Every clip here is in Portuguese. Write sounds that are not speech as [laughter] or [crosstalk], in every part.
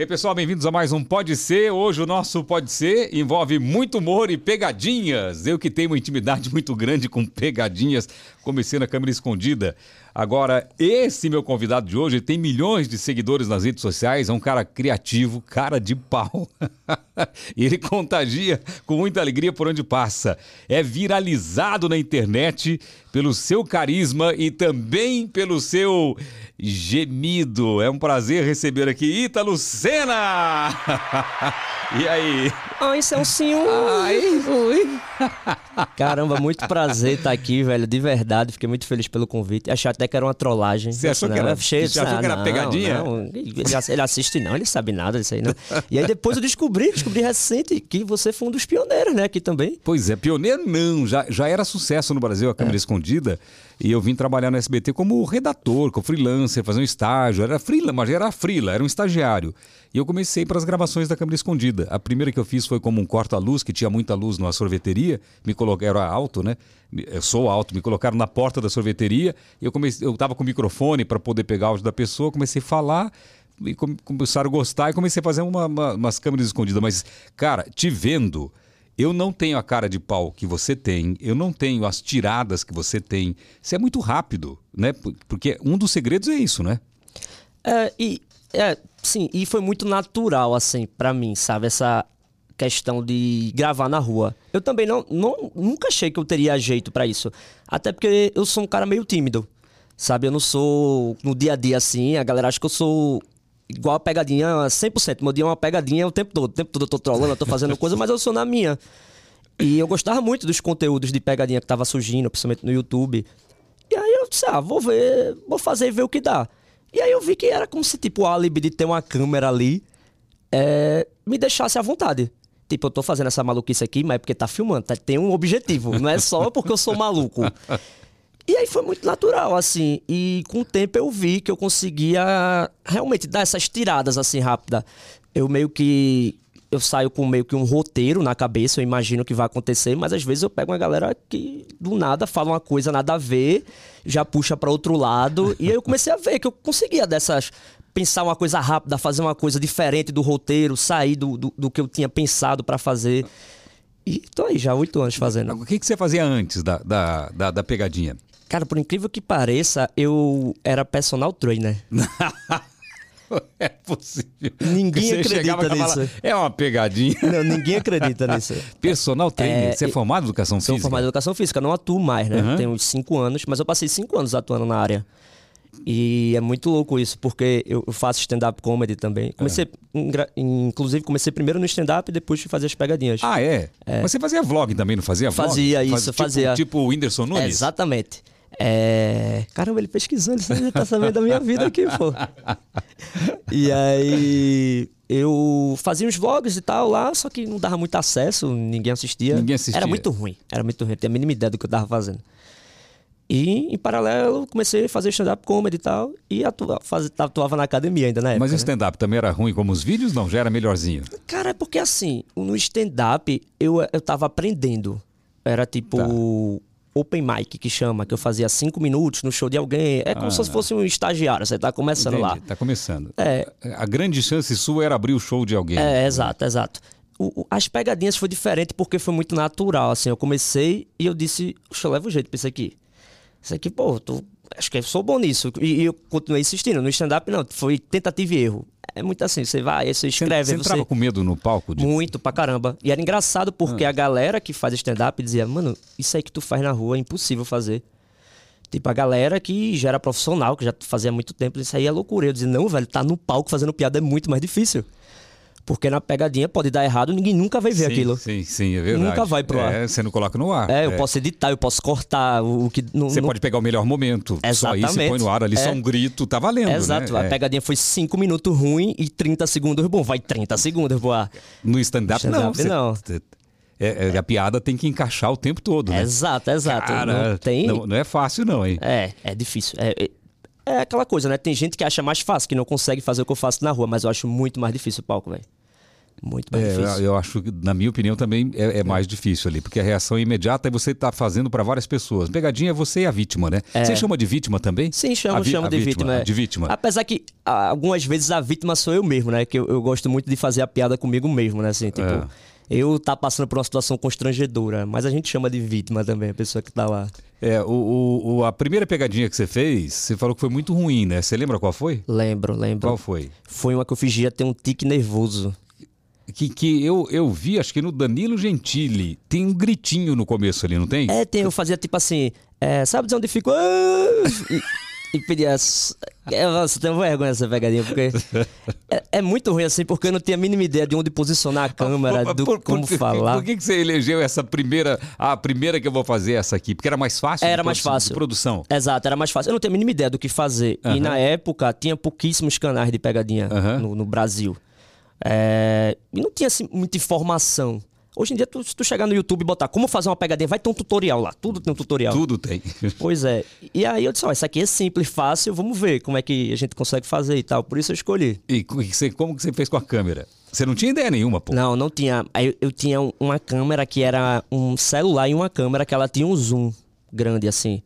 E aí, pessoal, bem-vindos a mais um Pode Ser. Hoje o nosso Pode Ser envolve muito humor e pegadinhas. Eu que tenho uma intimidade [laughs] muito grande com pegadinhas, comecei na câmera escondida. Agora, esse meu convidado de hoje tem milhões de seguidores nas redes sociais, é um cara criativo, cara de pau. [laughs] e ele contagia com muita alegria por onde passa. É viralizado na internet pelo seu carisma e também pelo seu gemido. É um prazer receber aqui Ítalo Senna! [laughs] e aí? Oi, Celcinho! Ai, oi! Caramba, muito prazer estar aqui, velho, de verdade. Fiquei muito feliz pelo convite. Achei até que era uma trollagem. Você achou não, que era, cheio você achou que era não, pegadinha? Não, ele, assiste não, ele sabe nada disso aí, não. E aí depois eu descobri, descobri recente que você foi um dos pioneiros, né, aqui também. Pois é, pioneiro não, já, já era sucesso no Brasil a câmera é. escondida. E eu vim trabalhar no SBT como redator, como freelancer, fazer um estágio. Era freela, mas era frila, era um estagiário. E eu comecei para as gravações da câmera escondida. A primeira que eu fiz foi como um corta-luz, que tinha muita luz numa sorveteria. Me colocaram alto, né? Eu sou alto, me colocaram na porta da sorveteria. Eu comecei, eu com o microfone para poder pegar o áudio da pessoa, comecei a falar e começaram a gostar e comecei a fazer uma, uma, umas câmeras escondidas. Mas, cara, te vendo, eu não tenho a cara de pau que você tem, eu não tenho as tiradas que você tem. Isso é muito rápido, né? Porque um dos segredos é isso, né? É, e, é, sim, e foi muito natural, assim, para mim, sabe? Essa questão de gravar na rua. Eu também não, não nunca achei que eu teria jeito para isso. Até porque eu sou um cara meio tímido, sabe? Eu não sou no dia a dia assim, a galera acha que eu sou igual a pegadinha 100%. Meu dia é uma pegadinha o tempo todo. O tempo todo eu tô trolando, eu tô fazendo coisa, mas eu sou na minha. E eu gostava muito dos conteúdos de pegadinha que tava surgindo, principalmente no YouTube. E aí eu disse, ah, vou ver, vou fazer e ver o que dá. E aí eu vi que era como se, tipo, o álibi de ter uma câmera ali é, me deixasse à vontade. Tipo, eu tô fazendo essa maluquice aqui, mas é porque tá filmando, tá? tem um objetivo, não é só porque eu sou maluco. E aí foi muito natural, assim. E com o tempo eu vi que eu conseguia realmente dar essas tiradas assim rápida. Eu meio que. Eu saio com meio que um roteiro na cabeça, eu imagino o que vai acontecer, mas às vezes eu pego uma galera que do nada fala uma coisa nada a ver, já puxa para outro lado. e aí eu comecei a ver que eu conseguia dessas. Pensar uma coisa rápida, fazer uma coisa diferente do roteiro, sair do, do, do que eu tinha pensado para fazer. E tô aí já oito anos fazendo. O que, que você fazia antes da, da, da, da pegadinha? Cara, por incrível que pareça, eu era personal trainer. [laughs] [laughs] é possível. Ninguém acredita nisso. é uma pegadinha. Não, ninguém acredita [laughs] nisso. Personal trainer? É, Você é formado em educação física? Sou formado em educação física, não atuo mais, né? Uhum. Tenho uns cinco anos, mas eu passei cinco anos atuando na área. E é muito louco isso, porque eu faço stand-up comedy também. Comecei, é. inclusive, comecei primeiro no stand-up e depois fui fazer as pegadinhas. Ah, é? é? Mas você fazia vlog também, não fazia vlog? Fazia isso, Faz, fazia. Tipo, tipo o Whindersson Nunes? É, exatamente. É... Caramba, ele pesquisando, você já tá sabendo da minha vida aqui, pô. [laughs] E aí eu fazia uns vlogs e tal lá, só que não dava muito acesso, ninguém assistia. Ninguém assistia. Era muito ruim, era muito ruim, eu tinha a mínima ideia do que eu tava fazendo. E, em paralelo, comecei a fazer stand-up comedy e tal. E atuava, faz, atuava na academia ainda na época. Mas o né? stand-up também era ruim como os vídeos? Não, já era melhorzinho? Cara, é porque assim, no stand-up eu, eu tava aprendendo. Era tipo. Tá open mic, que chama, que eu fazia cinco minutos no show de alguém. É como ah, se fosse um estagiário, você tá começando entendi, lá. Tá começando. É. A grande chance sua era abrir o show de alguém. É, exato, exato. O, o, as pegadinhas foi diferente porque foi muito natural, assim. Eu comecei e eu disse, eu levar o jeito pra isso aqui. Isso aqui, pô, tô, acho que eu sou bom nisso. E, e eu continuei insistindo. No stand-up, não, foi tentativa e erro. É muito assim, você vai, você escreve. Você, você entrava com medo no palco? De... Muito, pra caramba. E era engraçado porque ah. a galera que faz stand-up dizia, mano, isso aí que tu faz na rua é impossível fazer. Tipo, a galera que já era profissional, que já fazia muito tempo, isso aí é loucura. Eu dizia, não, velho, tá no palco fazendo piada é muito mais difícil. Porque na pegadinha pode dar errado, ninguém nunca vai ver sim, aquilo. Sim, sim, é verdade. Nunca vai pro ar. É, você não coloca no ar. É, eu é. posso editar, eu posso cortar o que. No, você pode pegar o melhor momento. Exatamente. Só você põe no ar ali, é. só um grito, tá valendo. Exato. Né? A é. pegadinha foi 5 minutos ruim e 30 segundos bom. Vai 30 segundos pro ar. No stand-up, stand não. Você... não. É, é, a piada tem que encaixar o tempo todo, né? Exato, exato. Cara, não, tem... não, não é fácil, não, hein? É, é difícil. É, é, é aquela coisa, né? Tem gente que acha mais fácil, que não consegue fazer o que eu faço na rua, mas eu acho muito mais difícil o palco, velho. Muito mais É, difícil. eu, acho que, na minha opinião, também é, é mais difícil ali, porque a reação é imediata e você está fazendo para várias pessoas. Pegadinha é você e a vítima, né? Você chama de vítima também? Sim, chamo, chamo de vítima. é. De vítima. Apesar que ah, algumas vezes a vítima sou eu mesmo, né? Que eu, eu gosto muito de fazer a piada comigo mesmo, né? Assim, tipo, É. eu tá passando por uma situação constrangedora, mas a gente chama de vítima também, a pessoa que tá lá. É, o, o- a primeira pegadinha que você fez, você falou que foi muito ruim, né? Você lembra qual foi? Lembro, lembro. Qual foi? Foi uma que eu fingia ter um tique nervoso. Que, que eu, eu vi, acho que no Danilo Gentili, tem um gritinho no começo ali, não tem? É, tem, eu fazia tipo assim, é, sabe de onde fico? E, pedia. É, nossa, eu tenho vergonha dessa pegadinha, porque é, é muito ruim assim, porque eu não tinha a mínima ideia de onde posicionar a [laughs] câmera, Por- do por- como por, falar. Por que, que você elegeu essa primeira, a primeira que eu vou fazer essa aqui? Porque era mais fácil? Era mais fácil. produção. Exato, era mais fácil. Eu não tinha a mínima ideia do que fazer. E na época tinha pouquíssimos canais de pegadinha Aham. no, no Brasil. É, E não tinha assim, muita informação. Hoje em dia, tu, se tu chegar no YouTube e botar como fazer uma pegadinha, vai ter um tutorial lá. Tudo tem um tutorial. Tudo tem. [laughs] Pois é. E aí eu disse, ó, isso aqui é simples, fácil, vamos ver como é que a gente consegue fazer e tal. Por isso eu escolhi. E como que você fez com a câmera? Você não tinha ideia nenhuma, pô. Não, não tinha. Eu, eu tinha um- uma câmera que era um celular e uma câmera que ela tinha um zoom grande assim.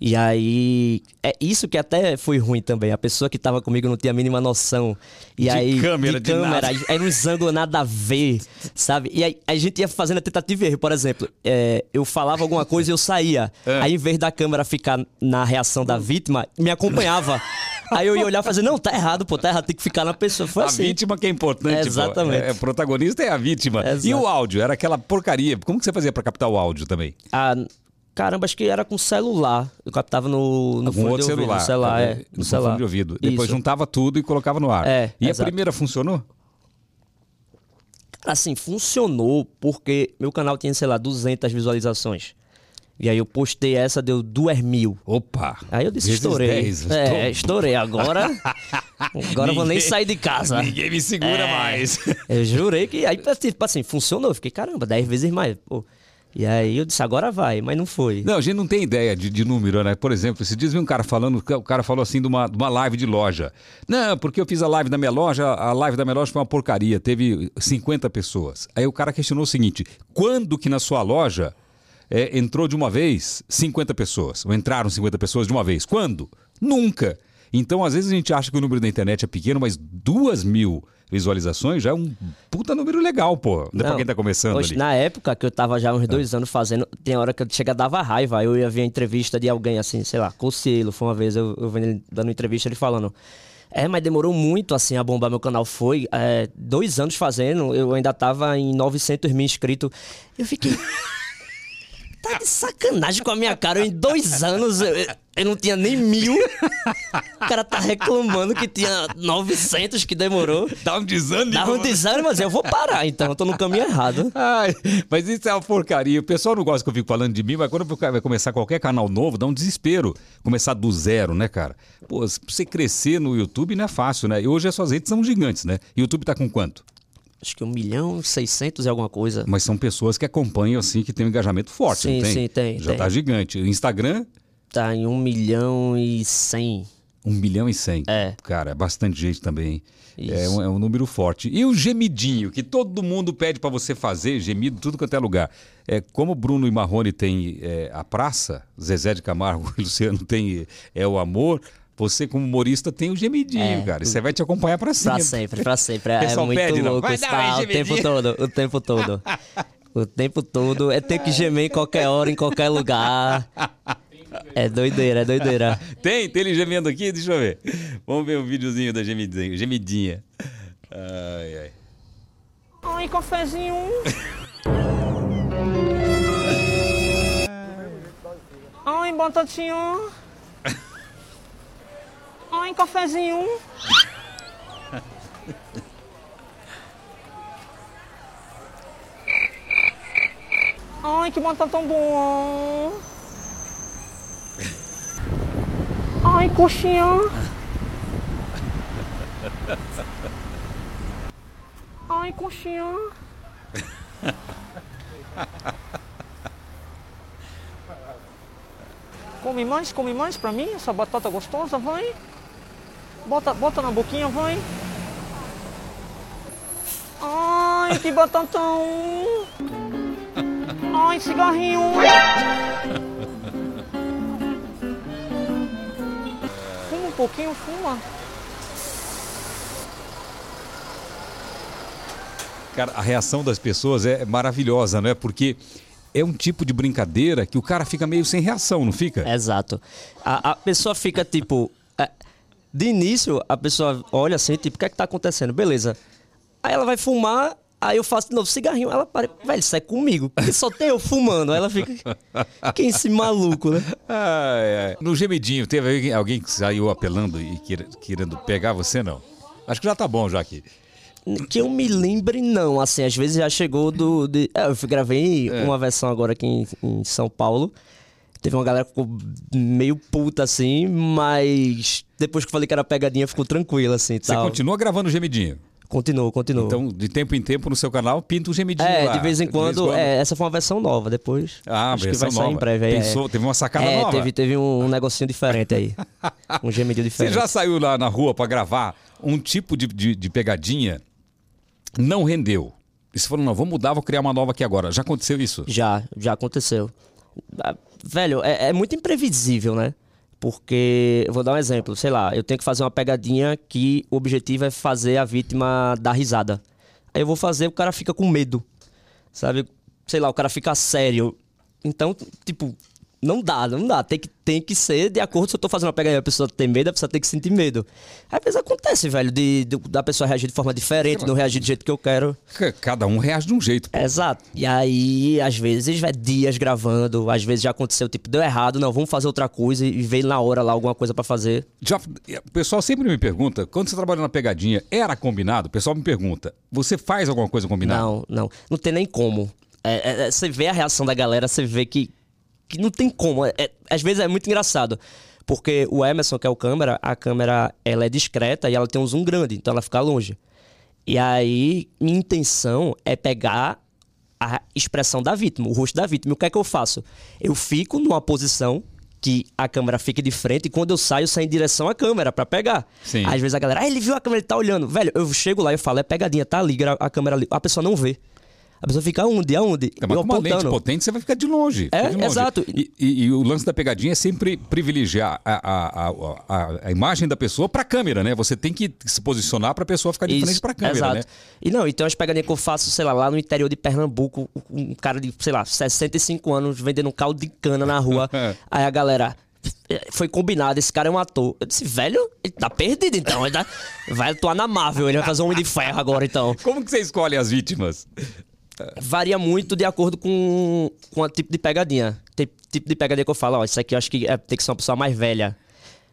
E aí, é isso que até foi ruim também. A pessoa que tava comigo não tinha a mínima noção. E De aí, câmera, de nada. aí era uns ângulos nada a ver, sabe? E aí a gente ia fazendo a tentativa e erro. Por exemplo, é, eu falava alguma coisa e eu saía. É. Aí, em vez da câmera ficar na reação da vítima, me acompanhava. aí eu ia olhar e fazer, não, tá errado, pô, tá errado, tem que ficar na pessoa. Foi a assim. vítima que é importante, pô. Exatamente. É, protagonista é a vítima. Exato. E o áudio? Era aquela porcaria. Como que você fazia pra captar o áudio também? Ah, caramba, acho que era com celular. Eu captava no, no fone outro de ouvido, celular. No celular, é. No No celular. de ouvido. Depois Isso. juntava tudo e colocava no ar. É, e a exato. primeira funcionou? Assim, funcionou porque meu canal tinha, sei lá, 200 visualizações. E aí eu postei essa, deu 2 mil. Opa! Aí eu disse, estourei. 10. É, Tô- estourei. Agora, [laughs] agora eu vou nem Ninguém- sair de casa. Ninguém me segura É. mais. Eu jurei que. Aí, tipo assim, funcionou. Eu Fiquei, caramba, 10 vezes mais. Pô. E aí eu disse, agora vai, mas não foi. Não, a gente não tem ideia de, de número, né? Por exemplo, dias vi um cara falando, o cara falou assim de uma, de uma live de loja. Não, porque eu fiz a live da minha loja, a live da minha loja foi uma porcaria, teve 50 pessoas. Aí o cara questionou o seguinte: quando que na sua loja é, entrou de uma vez 50 pessoas? Ou entraram 50 pessoas de uma vez? Quando? Nunca. Então, às vezes a gente acha que o número da internet é pequeno, mas duas mil visualizações já é um puta número legal, pô. Não é pra quem tá começando hoje, ali. É. Na época que eu tava já uns dois anos fazendo, tem hora que chega dava raiva. Eu ia ver a entrevista de alguém assim, sei lá, Cocielo, foi uma vez eu, eu vendo ele dando entrevista ele falando. É, mas demorou muito assim a bombar meu canal. Foi é, dois anos fazendo, eu ainda tava em 900 mil inscritos. Eu fiquei. Tá de sacanagem com a minha cara. Eu, em dois anos eu, eu não tinha nem mil. O cara tá reclamando que tinha 900 que demorou. Dá um desânimo. Dava um desânimo, mas eu vou parar então, eu tô no caminho errado. Ai, mas isso é uma porcaria. O pessoal não gosta que eu fico falando de mim, mas quando vai começar qualquer canal novo, dá um desespero. Começar do zero, né, cara? Pô, você crescer no YouTube não é fácil, né? E hoje as suas redes são gigantes, né? YouTube tá com quanto? Acho que um milhão, seiscentos e alguma coisa. Mas são pessoas que acompanham, assim, que tem um engajamento forte, Sim, não tem? sim, tem, Já tem. tá gigante. O Instagram, Tá em um milhão e cem. um milhão e cem. É. Cara, é bastante gente também. É Isso. um, é um número forte. E o gemidinho, que todo mundo pede pra você fazer, gemido, tudo quanto é lugar. É, como Bruno e Marrone tem é, a praça, Zezé de Camargo [laughs] e Luciano tem é, o amor, você como humorista tem o gemidinho, É. cara. Aí vai te acompanhar pra sempre. Pra sempre, pra sempre. É [laughs] muito pede, louco uma tá, o tempo todo, o tempo todo. O tempo todo. É ter que gemer em qualquer hora, em qualquer lugar. É doideira, é doideira. Tem? Tem ele gemendo aqui? Deixa eu ver. Vamos ver o videozinho da gemidinha. gemidinha. Ai, ai. Ai, cafezinho. [laughs] Ai, batatinha. Ai, cafezinho. Ai, que batata tão boa. Ai, coxinha. Ai, coxinha. Come mais, come mais pra mim, essa batata gostosa, vai. Bota, bota na boquinha, vai. Ai, que batatão. Ai, cigarrinho. Fuma um pouquinho, fuma. Cara, a reação das pessoas é maravilhosa, né? Porque é um tipo de brincadeira que o cara fica meio sem reação, não fica? Exato. A, a pessoa fica tipo. É, de início, a pessoa olha assim, tipo, o que é que tá acontecendo? Beleza. Aí ela vai fumar, aí eu faço de novo cigarrinho. Ela para, velho, isso é comigo. Porque só tem eu fumando. Aí ela fica. Quem é esse maluco, né? Ai, ai. No gemidinho, teve alguém- que saiu apelando e quer- querendo pegar você, não? Acho que já tá bom já aqui. Que eu me lembre, não. Assim, às vezes já chegou do. De... É, eu gravei uma versão agora aqui em, em São Paulo. Teve uma galera que ficou meio puta assim, mas depois que eu falei que era pegadinha, ficou tranquila assim. Você tal. continua gravando gemidinho. Continuou, continuou. Então, de tempo em tempo no seu canal, pinta o gemidinho é, lá. de vez em quando. É, essa foi uma versão nova. Depois. Ah, acho que versão vai sair nova. em breve. aí, Pensou- é. teve uma sacada é, nova? Teve, teve um, um negocinho diferente aí. [laughs] um gemidinho Você diferente. já saiu lá na rua pra gravar um tipo de, de, de pegadinha, não rendeu. E você falou, não, vou mudar, vou criar uma nova aqui agora. Já aconteceu isso? Já, já aconteceu. Velho, é, é muito imprevisível, né? Porque, vou dar um exemplo, sei lá, eu tenho que fazer uma pegadinha que o objetivo é fazer a vítima dar risada. Aí eu vou fazer, o cara fica com medo, sabe? Sei lá, o cara fica sério. Então, tipo, não dá, não dá. Tem que, tem que ser de acordo se eu tô fazendo uma pegadinha, a pessoa tem medo, a pessoa tem que sentir medo. Às vezes acontece, velho, de, de- da pessoa reagir de forma diferente, não reagir do jeito que eu quero. Cada um reage de um jeito. pô. Exato. E aí, às vezes, vai dias gravando, às vezes já aconteceu, tipo, deu errado, não, vamos fazer outra coisa e veio na hora lá alguma coisa pra fazer. Já, o pessoal sempre me pergunta, quando você trabalha na pegadinha, era combinado? O pessoal me pergunta, você faz alguma coisa combinada? Não, não. Não tem nem como. É, é, é, você vê a reação da galera, você vê que, que não tem como. É- é- às vezes é muito engraçado. Porque o Emerson, que é o câmera, a câmera ela é discreta e ela tem um zoom grande, então ela fica longe. E aí, minha intenção é pegar a expressão da vítima, o rosto da vítima. E o que é que eu faço? Eu fico numa posição que a câmera fique de frente e quando eu saio, eu saio em direção à câmera pra pegar. Sim. Às vezes a galera, ah, ele viu a câmera, ele tá olhando. Velho, eu chego lá e falo, é pegadinha, tá ali, a câmera ali. A pessoa não vê. A pessoa fica aonde? Aonde? É, mas eu com uma lente apontando. potente, você vai ficar de longe. É, de longe. exato. E, e- e o lance da pegadinha é sempre privilegiar a, a, a, a- a imagem da pessoa pra câmera, né? Você tem que se posicionar pra pessoa ficar de Isso, frente pra câmera, exato. né? E não, então as pegadinhas que eu faço, sei lá, lá no interior de Pernambuco, um cara de, sei lá, 65 anos vendendo um caldo de cana na rua. [laughs] aí a galera. Foi combinado, esse cara é um ator. Eu disse, velho, ele tá perdido então. Ele tá- vai atuar na Marvel, ele vai fazer um Homem de Ferro agora então. Como que você escolhe as vítimas? Varia muito de acordo com, com o tipo de pegadinha. Tem tipo de pegadinha que eu falo, ó, isso aqui eu acho que é- tem que ser uma pessoa mais velha.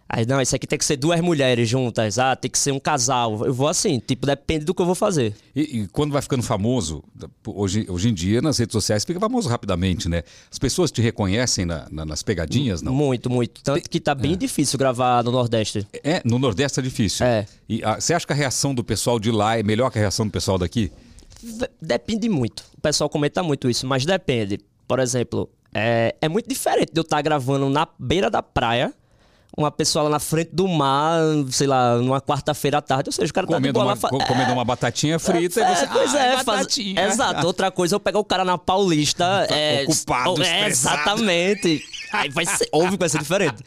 Aí, não, isso aqui tem que ser duas mulheres juntas. Ah, tem que ser um casal. Eu vou assim, tipo, depende do que eu vou fazer. E, e quando vai ficando famoso, hoje, hoje em dia nas redes sociais fica famoso rapidamente, né? As pessoas te reconhecem na- na- nas pegadinhas, não? Muito, muito. Tanto que tá bem difícil gravar no Nordeste. É, no Nordeste é difícil. É. E ah, você acha que a reação do pessoal de lá é melhor que a reação do pessoal daqui? Depende muito. O pessoal comenta muito isso, mas depende. Por exemplo, é, é muito diferente de eu estar gravando na beira da praia, uma pessoa lá na frente do mar, sei lá, numa quarta-feira à tarde. Ou seja, o cara tá Comendo boa uma, lá... fa- comendo uma batatinha frita É, e você. pois ah, é, faz... batatinha. exato. Outra coisa, eu pegar o cara na Paulista. [laughs] é, ocupado, é, exatamente. Aí vai ser, óbvio que vai ser diferente.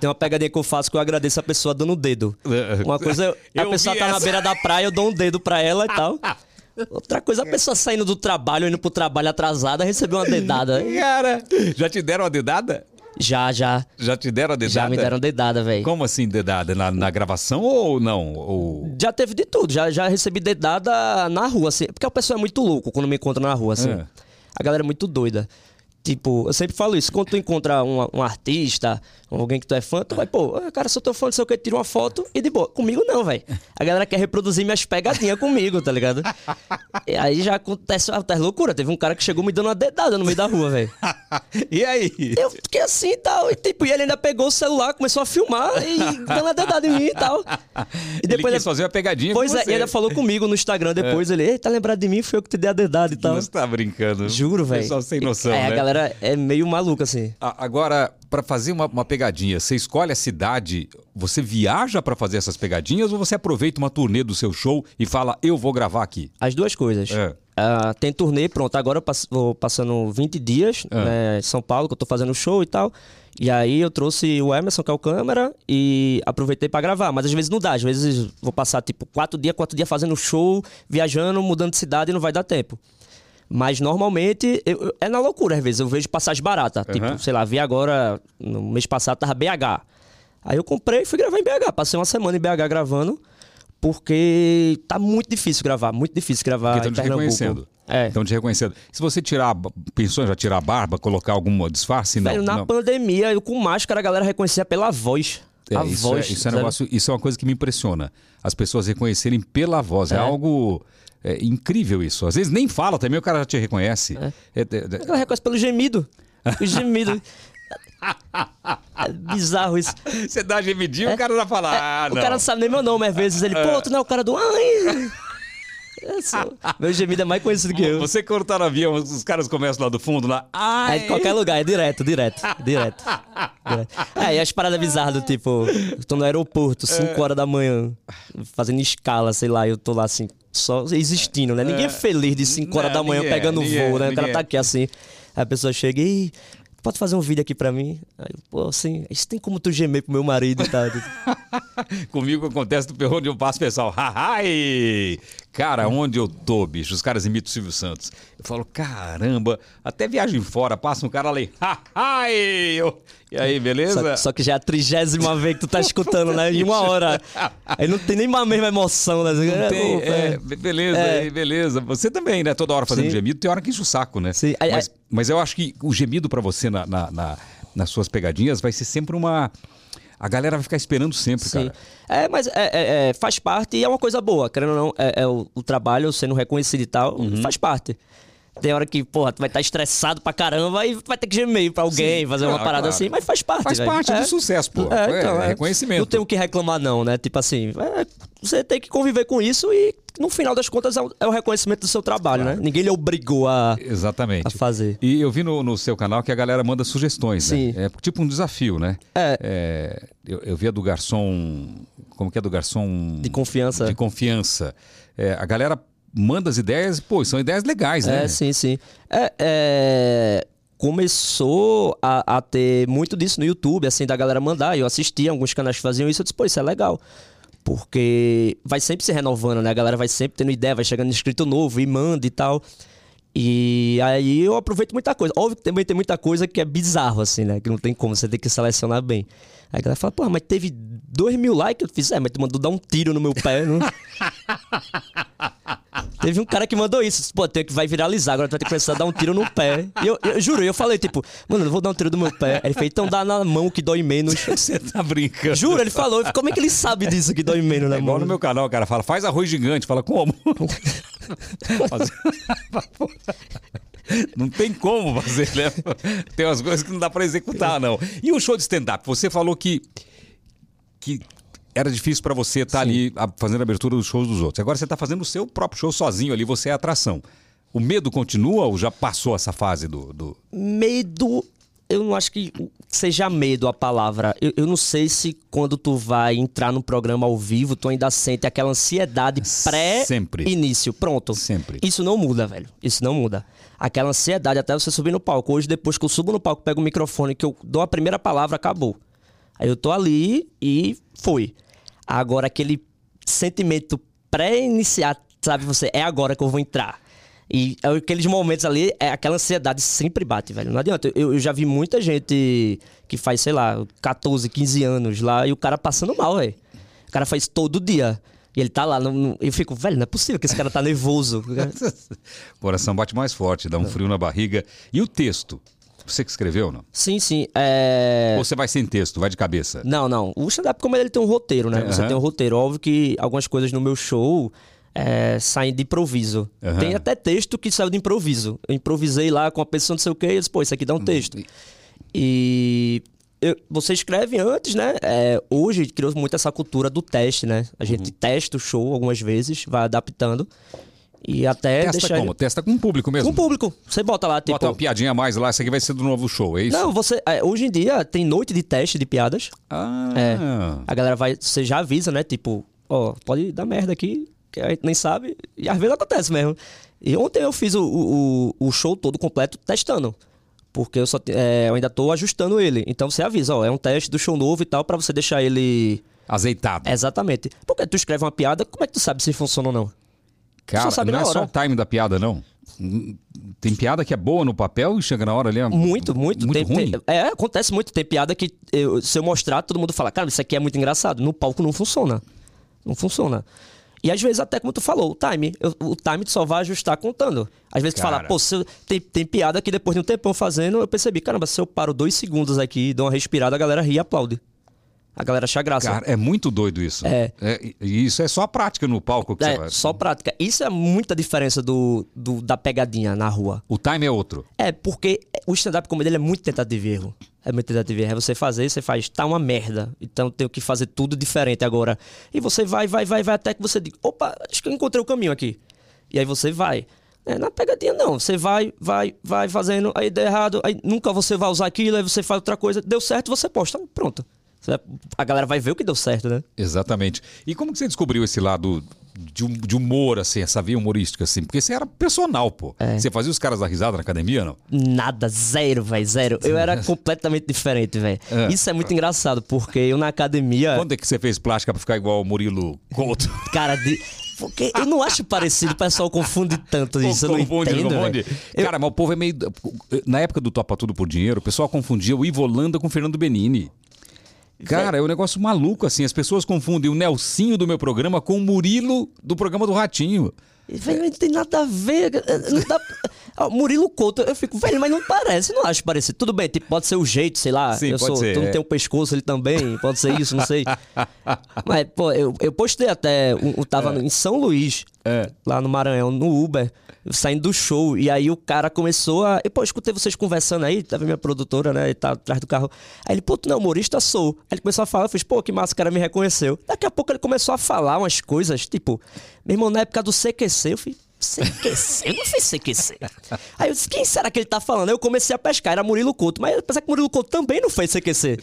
Tem uma pegadinha que eu faço que eu agradeço a pessoa dando o dedo. Uma coisa, a Eu pessoa tá na essa. beira da praia, eu dou um dedo pra ela e tal. [laughs] Outra coisa, a pessoa saindo do trabalho, indo pro trabalho atrasada, recebeu uma dedada. Cara, já te deram a dedada? Já, já. Já te deram a dedada? Já me deram dedada, velho. Como assim dedada? Na, na gravação ou não? Ou... Já teve de tudo, já, já recebi dedada na rua, assim. Porque o pessoal é muito louco quando me encontra na rua, assim. É. A galera é muito doida. Tipo, eu sempre falo isso, quando tu encontra um, um artista, alguém que tu é fã, tu vai, pô, ah, cara, sou teu fã, não sei o que, tira uma foto e de boa. Comigo não, velho. A galera quer reproduzir minhas pegadinhas comigo, tá ligado? E aí já acontece até loucura. Teve um cara que chegou me dando uma dedada no meio da rua, velho. [laughs] E aí? Eu fiquei assim e tal. E, tipo, e ele ainda pegou o celular, começou a filmar e dando uma dedada em mim e tal. E Ele quis fazer uma pegadinha Pois é, você. e ainda falou comigo no Instagram depois. Ele, ei, tá lembrado de mim? Foi eu que te dei a dedada e tal. Você tá brincando. Juro, velho. Pessoal sem noção, É, né? Galera é meio maluca, assim. Agora, pra fazer uma, uma pegadinha, você escolhe a cidade, você viaja pra fazer essas pegadinhas ou você aproveita uma turnê do seu show e fala, eu vou gravar aqui? As duas coisas. É. ah, tem turnê, pronto. Agora eu passo, vou passando 20 dias Ah. né, em São Paulo, que eu tô fazendo show e tal. E aí eu trouxe o Emerson, que é o câmera, e aproveitei pra gravar. Mas às vezes não dá. Às vezes vou passar, tipo, quatro dias, quatro dias fazendo show, viajando, mudando de cidade e não vai dar tempo. Mas normalmente eu- é na loucura, às vezes. Eu vejo passagem barata. Aham. Tipo, sei lá, vi agora, no mês passado tava BH. Aí eu comprei e fui gravar em BH. Passei uma semana em BH gravando, porque tá muito difícil gravar, muito difícil gravar Porque em estão te Pernambuco. reconhecendo. É. Estão te reconhecendo. Se você tirar. Pensou em já tirar a barba, colocar algum disfarce? Não. Velho, na não. pandemia, eu com máscara, a galera reconhecia pela voz. É, a isso, voz. é, isso, é negócio, isso é uma coisa que me impressiona. As pessoas reconhecerem pela voz. É, É. algo é, incrível isso. Às vezes nem fala também, o cara já te reconhece. É, é, é, Ela reconhece pelo gemido. O gemido. [laughs] é bizarro isso. Você dá gemidinho, o cara já fala. Ah, o cara não sabe nem meu nome, às vezes. Ele, pô, tu não é o cara do. Ai! Sou- Meu gemido é mais conhecido que eu. Você cortar no avião, os caras começam lá do fundo, lá. É Ai. de qualquer lugar, é direto, direto, direto. direto. É, e as paradas bizarras do tipo, eu tô no aeroporto, 5 horas da manhã, fazendo escala, sei lá, eu tô lá assim, só existindo, né? Ninguém é feliz de 5 horas da manhã ninguém é, pegando ninguém voo, é, né? O cara tá é. aqui assim, a pessoa chega e. Pode fazer um vídeo aqui pra mim? Aí, pô, assim, isso tem como tu gemer pro meu marido e tal. [laughs] [laughs] Comigo acontece do perro onde eu passo, pessoal. Ai! Cara, onde eu tô, bicho? Os caras imitam o Silvio Santos. Eu falo, caramba, até viagem fora, passa um cara ali. Ai! Eu- E aí, beleza? Só, só que já é a trigésima [laughs] vez que tu tá escutando, né? Em uma hora. Aí não tem nem a mesma emoção, né? Não tem, Pô, é, é. be- beleza, É. é, beleza. Você também, né? Toda hora fazendo Sim. gemido, tem hora que enche o saco, né? Sim. Mas, mas eu acho que o gemido pra você na, na- na- nas suas pegadinhas vai ser sempre uma. A galera vai ficar esperando sempre, Sim. cara. É, mas é, é- é, faz parte e é uma coisa boa. Querendo ou não, é, é o, o trabalho sendo reconhecido e tal, Uhum. faz parte. Tem hora que, porra, tu vai estar estressado pra caramba e vai ter que gemer pra alguém, Sim, fazer uma claro, parada claro. assim, mas faz parte. Faz velho. parte É. do sucesso, pô. É, É, então, é. reconhecimento. Não tem o que reclamar, não, né? Tipo assim, é, você tem que conviver com isso e, no final das contas, é o, é reconhecimento do seu trabalho, né? Ninguém lhe obrigou a, Exatamente. a fazer. E eu vi no, no seu canal que a galera manda sugestões, Sim. né? É tipo um desafio, né? É. eu, eu vi a do garçom. Como que é do garçom? De confiança. De confiança. É, a galera manda as ideias, pô, são ideias legais, né? É, sim, sim. É, é, começou a, a ter muito disso no YouTube, assim, da galera mandar. Eu assistia alguns canais que faziam isso, eu disse, pô, isso é legal. Porque vai sempre se renovando, né? A galera vai sempre tendo ideia, vai chegando inscrito novo e manda e tal. E aí eu aproveito muita coisa. Óbvio que também tem muita coisa que é bizarro, assim, né? Que não tem como, você tem que selecionar bem. Aí a galera fala, pô, mas teve dois mil likes. Eu fiz, é, mas tu mandou dar um tiro no meu pé. Não... [laughs] Teve um cara que mandou isso. Pô, tem que vai viralizar, agora tu vai ter que começar a dar um tiro no pé. E eu, eu juro, eu falei, tipo, mano, eu vou dar um tiro no meu pé. Ele fez, então dá na mão que dói menos. [laughs] Você tá brincando. Juro, ele falou. Como é que ele sabe disso que dói menos na É mão? no meu canal, cara fala, faz arroz gigante. Fala, como? [laughs] Não tem como fazer, né? Tem umas coisas que não dá pra executar, não. E o show de stand-up? Você falou que, que era difícil pra você estar ali a- fazendo a abertura dos shows dos outros. Agora você tá fazendo o seu próprio show sozinho ali, você é atração. O medo continua ou já passou essa fase do. do... Medo. Eu não acho que seja medo a palavra. Eu, eu não sei se quando tu vai entrar no programa ao vivo, tu ainda sente aquela ansiedade pré-início. Pronto. Sempre. Isso não muda, velho. Isso não muda. Aquela ansiedade até você subir no palco. Hoje, depois que eu subo no palco, pego o microfone, que eu dou a primeira palavra, acabou. Aí eu tô ali e foi. Agora, aquele sentimento pré-iniciar, sabe? Você, é agora que eu vou entrar. E é aqueles momentos ali, é aquela ansiedade sempre bate, velho. Não adianta. Eu, eu já vi muita gente que faz, sei lá, 14, 15 anos lá e o cara passando mal, velho. O cara faz todo dia. E ele tá lá. Eu fico, velho, não é possível que esse cara tá nervoso. O [laughs] coração bate mais forte, dá um frio na barriga. E o texto? Você que escreveu, não? sim, sim. É... Ou você vai sem texto, vai de cabeça? Não, não. O stand-up, como ele tem um roteiro, né? Você Aham. tem um roteiro. Óbvio que algumas coisas no meu show é, saem de improviso. Aham. Tem até texto que saiu de improviso. Eu improvisei lá com a pessoa não sei o quê e disse, pô, isso aqui dá um texto. E eu- você escreve antes, né? É, hoje criou muito essa cultura do teste, né? A gente Uhum. testa o show algumas vezes, vai adaptando. E até Testa deixar como? ele... Testa com o público mesmo. Com o público. Você bota lá, tipo... Bota uma piadinha a mais lá, isso aqui vai ser do novo show, é isso? Não, você... é, hoje em dia tem noite de teste de piadas. Ah, É. A galera vai, você já avisa, né? Tipo, ó, pode dar merda aqui, que a gente nem sabe, e às vezes acontece mesmo. E ontem eu fiz o, o, o show todo completo testando. Porque eu, só, é, eu ainda tô ajustando ele. Então você avisa, ó, é um teste do show novo e tal, pra você deixar ele. Azeitado. Exatamente. Porque tu escreve uma piada, como é que tu sabe se funciona ou não? Cara, só sabe não na é só o time da piada, não. Tem piada que é boa no papel e chega na hora ali. É Muito, muito. Muito Tem- ruim. tem- é, acontece muito. Tem piada que eu- se eu mostrar, todo mundo fala, cara, isso aqui é muito engraçado. No palco não funciona. Não funciona. E às vezes, até como tu falou, o time. eu- o time tu só vai ajustar contando. Às vezes tu fala, Cara. pô, eu- tem, tem piada que depois de um tempão fazendo, eu percebi, caramba, se eu paro dois segundos aqui e dou uma respirada, a galera ri e aplaude. A galera acha graça. Cara, é muito doido isso. É. e- e isso é só prática no palco que você é, vai. só prática. Isso é muita diferença do, do- da pegadinha na rua. O time é outro. É, porque o stand-up comedy ele é muito tentativa e erro. É muito tentativa e erro. É você fazer, você faz, tá uma merda. Então tenho que fazer tudo diferente agora. E você vai, vai, vai, vai até que você diga, opa, acho que eu encontrei o caminho aqui. E aí você vai. É, na pegadinha não, você vai, vai, vai fazendo, aí deu errado, aí nunca você vai usar aquilo, aí você faz outra coisa, deu certo, você posta, pronto. A galera vai ver o que deu certo, né? Exatamente. E como que você descobriu esse lado de, de humor, assim, essa via humorística, assim? Porque você era personal, pô. É. Você fazia os caras dar risada na academia, não? Nada, zero, velho, zero. Eu era [laughs] completamente diferente, velho. É. Isso é muito engraçado, porque eu na academia. Quando é que você fez plástica pra ficar igual o Murilo Couto? [laughs] Cara, de... porque eu não acho parecido, o pessoal confunde tanto isso, eu não Confunde, entendo, confunde. Eu- Cara, mas o povo é meio. Na época do Topa Tudo por Dinheiro, o pessoal confundia o Ivo Holanda com o Fernando Benini. Cara, é um negócio maluco, assim. As pessoas confundem o Nelsinho do meu programa com o Murilo do programa do Ratinho. Velho, não tem nada a ver. Não dá... Ó, [laughs] Murilo Couto, eu fico, velho, mas não parece, não acho parecido. Tudo bem, tipo, pode ser o jeito, sei lá. Sim, eu pode sou, ser, tu não é. tem o pescoço, ele também, pode ser isso, não sei. [laughs] mas, pô, eu, eu postei até, eu tava em São Luís, É. lá no Maranhão, no Uber, saindo do show. E aí o cara começou a. E, pô, escutei vocês conversando aí, tava minha produtora, né? E tá atrás do carro. Aí ele, pô, tu não é humorista? Sou. Aí ele começou a falar, eu fiz, pô, que massa, o cara me reconheceu. Daqui a pouco ele começou a falar umas coisas, tipo, meu irmão, na época do CQC, eu fiz. CQC? Eu não fiz CQC. Aí eu disse, quem será que ele tá falando? Aí eu comecei a pescar, era Murilo Couto. Mas apesar que Murilo Couto também não fez CQC.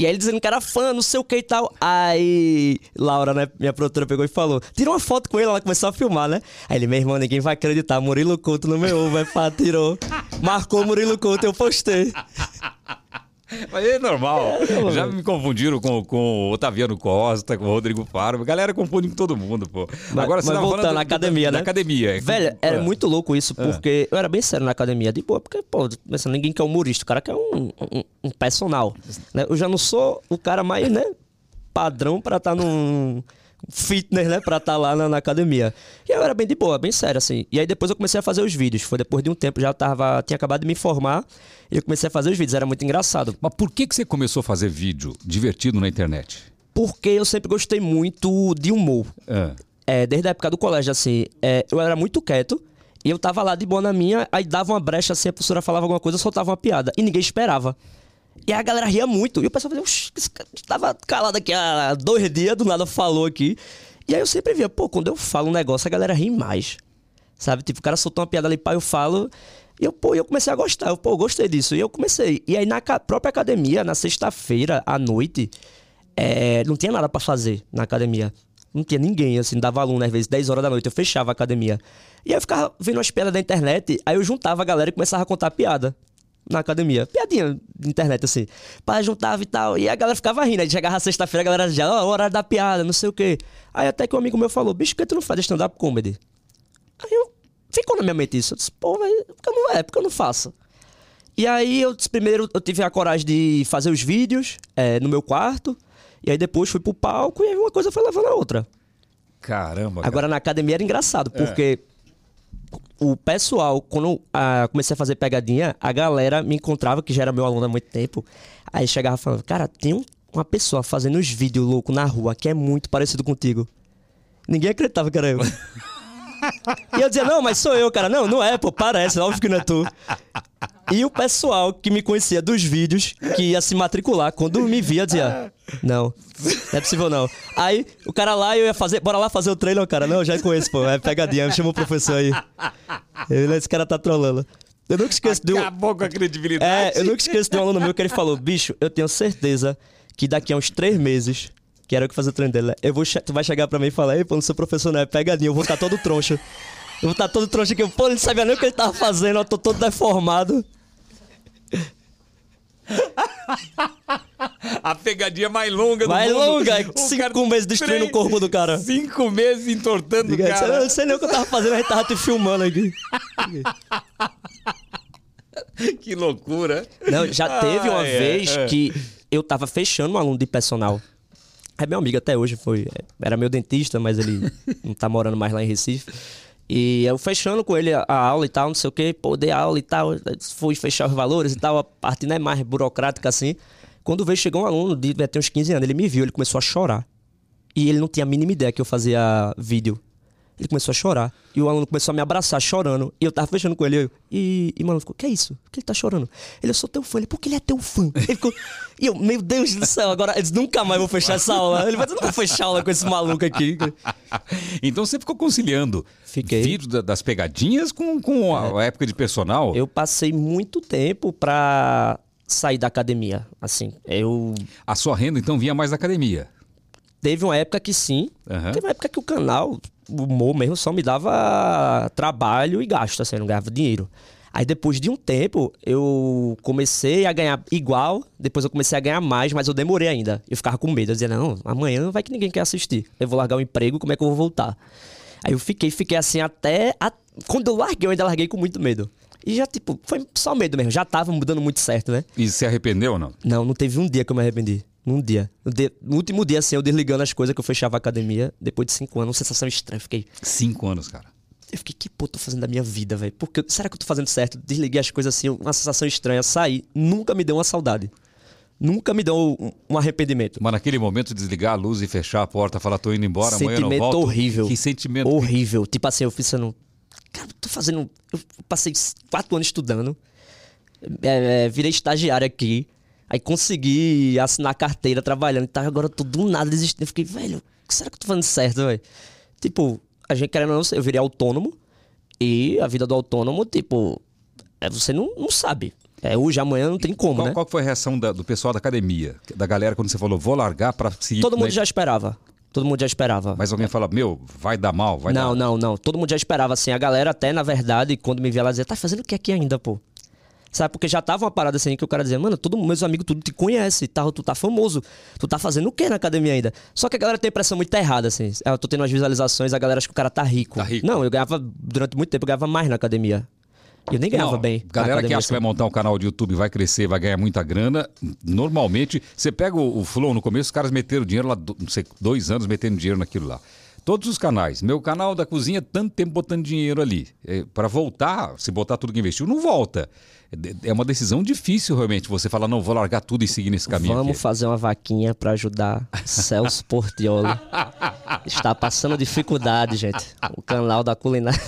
E aí ele dizendo que era fã, não sei o que e tal. Aí Laura, né, minha produtora, pegou e falou: tira uma foto com ele, ela começou a filmar, né? Aí ele, meu irmão, ninguém vai acreditar. Murilo Couto no meu ovo, vai pá, tirou. Marcou Murilo Couto, eu postei. Mas é normal. Já me confundiram com, com o Otaviano Costa, com o Rodrigo Faro. A galera confunde com todo mundo, pô. Mas- Agora você mas voltando na academia, da né? academia. É. Velho, era É. muito louco isso, porque eu era bem sério na academia. De boa, porque, pô, pensando, ninguém quer humorista, o cara quer um, um, um personal. né? Eu já não sou o cara mais, né, padrão pra estar num fitness, né, pra estar lá na, na academia. E eu era bem de boa, bem sério, assim. E aí depois eu comecei a fazer os vídeos. Foi depois de um tempo, já tava, tinha acabado de me formar, e eu comecei a fazer os vídeos. Era muito engraçado. Mas por que, que você começou a fazer vídeo divertido na internet? Porque eu sempre gostei muito de humor. É. É, desde a época do colégio, assim, é, eu era muito quieto. E eu tava lá de boa na minha, aí dava uma brecha assim, a professora falava alguma coisa, eu soltava uma piada. E ninguém esperava. E a galera ria muito. E o pessoal fazia, "Oxi, esse cara tava calado aqui há dois dias, do nada falou aqui. E aí eu sempre via, pô, quando eu falo um negócio, a galera ri mais. Sabe? Tipo, o cara soltou uma piada ali, pá, eu falo. E eu, pô, eu comecei a gostar. Eu, pô, eu gostei disso. E eu comecei. E aí na própria academia, na sexta-feira, à noite, é, não tinha nada pra fazer na academia. Não tinha ninguém, assim, dava aluno, às vezes, 10 horas da noite, eu fechava a academia. E aí eu ficava vendo umas piadas da internet, aí eu juntava a galera e começava a contar piada na academia. Piadinha de internet, assim. Pai, juntava e tal. E a galera ficava rindo. Aí chegava sexta-feira, a galera já, ó, horário da piada, não sei o quê. Aí até que um amigo meu falou, bicho, por que tu não faz stand-up comedy? Aí eu, ficou na minha mente isso. Eu disse, pô, velho, porque não é, porque eu não faço. E aí eu disse, primeiro eu tive a coragem de fazer os vídeos é, no meu quarto. E aí depois fui pro palco e aí uma coisa foi levando a outra. Caramba. Agora na academia era engraçado, porque o pessoal, quando ah, comecei a fazer pegadinha, a galera me encontrava, que já era meu aluno há muito tempo, aí chegava falando, cara, tem um- uma pessoa fazendo uns vídeos loucos na rua que é muito parecido contigo. Ninguém acreditava que era eu. [laughs] e eu dizia, não, mas sou eu, cara. Não, não é, pô, parece, óbvio que não é tu. E o pessoal que me conhecia dos vídeos, que ia se matricular, quando me via, dizia: Não, não é possível não. Aí o cara lá, eu ia fazer, bora lá fazer o trailer, cara, não, já conheço, pô, é pegadinha, chama o professor aí. Eu, esse cara tá trolando. Eu nunca esqueço de um. Acabou com a credibilidade. É, eu nunca esqueço de um aluno meu que ele falou: Bicho, eu tenho certeza que daqui a uns três meses que era o que fazia o treino dele. Eu vou, tu vai chegar pra mim e falar, ei, pô, não sou professor, não, é pegadinha, eu vou estar todo troncho. Eu vou estar todo troncho aqui. Pô, ele não sabia nem o que ele tava fazendo, eu tô todo deformado. [laughs] A pegadinha mais longa do Mais mundo. longa, O cinco cara- meses destruindo o corpo do cara. Cinco meses entortando o cara. Eu não sei nem o que eu tava fazendo, a gente tava te filmando aqui. [laughs] Que loucura. Não, já teve uma Ah, é, vez é. que eu tava fechando um aluno de personal. É meu amigo até hoje, foi. Era meu dentista, mas ele não tá morando mais lá em Recife. E eu fechando com ele a, aula e tal, não sei o quê, pô, dei aula e tal, fui fechar os valores e tal, a parte não é mais burocrática assim. Quando veio, chegou um aluno, de, ter uns 15 anos, ele me viu, ele começou a chorar. E ele não tinha a mínima ideia que eu fazia vídeo. Ele começou a chorar. E o aluno começou a me abraçar, chorando. E eu tava fechando com ele. Eu, e, e o maluco ficou, que é isso? Por que ele tá chorando? Ele, eu sou teu fã. Ele, por que ele é teu fã? [laughs] Ele ficou, e eu, meu Deus do céu, agora eles nunca mais vou fechar essa aula. Ele vai, eu não vou fechar aula com esse maluco aqui. [laughs] Então você ficou conciliando Fiquei. vídeo da- das pegadinhas com, com a, a época de personal. Eu passei muito tempo pra sair da academia. Assim, eu. A sua renda então vinha mais da academia. Teve uma época que sim. Aham. Teve uma época que o canal, o humor mesmo, só me dava trabalho e gasto, assim, eu não ganhava dinheiro. Aí depois de um tempo, eu comecei a ganhar igual, depois eu comecei a ganhar mais, mas eu demorei ainda. Eu ficava com medo, eu dizia, não, amanhã vai que ninguém quer assistir. Eu vou largar o emprego, como é que eu vou voltar? Aí eu fiquei, fiquei assim até. a- Quando eu larguei, eu ainda larguei com muito medo. E já, tipo, foi só medo mesmo, já tava mudando muito certo, né? E se arrependeu ou não? Não, não teve um dia que eu me arrependi. Num dia. No, dia- no último dia, assim, eu desligando as coisas que eu fechava a academia, depois de cinco anos, uma sensação estranha. Eu fiquei, Cinco anos, cara. eu fiquei, que porra eu tô fazendo da minha vida, velho? Porque será que eu tô fazendo certo? Desliguei as coisas assim, uma sensação estranha. Saí, nunca me deu uma saudade. Nunca me deu um, um arrependimento. Mas naquele momento desligar a luz e fechar a porta, falar tô indo embora, amanhã eu não sentimento volto. horrível. Que sentimento. Horrível. Tipo assim, eu fiz não. Cara, tô fazendo. Eu passei quatro anos estudando. é, é, virei estagiário aqui. Aí consegui assinar carteira trabalhando e tal. Agora eu tô do nada desistindo. Eu fiquei, velho, será que eu tô fazendo certo, velho? Tipo, a gente querendo ou não, eu virei autônomo. E a vida do autônomo, tipo, é, você não, não sabe. É hoje, amanhã não tem como, Qual, né? qual que foi a reação da- do pessoal da academia, da galera, quando você falou, vou largar pra seguir. Todo mundo né? já esperava. Todo mundo já esperava. Mas alguém fala, meu, vai dar mal, vai não, dar. não, não. Todo mundo já esperava, assim. A galera até, na verdade, quando me via lá, dizia, tá fazendo o que aqui ainda, pô? Sabe, porque já tava uma parada assim que o cara dizia, mano, todo meus amigos tudo te conhece, tá, tu tá famoso, tu tá fazendo o que na academia ainda? Só que a galera tem a impressão muito errada, assim. Eu tô tendo umas visualizações, a galera acha que o cara tá rico. Tá rico. Não, eu ganhava, durante muito tempo, eu ganhava mais na academia. Eu nem ganhava Não, bem. Galera que acha que vai assim. montar um canal de YouTube, vai crescer, vai ganhar muita grana. Normalmente, você pega o, o Flow no começo, os caras meteram dinheiro lá, não sei, dois anos metendo dinheiro naquilo lá. Todos os canais. Meu canal da cozinha, tanto tempo botando dinheiro ali. É, para voltar, se botar tudo que investiu, não volta. É É uma decisão difícil, realmente, você falar, não, vou largar tudo e seguir nesse caminho Vamos aqui. fazer uma vaquinha pra ajudar Celso Portioli. Está passando dificuldade, gente. O canal da culinária.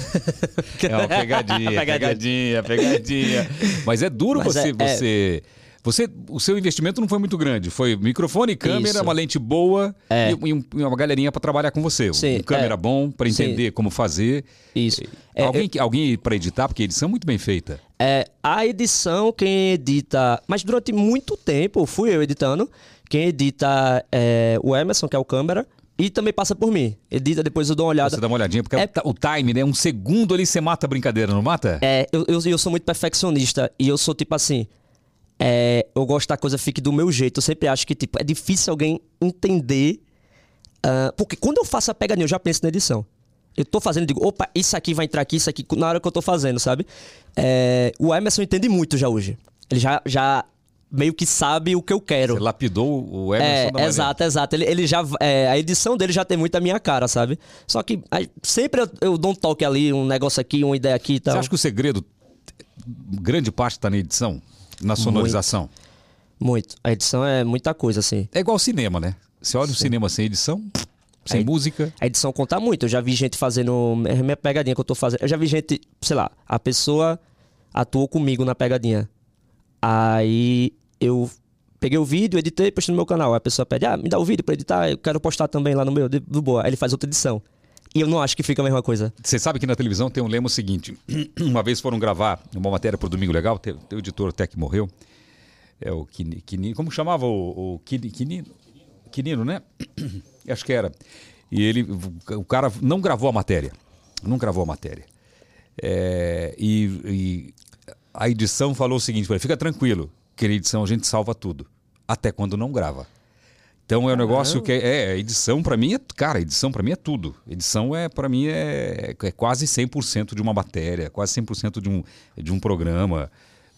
É uma pegadinha, [laughs] pegadinha, pegadinha. Mas é duro Mas você, é- é- você. O seu investimento não foi muito grande. Foi microfone, câmera, Isso. uma lente boa É. e, e um- e uma galerinha para trabalhar com você. Sim, um câmera é. bom para Sim. entender como fazer. Isso. É, alguém que- alguém para editar, porque a edição é muito bem feita. É, a edição, quem edita. Mas durante muito tempo fui eu editando. Quem edita é o Emerson, que é o câmera, e também passa por mim. Edita, depois eu dou uma olhada. Você dá uma olhadinha, porque É- o o time, né? Um segundo ali você mata a brincadeira, não mata? É, eu, eu, eu sou muito perfeccionista e eu sou tipo assim. É, eu gosto que a coisa fique do meu jeito. Eu sempre acho que tipo, é difícil alguém entender. ah, porque quando eu faço a pegadinha, eu já penso na edição. Eu tô fazendo, digo, opa, isso aqui vai entrar aqui, isso aqui, na hora que eu tô fazendo, sabe? É, o Emerson entende muito já hoje. Ele já, já meio que sabe o que eu quero. Você lapidou o Emerson É, da exato, exato. Ele, ele já. é, a edição dele já tem muito a minha cara, sabe? Só que aí, sempre eu, eu dou um toque ali, um negócio aqui, uma ideia aqui e tal. Você acha que o segredo, grande parte está na edição? Na sonorização? Muito. A edição é muita coisa, assim. É igual cinema, né? Você olha o cinema sem edição, sem Aí- música. A edição conta muito. Eu já vi gente fazendo. É minha pegadinha que eu tô fazendo. Eu já vi gente, sei lá, a pessoa atuou comigo na pegadinha. Aí eu peguei o vídeo, editei e postei no meu canal. Aí a pessoa pede, ah, me dá o vídeo pra editar, eu quero postar também lá no meu, do boa. Aí ele faz outra edição. E eu não acho que fica a mesma coisa. Você sabe que na televisão tem um lema seguinte: [clears throat] uma vez foram gravar uma matéria para o Domingo Legal, teu, teu editor até que morreu. É o Quini, Quini- como chamava o, o Quini, Quinino? Quirino, né? [clears throat] Acho que era. E ele, o cara não gravou a matéria. Não gravou a matéria. É, e, e a edição falou o seguinte: fica tranquilo, que na edição a gente salva tudo. Até quando não grava. Então é um negócio que é, é edição para mim é, cara, edição para mim é tudo. Edição é para mim é, é quase 100% de uma matéria, quase 100% de um de um programa.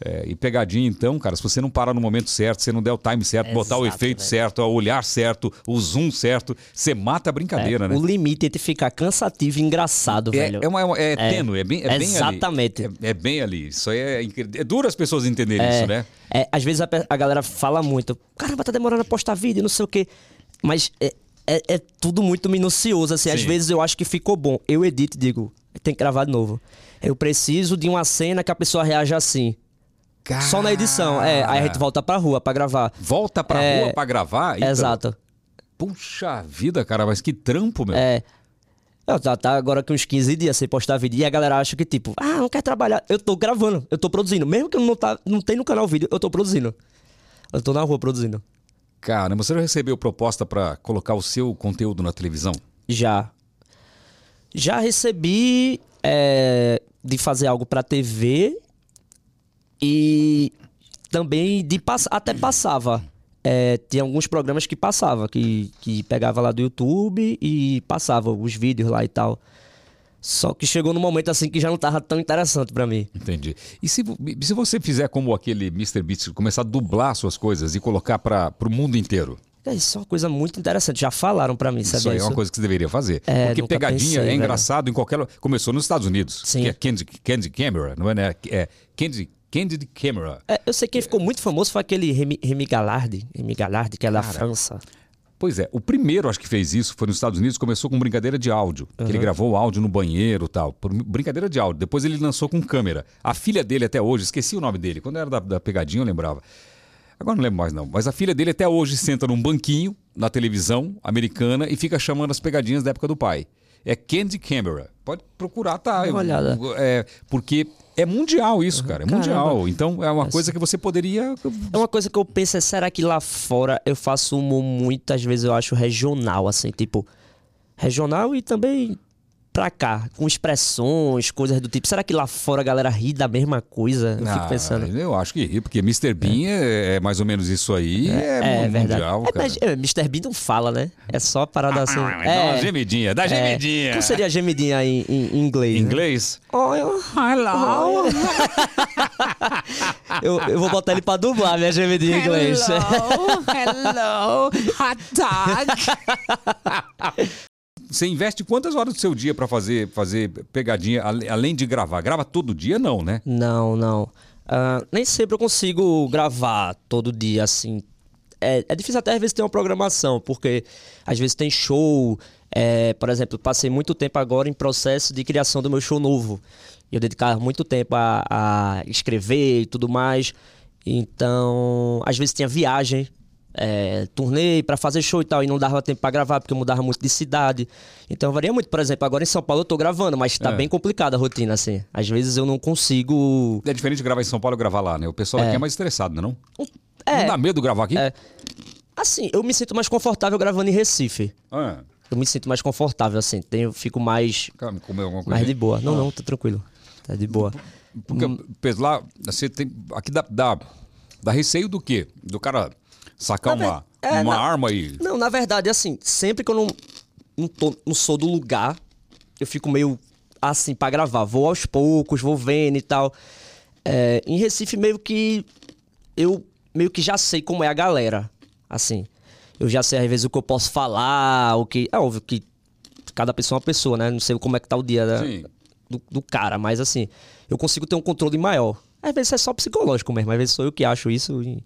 É, e pegadinha, então, cara, se você não parar no momento certo, se não der o time certo, botar o Exato, efeito velho. certo, o olhar certo, o zoom certo, você mata a brincadeira, né? O limite entre ficar cansativo e engraçado, É, velho. é, uma, é, uma- é tênue, é bem, é bem ali. Exatamente. É, é bem ali. Isso aí é, é duro as pessoas entenderem É, isso, né? é, às vezes a, a galera fala muito, caramba, tá demorando a postar vídeo, não sei o quê. Mas é, é- é tudo muito minucioso, assim. Às Sim. vezes eu acho que ficou bom. Eu edito e digo, tem que gravar de novo. Eu preciso de uma cena que a pessoa reaja assim. Só na edição. É, aí a gente volta pra rua pra gravar. Volta pra É, rua pra gravar. então- Exato. Puxa vida, cara, mas que trampo, meu. É. Eu, tá, tá agora com uns 15 dias sem postar vídeo. E a galera acha que, tipo, ah, não quer trabalhar. Eu tô gravando, eu tô produzindo. Mesmo que não, tá, não tem no canal vídeo, eu tô produzindo. Eu tô na rua produzindo. Caramba, você já recebeu proposta pra colocar o seu conteúdo na televisão? Já. Já recebi é, de fazer algo pra TV e também de pass até passava. É, tinha alguns programas que passava, que, que pegava lá do YouTube e passava os vídeos lá e tal. Só que chegou num momento assim que já não tava tão interessante pra mim. Entendi. E se, se você fizer como aquele Mr. Beast, começar a dublar suas coisas e colocar para o mundo inteiro? É, Isso é uma coisa muito interessante. Já falaram pra mim, Isso sabia aí é isso? uma coisa que você deveria fazer. É, Porque pegadinha pensei, é velho. engraçado em qualquer. Começou nos Estados Unidos, Sim. que é Candy, Candy Camera, não é? Né? É Candy, Candid Camera. É, eu sei que quem ficou muito famoso foi aquele Remy, Remy Galardi, Remy Galardi, que é da França. Pois é, o primeiro acho que fez isso foi nos Estados Unidos, começou com brincadeira de áudio. que ele gravou o áudio no banheiro e tal. por brincadeira de áudio. Depois ele lançou com câmera. A filha dele até hoje, esqueci o nome dele. Quando era da, da pegadinha eu lembrava. Agora não lembro mais não. Mas a filha dele até hoje senta num banquinho na televisão americana e fica chamando as pegadinhas da época do pai. É Candy Camera. Pode procurar, tá? Uma olhada. É, porque é mundial isso, cara. É mundial. Caramba. Então é uma coisa que você poderia É uma coisa que eu penso, é será que lá fora eu faço humor muitas vezes, eu acho, regional, assim, tipo. Regional e também pra cá, com expressões, coisas do tipo. Será que lá fora a galera ri da mesma coisa? Eu Ah, fico pensando. Eu acho que ri, porque Mr. Bean é, é mais ou menos isso aí. É, É, verdade. mundial, É, cara. é, Mr. Bean não fala, né? É só parada assim. Dá uma é, gemidinha, dá é. gemidinha. Como seria gemidinha em, em- em inglês? Em né? inglês? Oh, eu, Hello. [laughs] eu, eu vou botar ele pra dublar minha gemidinha em inglês. hello, hot dog. [laughs] Você investe quantas horas do seu dia pra fazer, fazer pegadinha, além de gravar? Grava todo dia, não, né? Não, não. Ah, nem sempre eu consigo gravar todo dia, assim. É, é difícil até às vezes ter uma programação, porque às vezes tem show. é, por exemplo, passei muito tempo agora em processo de criação do meu show novo. Eu dedicava muito tempo a, a escrever e tudo mais. Então, às vezes tinha viagem, é, turnê pra fazer show e tal, e não dava tempo pra gravar, porque eu mudava muito de cidade. Então varia muito. Por exemplo, agora em São Paulo eu tô gravando, mas tá É. bem complicada a rotina, assim. Às vezes eu não consigo. É diferente de gravar em São Paulo e gravar lá, né? O pessoal aqui é mais estressado, não é? É. Não dá medo gravar aqui? É. Assim, eu me sinto mais confortável gravando em Recife. Ah, Eu me sinto mais confortável, assim. Tenho, fico mais, calma, comer alguma coisa? mais de boa. Não, não, tá tranquilo. Tá de boa. Porque Hum. lá, você tem. Aqui dá, dá, dá receio do quê? Do cara sacar Na uma, ver- é, uma na- arma e. Não, na verdade, assim, sempre que eu não, não, tô- não sou do lugar, eu fico meio assim pra gravar. Vou aos poucos, vou vendo e tal. É, em Recife, meio que eu meio que já sei como é a galera. Assim, eu já sei às vezes o que eu posso falar, o que. É óbvio que cada pessoa é uma pessoa, né? Não sei como é que tá o dia da- do, do cara, mas assim, eu consigo ter um controle maior. Às vezes é só psicológico mesmo, às vezes sou eu que acho isso e.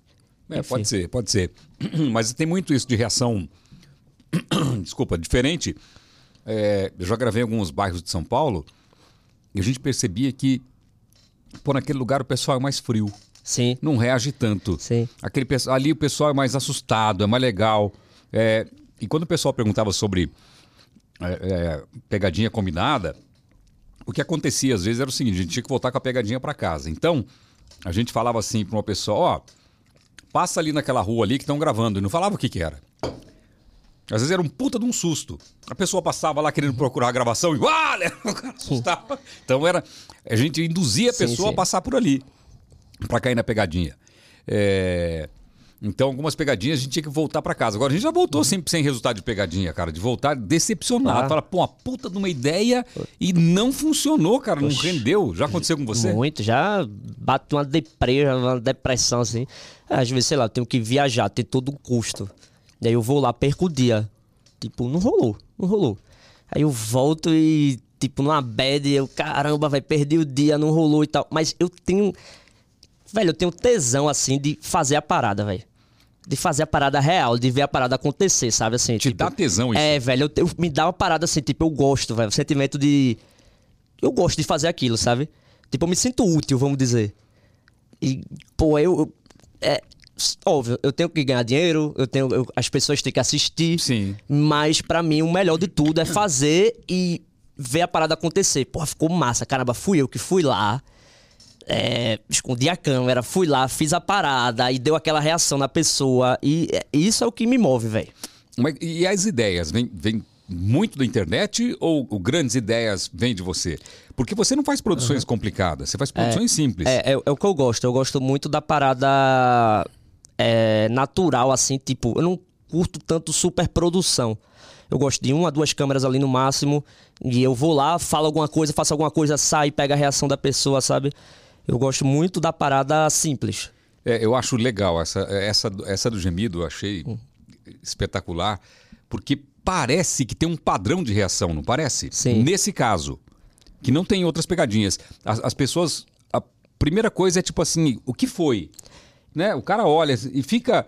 É, pode ser, pode ser. [clears throat] Mas tem muito isso de reação. [clears throat] Desculpa, diferente. É, eu já gravei em alguns bairros de São Paulo e a gente percebia que, pô, naquele lugar o pessoal é mais frio. Sim, Não reage tanto. sim. Aquele, ali o pessoal é mais assustado, é mais legal. É, e quando o pessoal perguntava sobre é, é, pegadinha combinada, o que acontecia às vezes era o seguinte: a gente tinha que voltar com a pegadinha para casa. Então, a gente falava assim para uma pessoa: ó, passa ali naquela rua ali que estão gravando. E não falava o que, que era. Às vezes era um puta de um susto. A pessoa passava lá querendo procurar a gravação e ah, [laughs] o cara assustava. Então era. A gente induzia a Sim, pessoa sim. a passar por ali pra cair na pegadinha. É, Então, algumas pegadinhas a gente tinha que voltar pra casa. Agora, a gente já voltou sempre sem resultado de pegadinha, cara. De voltar decepcionado. Ah. Fala, pô, uma puta de uma ideia e não funcionou, cara. Não rendeu. Já aconteceu com você? Muito, já bate uma deprê, uma depressão assim. Às vezes, sei lá, eu tenho que viajar, tem todo um custo. Daí eu vou lá, perco o dia. Tipo, não rolou, não rolou. Aí eu volto e, tipo, numa bad, eu, caramba, vai perder o dia, não rolou e tal. Mas eu tenho. Velho, eu tenho tesão, assim, de fazer a parada, velho. De fazer a parada real, de ver a parada acontecer, sabe? Assim, Te dá tesão isso. É, velho, eu, eu- me dá uma parada assim, tipo, eu gosto, velho. O sentimento de. Eu gosto de fazer aquilo, sabe? Tipo, eu me sinto útil, vamos dizer. E, pô, eu. eu- é. Óbvio, eu tenho que ganhar dinheiro, eu tenho, eu- as pessoas têm que assistir. Sim. Mas pra mim o melhor de tudo é fazer e ver a parada acontecer. Porra, ficou massa. Caramba, fui eu que fui lá. É, escondi a câmera, fui lá, fiz a parada e deu aquela reação na pessoa. E é, isso é o que me move, velho. E as ideias? Vêm vem muito da internet ou, ou grandes ideias vêm de você? Porque você não faz produções complicadas, você faz produções simples. É, é, é o que eu gosto. Eu gosto muito da parada é, natural, assim, tipo, eu não curto tanto superprodução. Eu gosto de uma, duas câmeras ali no máximo. E eu vou lá, falo alguma coisa, faço alguma coisa, sai, pega a reação da pessoa, sabe? Eu gosto muito da parada simples. É, eu acho legal essa, essa, essa do gemido, eu achei Hum. espetacular, porque parece que tem um padrão de reação, não parece? Sim. Nesse caso, que não tem outras pegadinhas. As, as pessoas, a primeira coisa é tipo assim, o que foi? Né? O cara olha e fica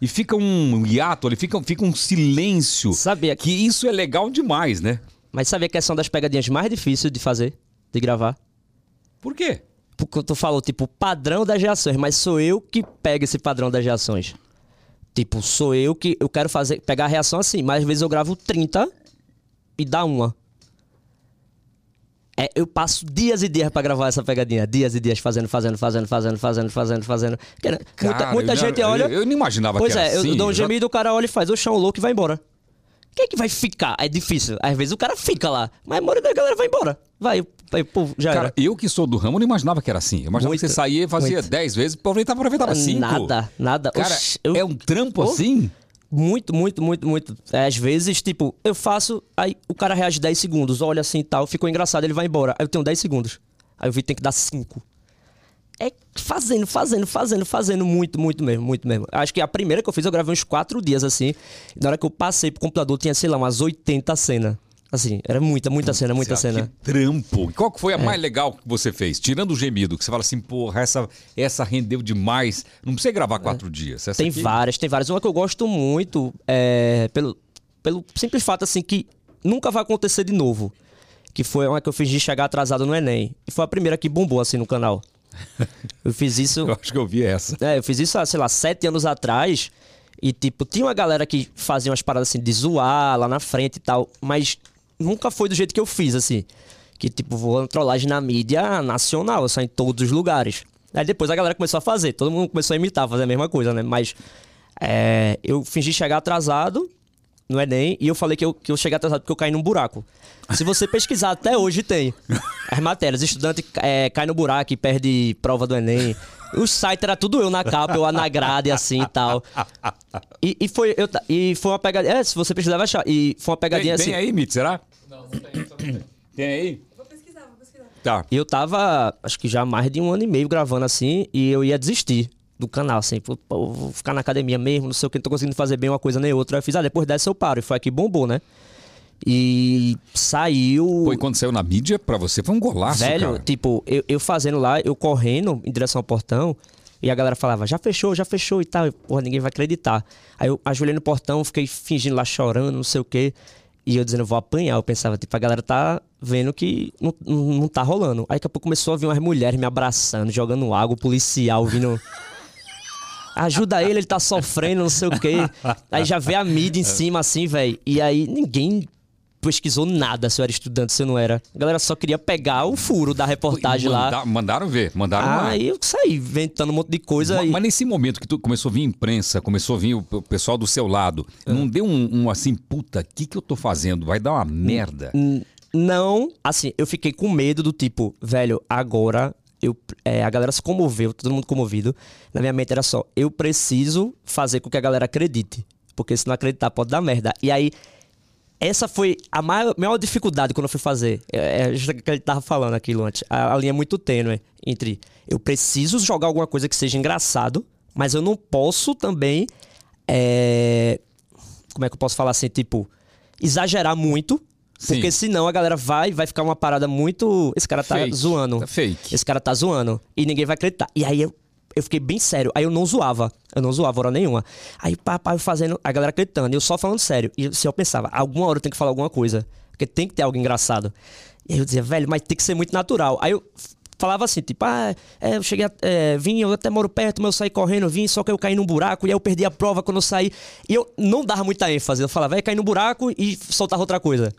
e fica um hiato, ali fica, fica um silêncio. Sabia que isso é legal demais, né? Mas sabia que são das pegadinhas mais difíceis de fazer, de gravar? Por quê? Porque tu falou, tipo, padrão das reações, mas sou eu que pego esse padrão das reações. Tipo, sou eu que eu quero fazer, pegar a reação assim, mas às vezes eu gravo 30 e dá uma. É, eu passo dias e dias pra gravar essa pegadinha. Dias e dias fazendo, fazendo, fazendo, fazendo, fazendo, fazendo, fazendo. Né, muita Cara, muita eu já- gente olha. eu- eu não imaginava pois que era é, assim, eu dou um já- gemido, o cara olha e faz, o chão louco e vai embora. Quem é que vai ficar? É difícil. Às vezes o cara fica lá, mas a maioria da galera vai embora. Vai, vai pô, já Cara, era. eu que sou do ramo não imaginava que era assim. Eu imaginava Muito, que você saía e fazia muito. 10 vezes, aproveitava, aproveitava 5. Nada, nada. Cara, Oxi, eu- é um trampo Oh. assim? Muito, muito, muito, muito. É, às vezes, tipo, eu faço, aí o cara reage 10 segundos, olha assim e tal, ficou engraçado, ele vai embora. Aí eu tenho 10 segundos. Aí eu vi que tem que dar 5. É fazendo, fazendo, fazendo, fazendo muito, muito mesmo, muito mesmo. Acho que a primeira que eu fiz, eu gravei uns 4 dias assim. Na hora que eu passei pro computador, tinha, sei lá, umas 80 cenas. Assim, era muita, muita cena, muita Cê- cena. Que trampo. Qual que É. foi a mais legal que você fez? Tirando o gemido, que você fala assim, porra, essa, essa rendeu demais. Não precisa gravar quatro dias. Essa É. Tem aqui- várias, tem várias. Uma que eu gosto muito, é, pelo, pelo simples fato, assim, que nunca vai acontecer de novo. Que foi uma que eu fiz de chegar atrasado no Enem. E foi a primeira que bombou, assim, no canal. [laughs] Eu fiz isso... Eu acho que eu vi essa. É, eu fiz isso há, sei lá, sete anos atrás. E, tipo, tinha uma galera que fazia umas paradas assim de zoar lá na frente e tal. Mas nunca foi do jeito que eu fiz, assim. Que, tipo, vou trollagem na mídia nacional, assim, em todos os lugares. Aí depois a galera começou a fazer. Todo mundo começou a imitar, fazer a mesma coisa, né? Mas é, eu fingi chegar atrasado no Enem e eu falei que eu, que eu cheguei atrasado porque eu caí num buraco. Se você pesquisar, [laughs] até hoje tem. As matérias, estudante é, cai no buraco e perde prova do Enem. O site era tudo eu na capa, eu na grade, assim e tal. E, e foi, eu, e foi uma pegadinha. É, se você pesquisar, vai achar. E foi uma Tem, pegadinha tem assim. aí, Mitch, será? Não, não tem. [coughs] Tem aí? Vou pesquisar, vou pesquisar. Tá. E eu tava, acho que já mais de um ano e meio gravando assim, e eu ia desistir do canal, assim, pô, vou ficar na academia mesmo, não sei o que, não tô conseguindo fazer bem uma coisa nem outra. Aí eu fiz, ah, depois dessa eu paro, e foi aqui bombou, né? E saiu. Foi quando saiu na mídia, pra você foi um golaço, Velho, cara. tipo, eu, eu fazendo lá, eu correndo em direção ao portão, e a galera falava, já fechou, já fechou e tal. E, porra, ninguém vai acreditar. Aí eu ajoelhei no portão, fiquei fingindo lá chorando, não sei o quê. E eu dizendo, eu vou apanhar. Eu pensava, tipo, a galera tá vendo que não, não, tá rolando. Aí daqui a pouco começou a vir umas mulheres me abraçando, jogando água, o policial vindo. [laughs] Ajuda ele, ele tá sofrendo, não sei o quê. Aí já vê a mídia em cima, assim, velho. E aí ninguém pesquisou nada se eu era estudante, se eu não era. A galera só queria pegar o furo da reportagem lá. Manda- Mandaram ver, mandaram lá. Aí eu saí inventando um monte de coisa. Ma- e... Mas nesse momento que tu começou a vir imprensa, começou a vir o, pessoal do seu lado, É. não deu um, um assim, puta, o que, que eu tô fazendo? Vai dar uma merda. Não, assim, eu fiquei com medo do tipo, velho, agora eu, é, a galera se comoveu, todo mundo comovido. Na minha mente era só, eu preciso fazer com que a galera acredite. Porque se não acreditar, pode dar merda. E aí, essa foi a maior, maior dificuldade quando eu fui fazer. É, é que ele tava falando aquilo antes. A, a linha é muito tênue entre eu preciso jogar alguma coisa que seja engraçado, mas eu não posso também. é, como é que eu posso falar assim? Tipo, exagerar muito. Sim. Porque senão a galera vai vai ficar uma parada muito. Esse cara tá Fake. zoando. Tá fake. Esse cara tá zoando. E ninguém vai acreditar. E aí eu, eu fiquei bem sério. Aí eu não zoava. Eu não zoava hora nenhuma. Aí papai fazendo, a galera acreditando. Eu só falando sério. E se eu pensava, alguma hora eu tenho que falar alguma coisa. Porque tem que ter algo engraçado. E aí eu dizia, velho, mas tem que ser muito natural. Aí eu falava assim, tipo, ah, é, eu cheguei, a- é, vim, eu até moro perto, mas eu saí correndo, vim, só que eu caí num buraco, e aí eu perdi a prova quando eu saí. E eu não dava muita ênfase. Eu falava, vai cair no buraco e soltava outra coisa.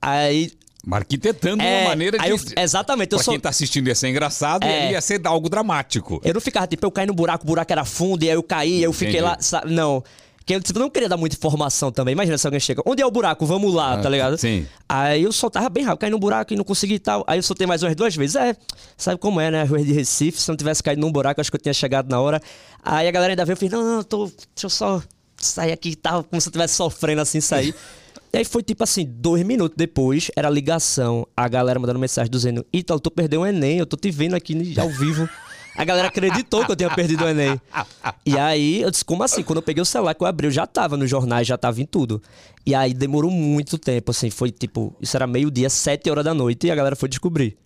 Aí arquitetando É, uma maneira de. eu- exatamente, eu pra só- quem tá assistindo ia ser engraçado e É. ali ia ser algo dramático. Eu não ficava, tipo, eu caí no buraco, o buraco era fundo, e aí eu caí, eu fiquei lá. sa- Não. Que eu tipo, não queria dar muita informação também. Imagina se alguém chega. Onde é o buraco? Vamos lá, Ah, tá ligado? sim. Aí eu soltava bem rápido, caí no buraco e não consegui e tal. Aí eu soltei mais umas duas vezes. É, sabe como é, né? Rua de Recife, se eu não tivesse caído num buraco, acho que eu tinha chegado na hora. Aí a galera ainda veio e fez: não, não, tô, deixa eu só sair aqui e tal, como se eu estivesse sofrendo assim, sair. [laughs] E aí foi tipo assim, dois minutos depois, era ligação, a galera mandando mensagem dizendo, Ítalo, tu perdeu o Enem, eu tô te vendo aqui ao vivo. A galera acreditou que eu tinha perdido o Enem. E aí, eu disse, como assim? Quando eu peguei o celular que eu abri, eu já tava nos jornais, já tava em tudo. E aí demorou muito tempo, assim, foi tipo, isso era meio-dia, sete horas da noite, e a galera foi descobrir.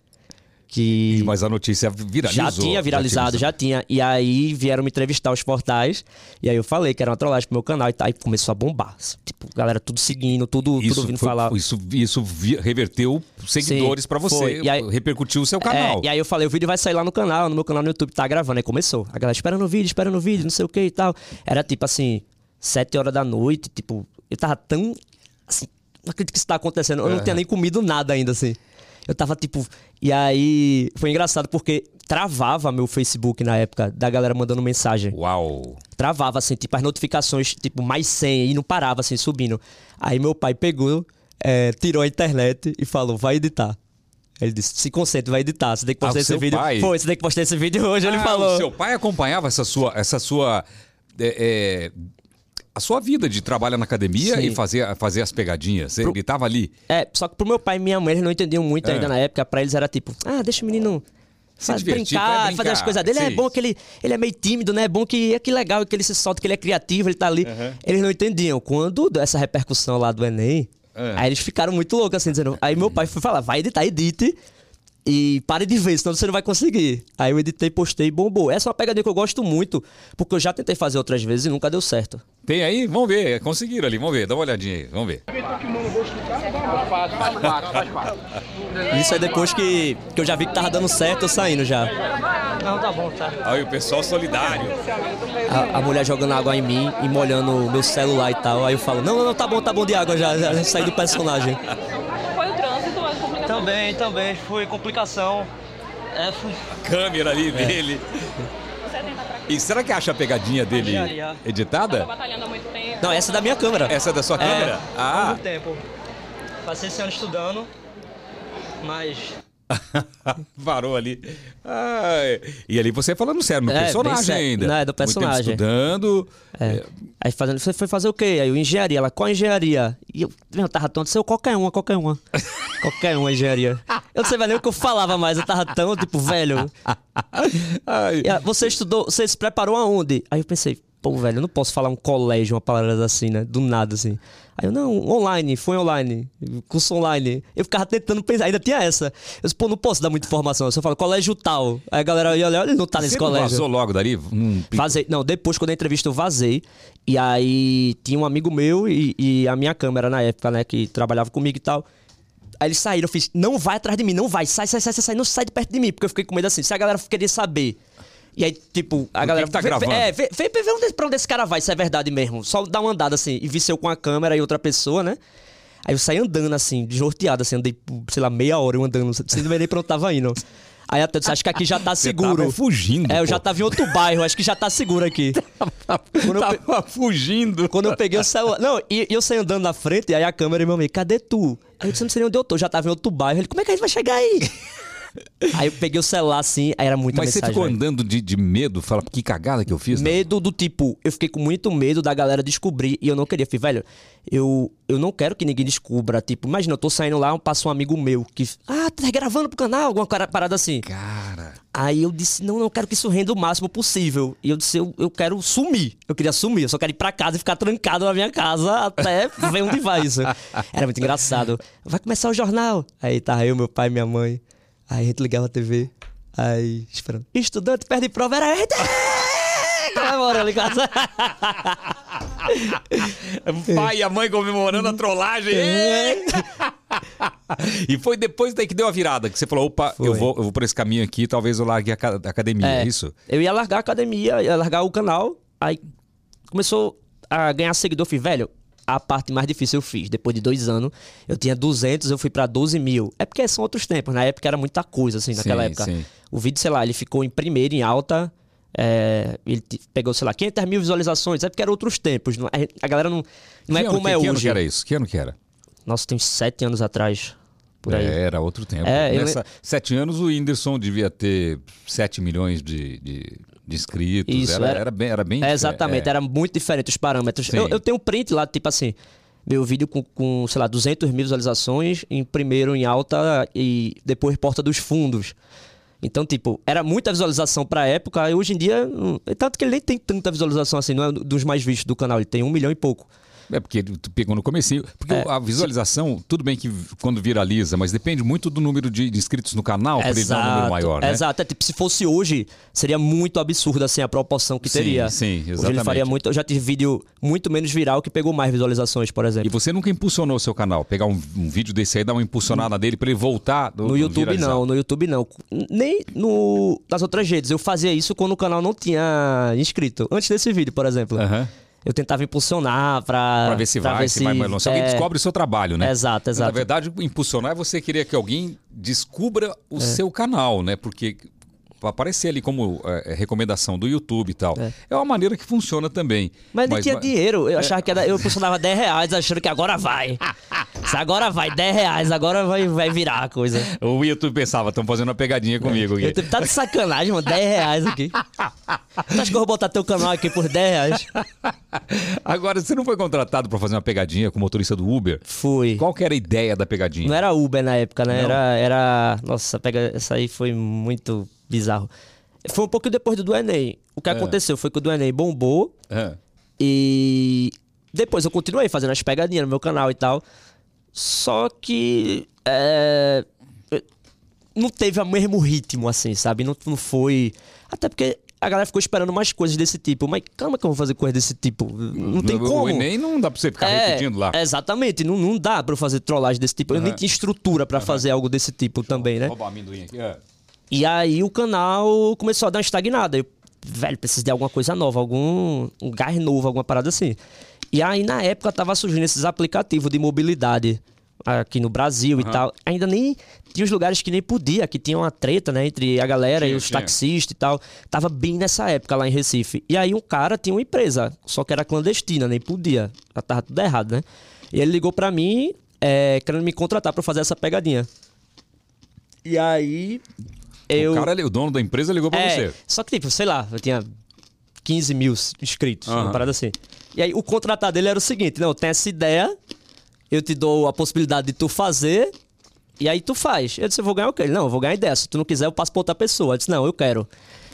Que Mas a notícia viralizou. já tinha viralizado, já tinha. E aí vieram me entrevistar os portais. E aí eu falei que era uma trollagem pro meu canal e tal. E começou a bombar. Tipo, galera tudo seguindo, tudo, Isso, tudo vindo foi- falar. isso, isso reverteu seguidores pra você, foi. E aí- repercutiu o seu canal. É, e aí eu falei, o vídeo vai sair lá no canal, no meu canal no YouTube, tá gravando. Aí começou. A galera esperando o vídeo, esperando o vídeo, não sei o que e tal. Era tipo assim, sete horas da noite, tipo, eu tava tão. Assim, não acredito que isso tá acontecendo. Eu não tinha nem comido nada ainda, assim. Eu tava tipo. E aí foi engraçado porque travava meu Facebook na época da galera mandando mensagem Uau. travava, assim, tipo, as notificações, tipo, mais 100 e não parava, assim, subindo. Aí meu pai pegou, é, tirou a internet e falou, vai editar. Ele disse, se concentre, vai editar. Você tem que Ah, postar o esse vídeo. pai? Foi, você tem que postar esse vídeo hoje, ele Ah, falou. O seu pai acompanhava essa sua, essa sua, é, é, a sua vida de trabalhar na academia Sim. e fazer, fazer as pegadinhas. Pro- Ele tava ali. É, só que pro meu pai e minha mãe, eles não entendiam muito É. ainda na época. Pra eles era tipo, ah, deixa o menino faz- divertir, brincar, vai fazer as brincar. coisas dele. É Sim. bom que ele, ele é meio tímido, né? É bom que, é que legal que ele se solta, que ele é criativo, ele tá ali. Eles não entendiam. Quando deu essa repercussão lá do Enem, É. aí eles ficaram muito loucos, assim, dizendo. Aí meu pai foi falar, vai editar, edite. E pare de ver, senão você não vai conseguir. Aí eu editei, postei e bombou. Essa é uma pegadinha que eu gosto muito, porque eu já tentei fazer outras vezes e nunca deu certo. Tem aí? Vamos ver. Conseguiram ali. Vamos ver. Dá uma olhadinha aí. Vamos ver. Isso aí depois que, que eu já vi que tava dando certo, eu saindo já. Não, tá bom, tá. Aí o pessoal solidário. a, a mulher jogando água em mim e molhando o meu celular e tal. Aí eu falo, não, não, não, tá bom, tá bom de água já, já saí do personagem. Foi o trânsito, mas complicado. Também, também. Foi complicação. É, foi. Câmera ali dele. E será que acha a pegadinha dele editada? Batalhando há muito tempo. Não, essa é da minha câmera. Essa é da sua câmera? Há Ah, muito tempo. Passei esse ano estudando, mas. [laughs] parou ali. Ai. E ali você falando sério, no É, personagem sério. ainda. Não, é do Muito tempo personagem. estudando. É. Aí fazendo, você foi fazer o quê? Aí eu, engenharia. Ela, qual engenharia? E eu, eu tava tão, eu, qualquer uma, qualquer uma. [laughs] qualquer uma engenharia. Eu não sei nem o que eu falava mais, eu tava tão, tipo, velho. Você estudou, você se preparou aonde? Aí eu pensei, pô, velho, eu não posso falar um colégio, uma palavra assim, né? Do nada, assim. Aí eu, não, online, foi online, curso online. Eu ficava tentando pensar, ainda tinha essa. Eu disse, pô, não posso dar muita informação. Eu só falo, colégio tal. Aí a galera ia olhar, ele não tá nesse Você colégio. vazou logo dali? Hum, Vazei. Não, depois, quando a entrevista, eu vazei. E aí tinha um amigo meu e, e a minha câmera na época, né, que trabalhava comigo e tal. Aí eles saíram, eu fiz, não vai atrás de mim, não vai, sai, sai, sai, sai, sai, não sai de perto de mim, porque eu fiquei com medo assim, se a galera queria saber. E aí, tipo, a que galera. que tá vê- vê- gravando? É, vê, vê, vê onde, pra onde esse cara vai, se é verdade mesmo. Só dá uma andada assim, e vi eu com a câmera e outra pessoa, né? Aí eu saí andando assim, desnorteado, assim, andei, sei lá, meia hora eu andando, sem nem pra onde tava indo. Aí até disse, acho que aqui já tá Você seguro. tava fugindo. É, eu pô. já tava em outro bairro, acho que já tá seguro aqui. [laughs] Quando eu, pe- Tava fugindo. quando eu peguei o celular. Não, e eu saí andando na frente, e aí a câmera e meu amigo, cadê tu? Aí eu disse, não sei nem onde eu tô, já tava em outro bairro. Ele, como é que a gente vai chegar aí? Aí eu peguei o celular assim, aí era muita Mas você mensagem. ficou velho. andando de, de medo? Fala, que cagada que eu fiz. né? Medo do tipo, eu fiquei com muito medo da galera descobrir e eu não queria. Falei, velho, eu, eu não quero que ninguém descubra. Tipo, imagina, eu tô saindo lá, passa um amigo meu que. Ah, tá gravando pro canal? Alguma parada assim. Cara. Aí eu disse, não, não, eu quero que isso renda o máximo possível. E eu disse, eu, eu quero sumir. Eu queria sumir, eu só quero ir pra casa e ficar trancado na minha casa até ver onde vai isso. [laughs] Era muito engraçado. Vai começar o jornal. Aí tava eu, meu pai e minha mãe. Aí a gente ligava a TV. Aí, esperando. Estudante perde prova, era gente. Comemorando em casa. O pai e a mãe comemorando a trollagem. É. e foi depois daí que deu a virada, que você falou, opa, eu vou, eu vou por esse caminho aqui, talvez eu largue a ca- a academia, é, isso? Eu ia largar a academia, ia largar o canal. Aí começou a ganhar seguidor. Fiz, velho, a parte mais difícil eu fiz. Depois de dois anos, eu tinha 200, eu fui pra 12 mil. É porque são outros tempos. Na época era muita coisa, assim, naquela Sim, época. sim. O vídeo, sei lá, ele ficou em primeiro, em alta. é, ele pegou, sei lá, 500 mil visualizações. É porque eram outros tempos. não- a, gente- a galera não, não é que ano, como que, é que ano hoje. que era isso? Que ano que era? Nossa, tem uns sete anos atrás. Por aí. É, era outro tempo. É, eu Nessa, Sete anos o Whindersson devia ter 7 milhões de, de, de inscritos. Isso, era, era- era bem, era bem É, exatamente, é. era muito diferente os parâmetros. Eu, eu tenho um print lá, tipo assim, meu vídeo com, com, sei lá, 200 mil visualizações, em primeiro em alta e depois Porta dos Fundos. Então, tipo, era muita visualização pra época, e hoje em dia, hum, tanto que ele nem tem tanta visualização assim, não é dos mais vistos do canal, ele tem um milhão e pouco. É porque tu pegou no comecinho. Porque É, a visualização, tudo bem que quando viraliza, mas depende muito do número de, de inscritos no canal para ele dar um número maior, né? Exato, é, tipo, se fosse hoje, seria muito absurdo assim a proporção que Sim, teria. sim, Hoje ele exatamente. faria muito, eu já tive vídeo muito menos viral que pegou mais visualizações, por exemplo. E você nunca impulsionou o seu canal? Pegar um, um vídeo desse aí, dar uma impulsionada nele para ele voltar do, No YouTube viralizar? não, no YouTube não. Nem no, nas outras redes. Eu fazia isso quando o canal não tinha inscrito. Antes desse vídeo, por exemplo. Aham. Eu tentava impulsionar pra. Pra ver se pra vai, se vai mais longe. Se alguém é, descobre o seu trabalho, né? Exato, exato. Na verdade, impulsionar é você querer que alguém descubra o seu canal, né? Porque aparecer ali como é, recomendação do YouTube e tal. É. uma maneira que funciona também. Mas nem tinha mas- dinheiro. Eu achava que era. Eu impulsionava 10 reais achando que agora vai. Se agora vai, 10 reais, agora vai, vai virar a coisa. O YouTube pensava, estão fazendo uma pegadinha comigo aqui. Eu tô- tá de sacanagem, mano. 10 reais aqui. Tu acha que eu vou botar teu canal aqui por 10 reais? Agora, você não foi contratado para fazer uma pegadinha com o motorista do Uber? Fui. Qual que era a ideia da pegadinha? Não era Uber na época, né? Não? Era, era. Nossa, pega... essa aí foi muito bizarro. Foi um pouco depois do do Enem. O que É. aconteceu foi que o do Enem bombou Ah, e depois eu continuei fazendo as pegadinhas no meu canal e tal. Só que. é, Não teve o mesmo ritmo, assim, sabe? Não, não foi. Até porque a galera ficou esperando mais coisas desse tipo. Mas calma que eu vou fazer coisa desse tipo. Não tem como. O Enem não dá para você ficar É, repetindo lá. Exatamente, não, não dá pra eu fazer trollagem desse tipo. Eu nem tinha estrutura pra fazer algo desse tipo também, né? Roubar amendoim aqui. é. E aí o canal começou a dar uma estagnada. Eu, velho, preciso de alguma coisa nova, algum um gás novo, alguma parada assim. E aí na época tava surgindo esses aplicativos de mobilidade aqui no Brasil e tal. Ainda nem tinha os lugares que nem podia, que tinha uma treta, né, entre a galera Tinha, e os tinha. taxistas e tal. Tava bem nessa época lá em Recife. E aí um cara tinha uma empresa, só que era clandestina, nem podia. Já tava tudo errado, né? E ele ligou pra mim, é, querendo me contratar pra fazer essa pegadinha. E aí eu O cara, o dono da empresa ligou para é, você. Só que, tipo, sei lá, eu tinha 15 mil inscritos, Aham. uma parada assim. E aí o contratar dele era o seguinte: não, tem essa ideia, eu te dou a possibilidade de tu fazer, e aí tu faz. Eu disse, eu vou ganhar o quê? Ele, não, eu vou ganhar a ideia. Se tu não quiser, eu passo pra outra pessoa. Eu disse, não, eu quero.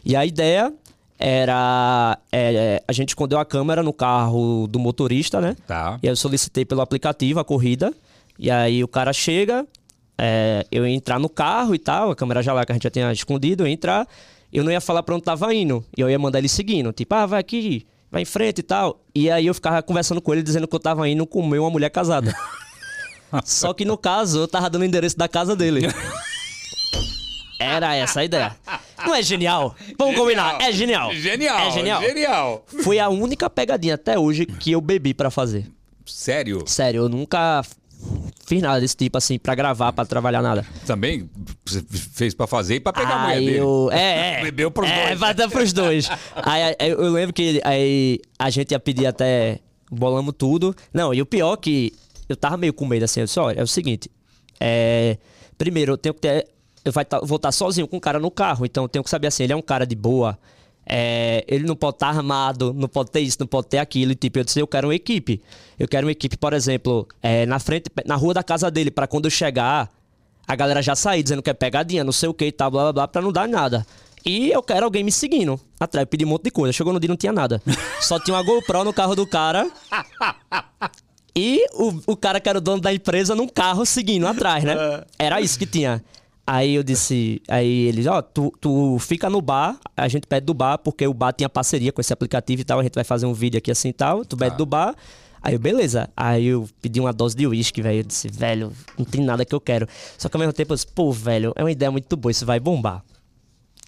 E a ideia era. é, a gente escondeu a câmera no carro do motorista, né? Tá. E aí eu solicitei pelo aplicativo a corrida. E aí o cara chega, é, eu ia entrar no carro e tal, a câmera já lá que a gente já tinha escondido, eu ia entrar, eu não ia falar pra onde tava indo. E eu ia mandar ele seguindo, tipo, ah, vai aqui, vai em frente e tal. E aí eu ficava conversando com ele dizendo que eu tava indo comer uma mulher casada. [laughs] Só que no caso, eu tava dando o endereço da casa dele. Era essa a ideia. Não é genial? Vamos combinar, é genial. Genial. É genial. Genial. Foi a única pegadinha até hoje que eu bebi pra fazer. Sério? Sério, eu nunca fiz nada desse tipo, assim, pra gravar, pra trabalhar nada. Também você fez pra fazer e pra pegar a mulher Aí dele. eu. É, [laughs] é. Bebeu pros é, dois. vai dar pros dois. aí, aí eu lembro que aí a gente ia pedir até. Bolamos tudo. Não, e o pior é que eu tava meio com medo assim. Eu disse: olha, é o seguinte. É, primeiro, eu tenho que ter. Eu vai tá- vou estar sozinho com o cara no carro, então eu tenho que saber assim: ele é um cara de boa. É, ele não pode estar armado, não pode ter isso, não pode ter aquilo. E, tipo, eu disse: eu quero uma equipe. Eu quero uma equipe, por exemplo, é, na frente, na rua da casa dele, para quando eu chegar, a galera já sair dizendo que é pegadinha, não sei o que e tal, blá blá blá, pra não dar nada. E eu quero alguém me seguindo atrás, eu pedi um monte de coisa. Chegou no dia não tinha nada. Só tinha uma GoPro no carro do cara. E o, o cara que era o dono da empresa num carro seguindo atrás, né? Era isso que tinha. Aí eu disse, aí eles, ó, tu, tu fica no bar, a gente pede do bar, porque o bar tinha parceria com esse aplicativo e tal, a gente vai fazer um vídeo aqui assim e tal, tu pede do bar. Aí eu, beleza. Aí eu pedi uma dose de uísque, velho. Eu disse, velho, não tem nada que eu quero. Só que ao mesmo tempo eu disse, pô, velho, é uma ideia muito boa, isso vai bombar.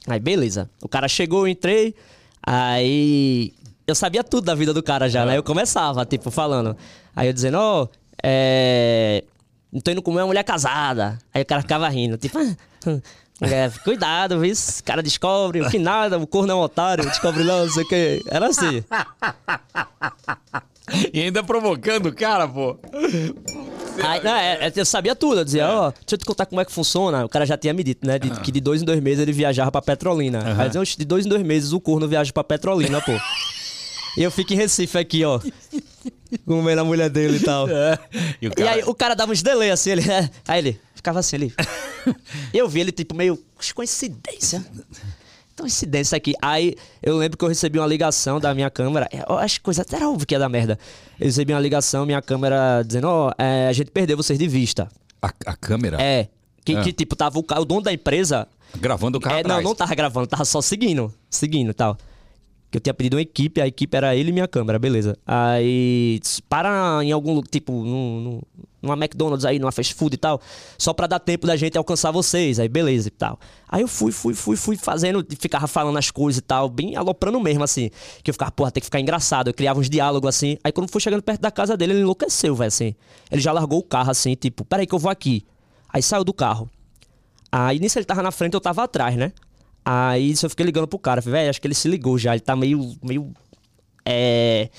Aí, beleza. O cara chegou, eu entrei. Aí. Eu sabia tudo da vida do cara já, né? Eu começava, tipo, falando. Aí eu dizendo, ó, é. Não tô indo comer uma mulher casada. Aí o cara ficava rindo, tipo. "Ah, é, cuidado, viu? Esse cara descobre que nada, o corno é um otário, descobre não, não sei o quê. Era assim. [laughs] E ainda provocando o cara, pô. Aí, não, é, é, eu sabia tudo. Eu dizia, ó, deixa eu te contar como é que funciona. O cara já tinha me dito, né? de- Que de dois em dois meses ele viajava pra Petrolina. Aí eu dizia, "Oxe, de dois em dois meses o corno viaja pra Petrolina, pô. e eu fico em Recife aqui, ó. Comendo a mulher dele e tal. [laughs] E o E cara... aí o cara dava uns delay assim, ele. [laughs] é. Aí ele ficava assim, ele. [laughs] eu vi ele, tipo, meio. Coincidência. Coincidência aqui. Aí eu lembro que eu recebi uma ligação da minha câmera. Eu acho que coisa até era óbvio que ia dar merda. Eu recebi uma ligação, minha câmera dizendo, ó, é, a gente perdeu vocês de vista. A, a câmera É. Que, Ah. que, tipo, tava o, o dono da empresa. gravando o carro É, não, atrás. não tava gravando, tava só seguindo. Seguindo e tal. Que eu tinha pedido uma equipe, a equipe era ele e minha câmera, beleza. Aí, para em algum, tipo, num, num- numa McDonald's aí, numa fast food e tal, só pra dar tempo da gente alcançar vocês, aí beleza e tal. Aí eu fui, fui, fui, fui fazendo, ficava falando as coisas e tal, bem aloprando mesmo, assim. Que eu ficava, porra, tem que ficar engraçado. Eu criava uns diálogos assim. Aí quando foi chegando perto da casa dele, ele enlouqueceu, velho, assim. Ele já largou o carro assim, tipo, peraí que eu vou aqui. Aí saiu do carro. Aí nisso ele tava na frente, eu tava atrás, né? Aí eu fiquei ligando pro cara. Falei, velho, acho que ele se ligou já. Ele tá meio. meio. É.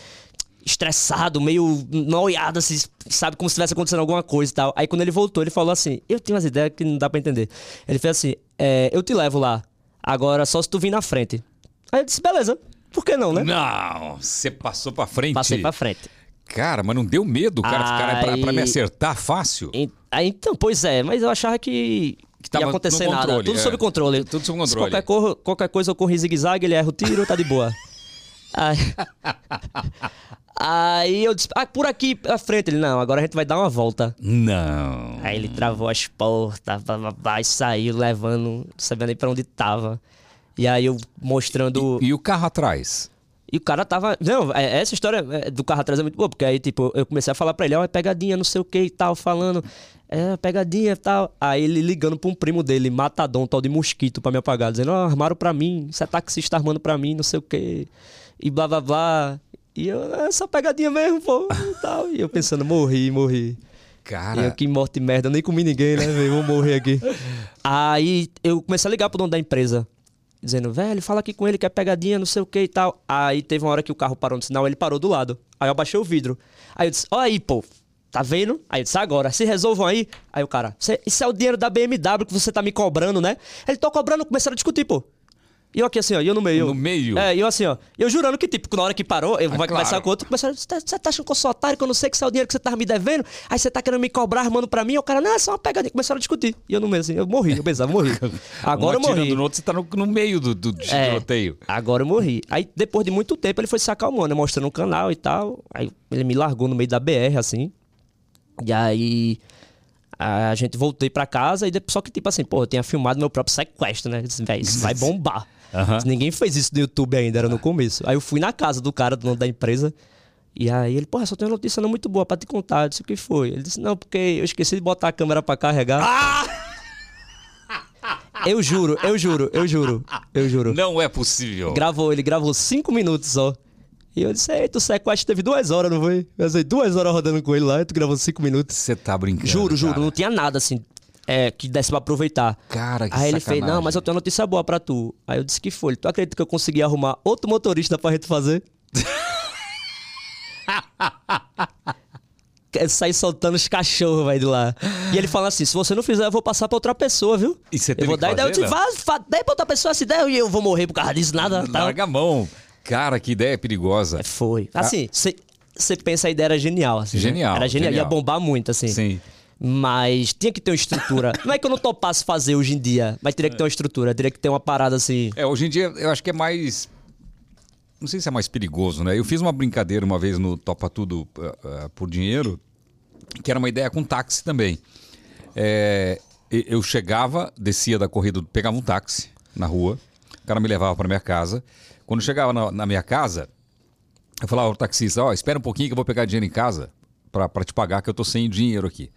Estressado, meio noiado, assim, sabe? Como se tivesse acontecendo alguma coisa e tal. Aí quando ele voltou, ele falou assim: Eu tenho umas ideias que não dá pra entender. Ele fez assim: é, Eu te levo lá. Agora só se tu vir na frente. Aí eu disse: Beleza. Por que não, né? Não, você passou pra frente. Passei pra frente. Cara, mas não deu medo, cara, cara pra, pra me Aí- acertar fácil? Aí, então, pois é, mas eu achava que, Que tava ia acontecer nada. controle, Tudo é. sob controle. Tudo sob Se controle. Qualquer, cor- qualquer coisa em zigue-zague, ele erra o tiro, tá de boa. [laughs] Aí, aí eu disse, ah, por aqui à frente. Ele, não, agora a gente vai dar uma volta. Não. Aí ele travou as portas, blá, blá, e saiu levando, não sabia nem pra onde tava. E aí eu mostrando... E o carro atrás? E o cara tava. Não, é- essa história é, do carro atrás é muito boa, porque aí, tipo, eu comecei a falar pra ele, ó, é pegadinha, não sei o que e tal, falando, é pegadinha e tal. Aí ele ligando pra um primo dele, matadão, tal de mosquito, pra me apagar, dizendo, ó, armaram pra mim, esse taxista armando pra mim, não sei o que, e blá blá blá. E eu, é só pegadinha mesmo, pô, e tal. E eu pensando, morri, morri. E Cara, eu, que morte merda, eu nem comi ninguém, né, velho? Vou morrer aqui. Aí eu comecei a ligar pro dono da empresa, dizendo, velho, fala aqui com ele que é pegadinha, não sei o que e tal. Aí teve uma hora que o carro parou no sinal, ele parou do lado. Aí eu abaixei o vidro. Aí eu disse, ó aí, pô, tá vendo? Aí eu disse, agora, se resolvam aí. Aí o cara, "Cê- isso é o dinheiro da BMW que você tá me cobrando, né? Ele tô cobrando, começaram a discutir, pô. E eu aqui assim, ó, e eu no meio. No meio? É, e eu assim, ó. Eu jurando que, tipo, na hora que parou, eu Ah, conversar claro. com o outro, começaram, você tá, tá achando que eu sou otário, que eu não sei que isso é o dinheiro que você tava me devendo? Aí você tá querendo me cobrar, armando pra mim? O cara, não, é só uma pegadinha. Começaram a discutir. E eu no meio assim, eu morri, eu pensava, morri. [laughs] Agora um eu morri. no outro, você tá no, no meio do, do É, tiroteio. agora eu morri. Aí, depois de muito tempo, ele foi se acalmando, né, mostrando o canal e tal. Aí ele me largou no meio da BR, assim. E aí a gente voltei pra casa e depois, só que tipo assim, pô, eu tinha filmado meu próprio sequestro, né? Disse, véi, isso vai [laughs] bombar. Disse, Ninguém fez isso no YouTube ainda, era no começo. Aí eu fui na casa do cara, do dono da empresa. E aí ele, porra, só tem uma notícia não muito boa pra te contar. Eu disse, o que foi? Ele disse, não, porque eu esqueci de botar a câmera pra carregar. Eu juro, eu juro, eu juro, eu juro. Não é possível. Gravou, ele gravou cinco minutos só. E eu disse, eita, o sequestro teve duas horas, não foi? Eu disse, duas horas rodando com ele lá, e tu gravou cinco minutos. Você tá brincando. Juro, juro, cara. não tinha nada assim é, que desse pra aproveitar. Cara, que Aí ele fez, sacanagem. não, mas eu tenho uma notícia boa pra tu. Aí eu disse que foi. Tu acredita que eu consegui arrumar outro motorista pra gente fazer? [laughs] Quer Sair soltando os cachorros, velho, de lá. E ele falando assim: se você não fizer, eu vou passar pra outra pessoa, viu? E você eu vou dar ideia. Eu não? vá, dá pra outra pessoa essa ideia e eu vou morrer por causa disso, nada. Tal. Larga a mão. Cara, que ideia perigosa. É, Foi. Assim, você pensa a ideia era genial. Assim, né? Genial, Era genial. genial. Ia bombar muito, assim. Sim. Mas tinha que ter uma estrutura. [laughs] não é que eu não topasse fazer hoje em dia, mas teria que ter uma estrutura. Teria que ter uma parada assim. É, hoje em dia eu acho que é mais. Não sei se é mais perigoso, né? Eu fiz uma brincadeira uma vez no Topa Tudo ah, ah, por Dinheiro, que era uma ideia com táxi também. É, eu chegava, descia da corrida, pegava um táxi na rua, cara me levava para minha casa. Quando chegava na, na minha casa, eu falava ao taxista: Ó, espera um pouquinho que eu vou pegar dinheiro em casa para te pagar, que eu tô sem dinheiro aqui.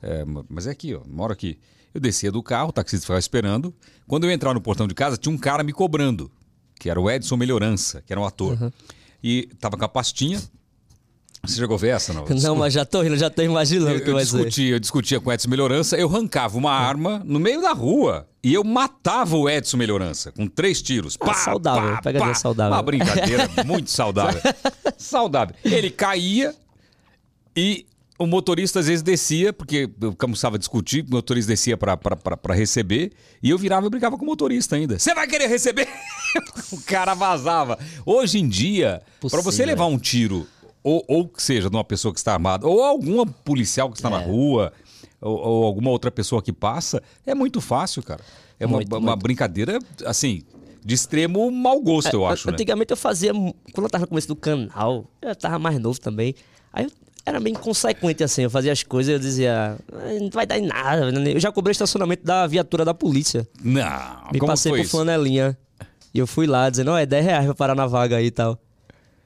É, ma- mas é aqui, ó, moro aqui. Eu descia do carro, o taxista ficava esperando. Quando eu entrar no portão de casa, tinha um cara me cobrando, que era o Edson Melhorança, que era um ator. E tava com a pastinha. Você chegou a ver essa, não? Não, mas já tô rindo, já tô imaginando o Eu, que eu vai ser. discutia, eu discutia com o Edson Melhorança, eu arrancava uma arma no meio da rua e eu matava o Edson Melhorança com três tiros. Ah, saudável, pegadinha saudável. Uma brincadeira [laughs] muito saudável. saudável. Ele caía e o motorista às vezes descia, porque eu começava a discutir, o motorista descia pra receber e eu virava e brigava com o motorista ainda. Você vai querer receber? [laughs] o cara vazava. Hoje em dia, pra você levar um tiro, ou, ou que seja de uma pessoa que está armada, ou alguma policial que está na É. rua, ou, ou alguma outra pessoa que passa, é muito fácil, cara. É uma, Muito, uma muito. brincadeira, assim, de extremo mau gosto, eu É, acho, né? Antigamente eu fazia. Quando eu tava no começo do canal, eu tava mais novo também. Aí eu era meio inconsequente assim. Eu fazia as coisas e eu dizia. "Ah, Não vai dar em nada. Eu já cobrei estacionamento da viatura da polícia. Não, Me passei por isso? flanelinha. E eu fui lá dizendo, ó, é 10 reais pra parar na vaga aí e tal.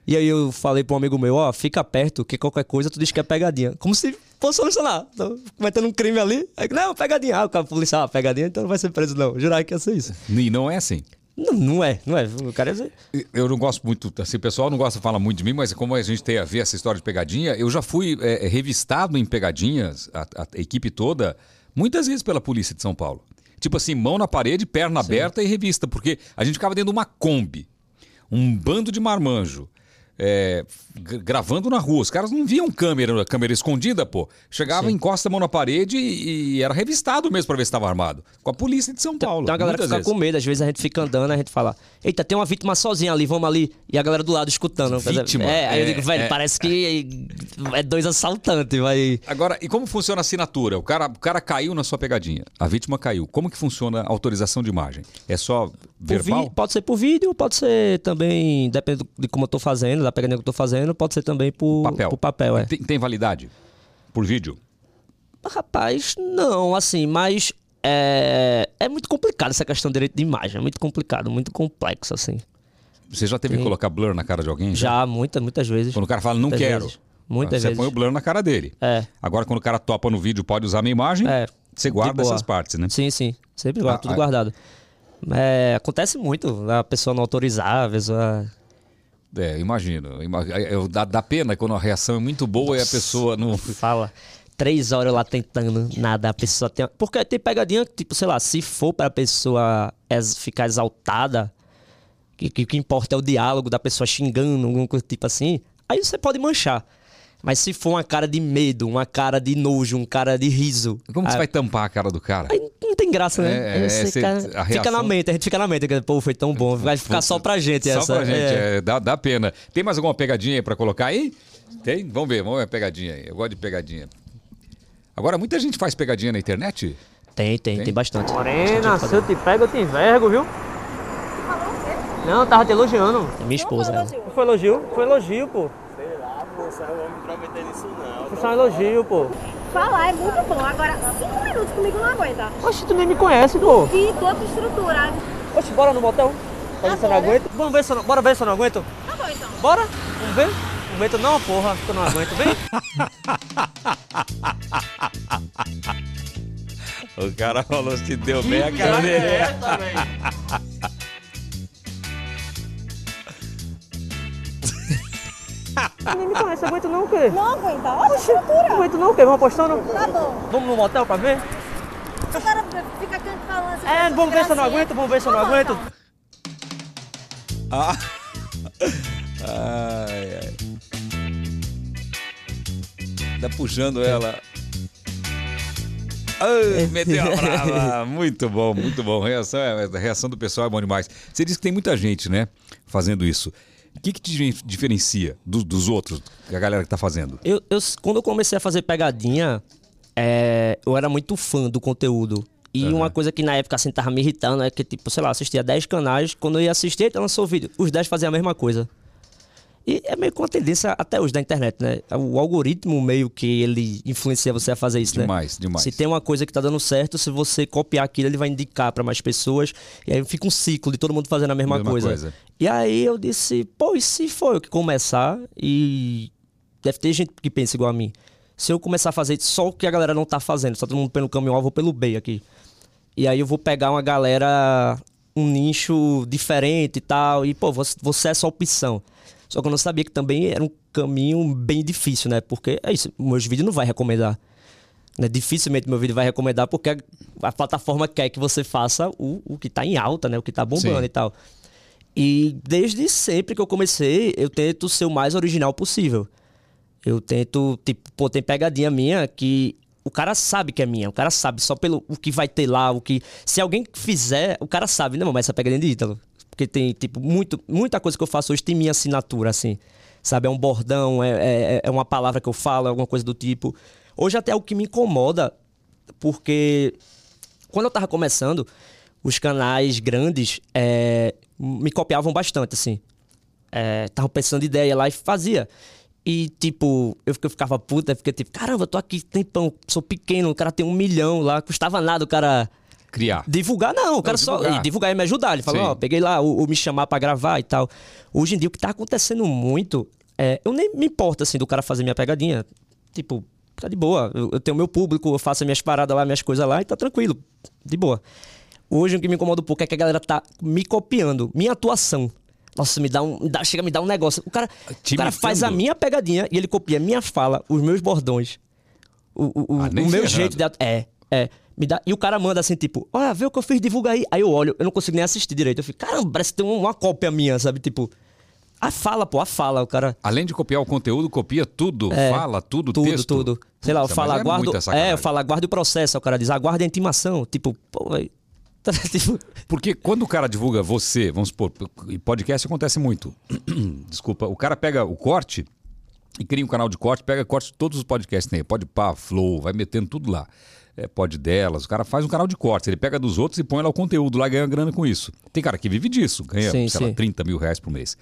E aí eu falei pra um amigo meu, ó, fica perto, que qualquer coisa tu diz que é pegadinha. Como se fosse solucionar. Tô cometendo um crime ali. Aí, não, pegadinha. Ah, o cara policial, ah, pegadinha, então não vai ser preso não. Jurava que ia ser isso. E não é assim. Não, não é, não é. O cara dizer... Eu não gosto muito, assim, o pessoal não gosta de falar muito de mim, mas como a gente tem a ver essa história de pegadinha, eu já fui é, revistado em pegadinhas, a, a equipe toda, muitas vezes pela polícia de São Paulo. Tipo assim, mão na parede, perna aberta e revista, porque a gente ficava dentro de uma Kombi, um bando de marmanjo. É, gravando na rua. Os caras não viam câmera, câmera escondida, pô. Chegava, encosta a mão na parede e, e era revistado mesmo pra ver se estava armado. Com a polícia de São Paulo. Tem uma galera fica vezes. com medo, às vezes a gente fica andando, a gente fala, eita, tem uma vítima sozinha ali, vamos ali. E a galera do lado escutando. Vítima? É, aí eu É, digo, velho, é. parece que é dois assaltantes, vai. Agora, e como funciona a assinatura? O cara, o cara caiu na sua pegadinha. A vítima caiu. Como que funciona a autorização de imagem? É só verbal? vi- pode ser por vídeo, pode ser também, depende de como eu tô fazendo, da pegadinha que eu tô fazendo, pode ser também por Papel. por papel é. Tem, tem validade? Por vídeo? Rapaz, não, assim, mas é, é muito complicado essa questão de direito de imagem, é muito complicado, muito complexo, assim. Você já teve que colocar blur na cara de alguém? Já, muitas, muitas vezes. Quando o cara fala, não Muitas quero. vezes. Muitas você vezes. põe o blur na cara dele. É. Agora, quando o cara topa no vídeo, pode usar a minha imagem, É, você guarda essas partes, né? Sim, sim. Sempre guarda, Ah, tudo ah. guardado. É, acontece muito, a pessoa não autorizar, a pessoa. É, imagino. Ima- eu- Dá, dá pena quando a reação é muito boa e a pessoa não... Fala. Três horas lá tentando, nada, a pessoa tem. Porque tem pegadinha que, tipo, sei lá, se for pra pessoa ex- ficar exaltada, que, que o que importa é o diálogo da pessoa xingando, alguma coisa tipo assim, aí você pode manchar. Mas se for uma cara de medo, uma cara de nojo, um cara de riso. Como que aí, você vai tampar a cara do cara? aí não tem graça, né? É, é, você cê- cara- a Fica na reação- mente, a gente fica na mente. que, Pô, foi tão bom. Vai ficar só pra gente Só essa. pra gente, é. é, dá, dá pena. Tem mais alguma pegadinha aí pra colocar aí? Tem? Vamos ver, vamos ver a pegadinha aí. Eu gosto de pegadinha. Agora, muita gente faz pegadinha na internet? Tem, tem, tem, Tem? bastante. Morena, se eu te pego, eu te envergo, viu? Não, eu tava te elogiando. É minha esposa. ela. Não foi elogio? Foi elogio, pô. Sei lá, moça, eu vou me intrometer nisso não. Foi só um elogio, pô. Falar é muito bom, agora cinco minutos comigo não aguenta. Oxe, tu nem me conhece, pô. E toda estruturada. Oxe, bora no motel? Pra ver se eu não aguento. Vamos ver se eu não... Bora ver se eu não aguento? Tá bom então. Bora? Vamos ver? Não aguento não, porra, que eu não aguento. Vem. [laughs] O cara falou se deu bem a cara dele. Você aguenta não o quê? Não aguenta. Olha a estrutura. Não aguento não o quê? Vamos apostando? Tá bom. Vamos no motel pra ver? O cara fica aqui falando assim. É, vamos ver se eu não aguento, vamos ver se eu não aguento. Ah. [laughs] Ai, ai. Tá puxando ela. Ai, meteu a brava. [laughs] Muito bom, muito bom. Reação, é- a reação do pessoal é bom demais. Você disse que tem muita gente, né, fazendo isso. O que, que te dif- diferencia do- dos outros, da galera que tá fazendo? Eu, eu- quando eu comecei a fazer pegadinha, é, eu era muito fã do conteúdo. E uma coisa que na época assim tava me irritando é que, tipo, sei lá, assistia 10 canais, quando eu ia assistir, ele lançou o vídeo. Os 10 faziam a mesma coisa. E é meio que uma tendência até hoje da internet, né? O algoritmo meio que ele influencia você a fazer isso, Demais, né? demais. Se tem uma coisa que tá dando certo, se você copiar aquilo, ele vai indicar para mais pessoas. E aí fica um ciclo de todo mundo fazendo a mesma, Mesma coisa. coisa. E aí eu disse, pô, e se for eu que começar e deve ter gente que pensa igual a mim. Se eu começar a fazer só o que a galera não tá fazendo, só todo mundo pelo caminho A, eu vou pelo B aqui. E aí eu vou pegar uma galera, um nicho diferente e tal, e pô, você, você é essa opção. Só que eu não sabia que também era um caminho bem difícil, né? Porque é isso, meus vídeos não vai recomendar. Né? Dificilmente meu vídeo vai recomendar porque a, a plataforma quer que você faça o, o que tá em alta, né? O que tá bombando Sim. e tal. E desde sempre que eu comecei, eu tento ser o mais original possível. Eu tento, tipo, pô, tem pegadinha minha que o cara sabe que é minha, o cara sabe só pelo o que vai ter lá, o que. Se alguém fizer, o cara sabe, não, mas essa pegadinha é de Ítalo. Porque tem, tipo, muito, muita coisa que eu faço hoje tem minha assinatura, assim. Sabe? É um bordão, é, é, é uma palavra que eu falo, é alguma coisa do tipo. Hoje até é o que me incomoda, porque quando eu tava começando, os canais grandes é, me copiavam bastante, assim. É, tava pensando ideia lá e fazia. E, tipo, eu, eu ficava puta, porque, tipo, caramba, eu tô aqui tempão, sou pequeno, o cara tem um milhão lá, custava nada o cara Criar. divulgar, não, o cara só. divulgar. E divulgar e me ajudar. Ele falou, ó, peguei lá, o, o me chamar pra gravar e tal. Hoje em dia, o que tá acontecendo muito, é, eu nem me importo, assim, do cara fazer minha pegadinha. Tipo, tá de boa. Eu, eu tenho meu público, eu faço as minhas paradas lá, minhas coisas lá e tá tranquilo. De boa. Hoje o que me incomoda um pouco é que a galera tá me copiando, minha atuação. Nossa, me dá um. me dá- chega a me dar um negócio. O cara, Te o cara faz a minha pegadinha e ele copia minha fala, os meus bordões. O, o, Ah, o meu jeito de. É, é. Me dá, e o cara manda assim, tipo, olha, vê o que eu fiz, divulga aí. Aí eu olho, eu não consigo nem assistir direito. Eu fico, caramba, parece que tem uma cópia minha, sabe? Tipo, a fala, pô, a fala, o cara. Além de copiar o conteúdo, copia tudo, É, fala tudo, Tudo, texto. tudo. Sei lá, eu Puta, falo, é aguardo. É, eu falo, aguarde o processo. O cara diz, aguarde a intimação. Tipo, pô, velho. [laughs] tipo, Porque quando o cara divulga você, vamos supor, e podcast acontece muito. [clears throat] Desculpa, o cara pega o corte e cria um canal de corte, pega corte de todos os podcasts que tem. Pode pá, flow, vai metendo tudo lá. É, pode delas, o cara faz um canal de cortes, ele pega dos outros e põe lá o conteúdo lá e ganha grana com isso. Tem cara que vive disso, ganha, Sim, sei lá, sim. 30 mil reais por mês.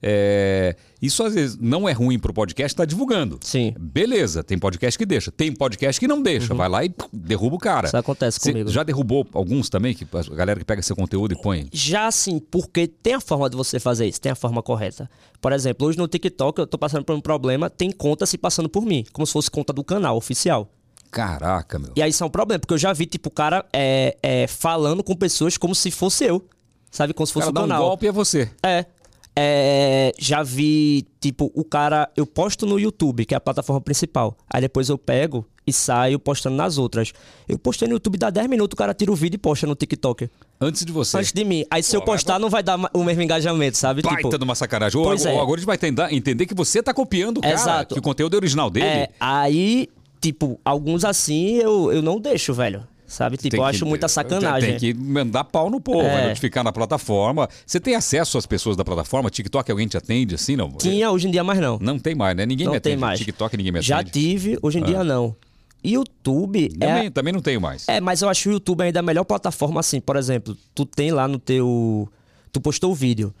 É, isso às vezes não é ruim pro podcast estar divulgando. Sim. Beleza, tem podcast que deixa. Tem podcast que não deixa. Vai lá e derruba o cara. Uhum. Isso acontece Cê comigo. Já derrubou alguns também, que a galera que pega seu conteúdo e põe. Já assim, porque tem a forma de você fazer isso, tem a forma correta. Por exemplo, hoje no TikTok eu tô passando por um problema, tem conta se passando por mim, como se fosse conta do canal oficial. Caraca, meu. E aí isso é um problema, porque eu já vi, tipo, o cara é, é, falando com pessoas como se fosse eu. Sabe? Como se O fosse cara o dá um canal. golpe é você. É. É, já vi, tipo, o cara. Eu posto no YouTube, que é a plataforma principal. Aí depois eu pego e saio postando nas outras. Eu postei no YouTube, dá 10 minutos, o cara tira o vídeo e posta no TikTok. Antes de você. Antes de mim. Aí se Pô, eu postar, não vai dar o mesmo engajamento, sabe? Baita tipo, de uma sacanagem. O, Pois o é. algoritmo vai entender que você tá copiando o cara, Exato. que o conteúdo é original dele. É, aí, tipo, alguns assim eu, eu não deixo, velho. Sabe? Tipo, Tem eu que- acho muita sacanagem. Tem que mandar pau no povo, É. notificar na plataforma. Você tem acesso às pessoas da plataforma? TikTok alguém te atende assim, não? Tinha, hoje em dia mais não. Não tem mais, né? Ninguém não me atende. tem mais. TikTok ninguém me atende. Já tive, hoje em dia não. YouTube é, Também, também não tenho mais. É, mas eu acho o YouTube ainda a melhor plataforma assim. Por exemplo, tu tem lá no teu. Tu postou o vídeo.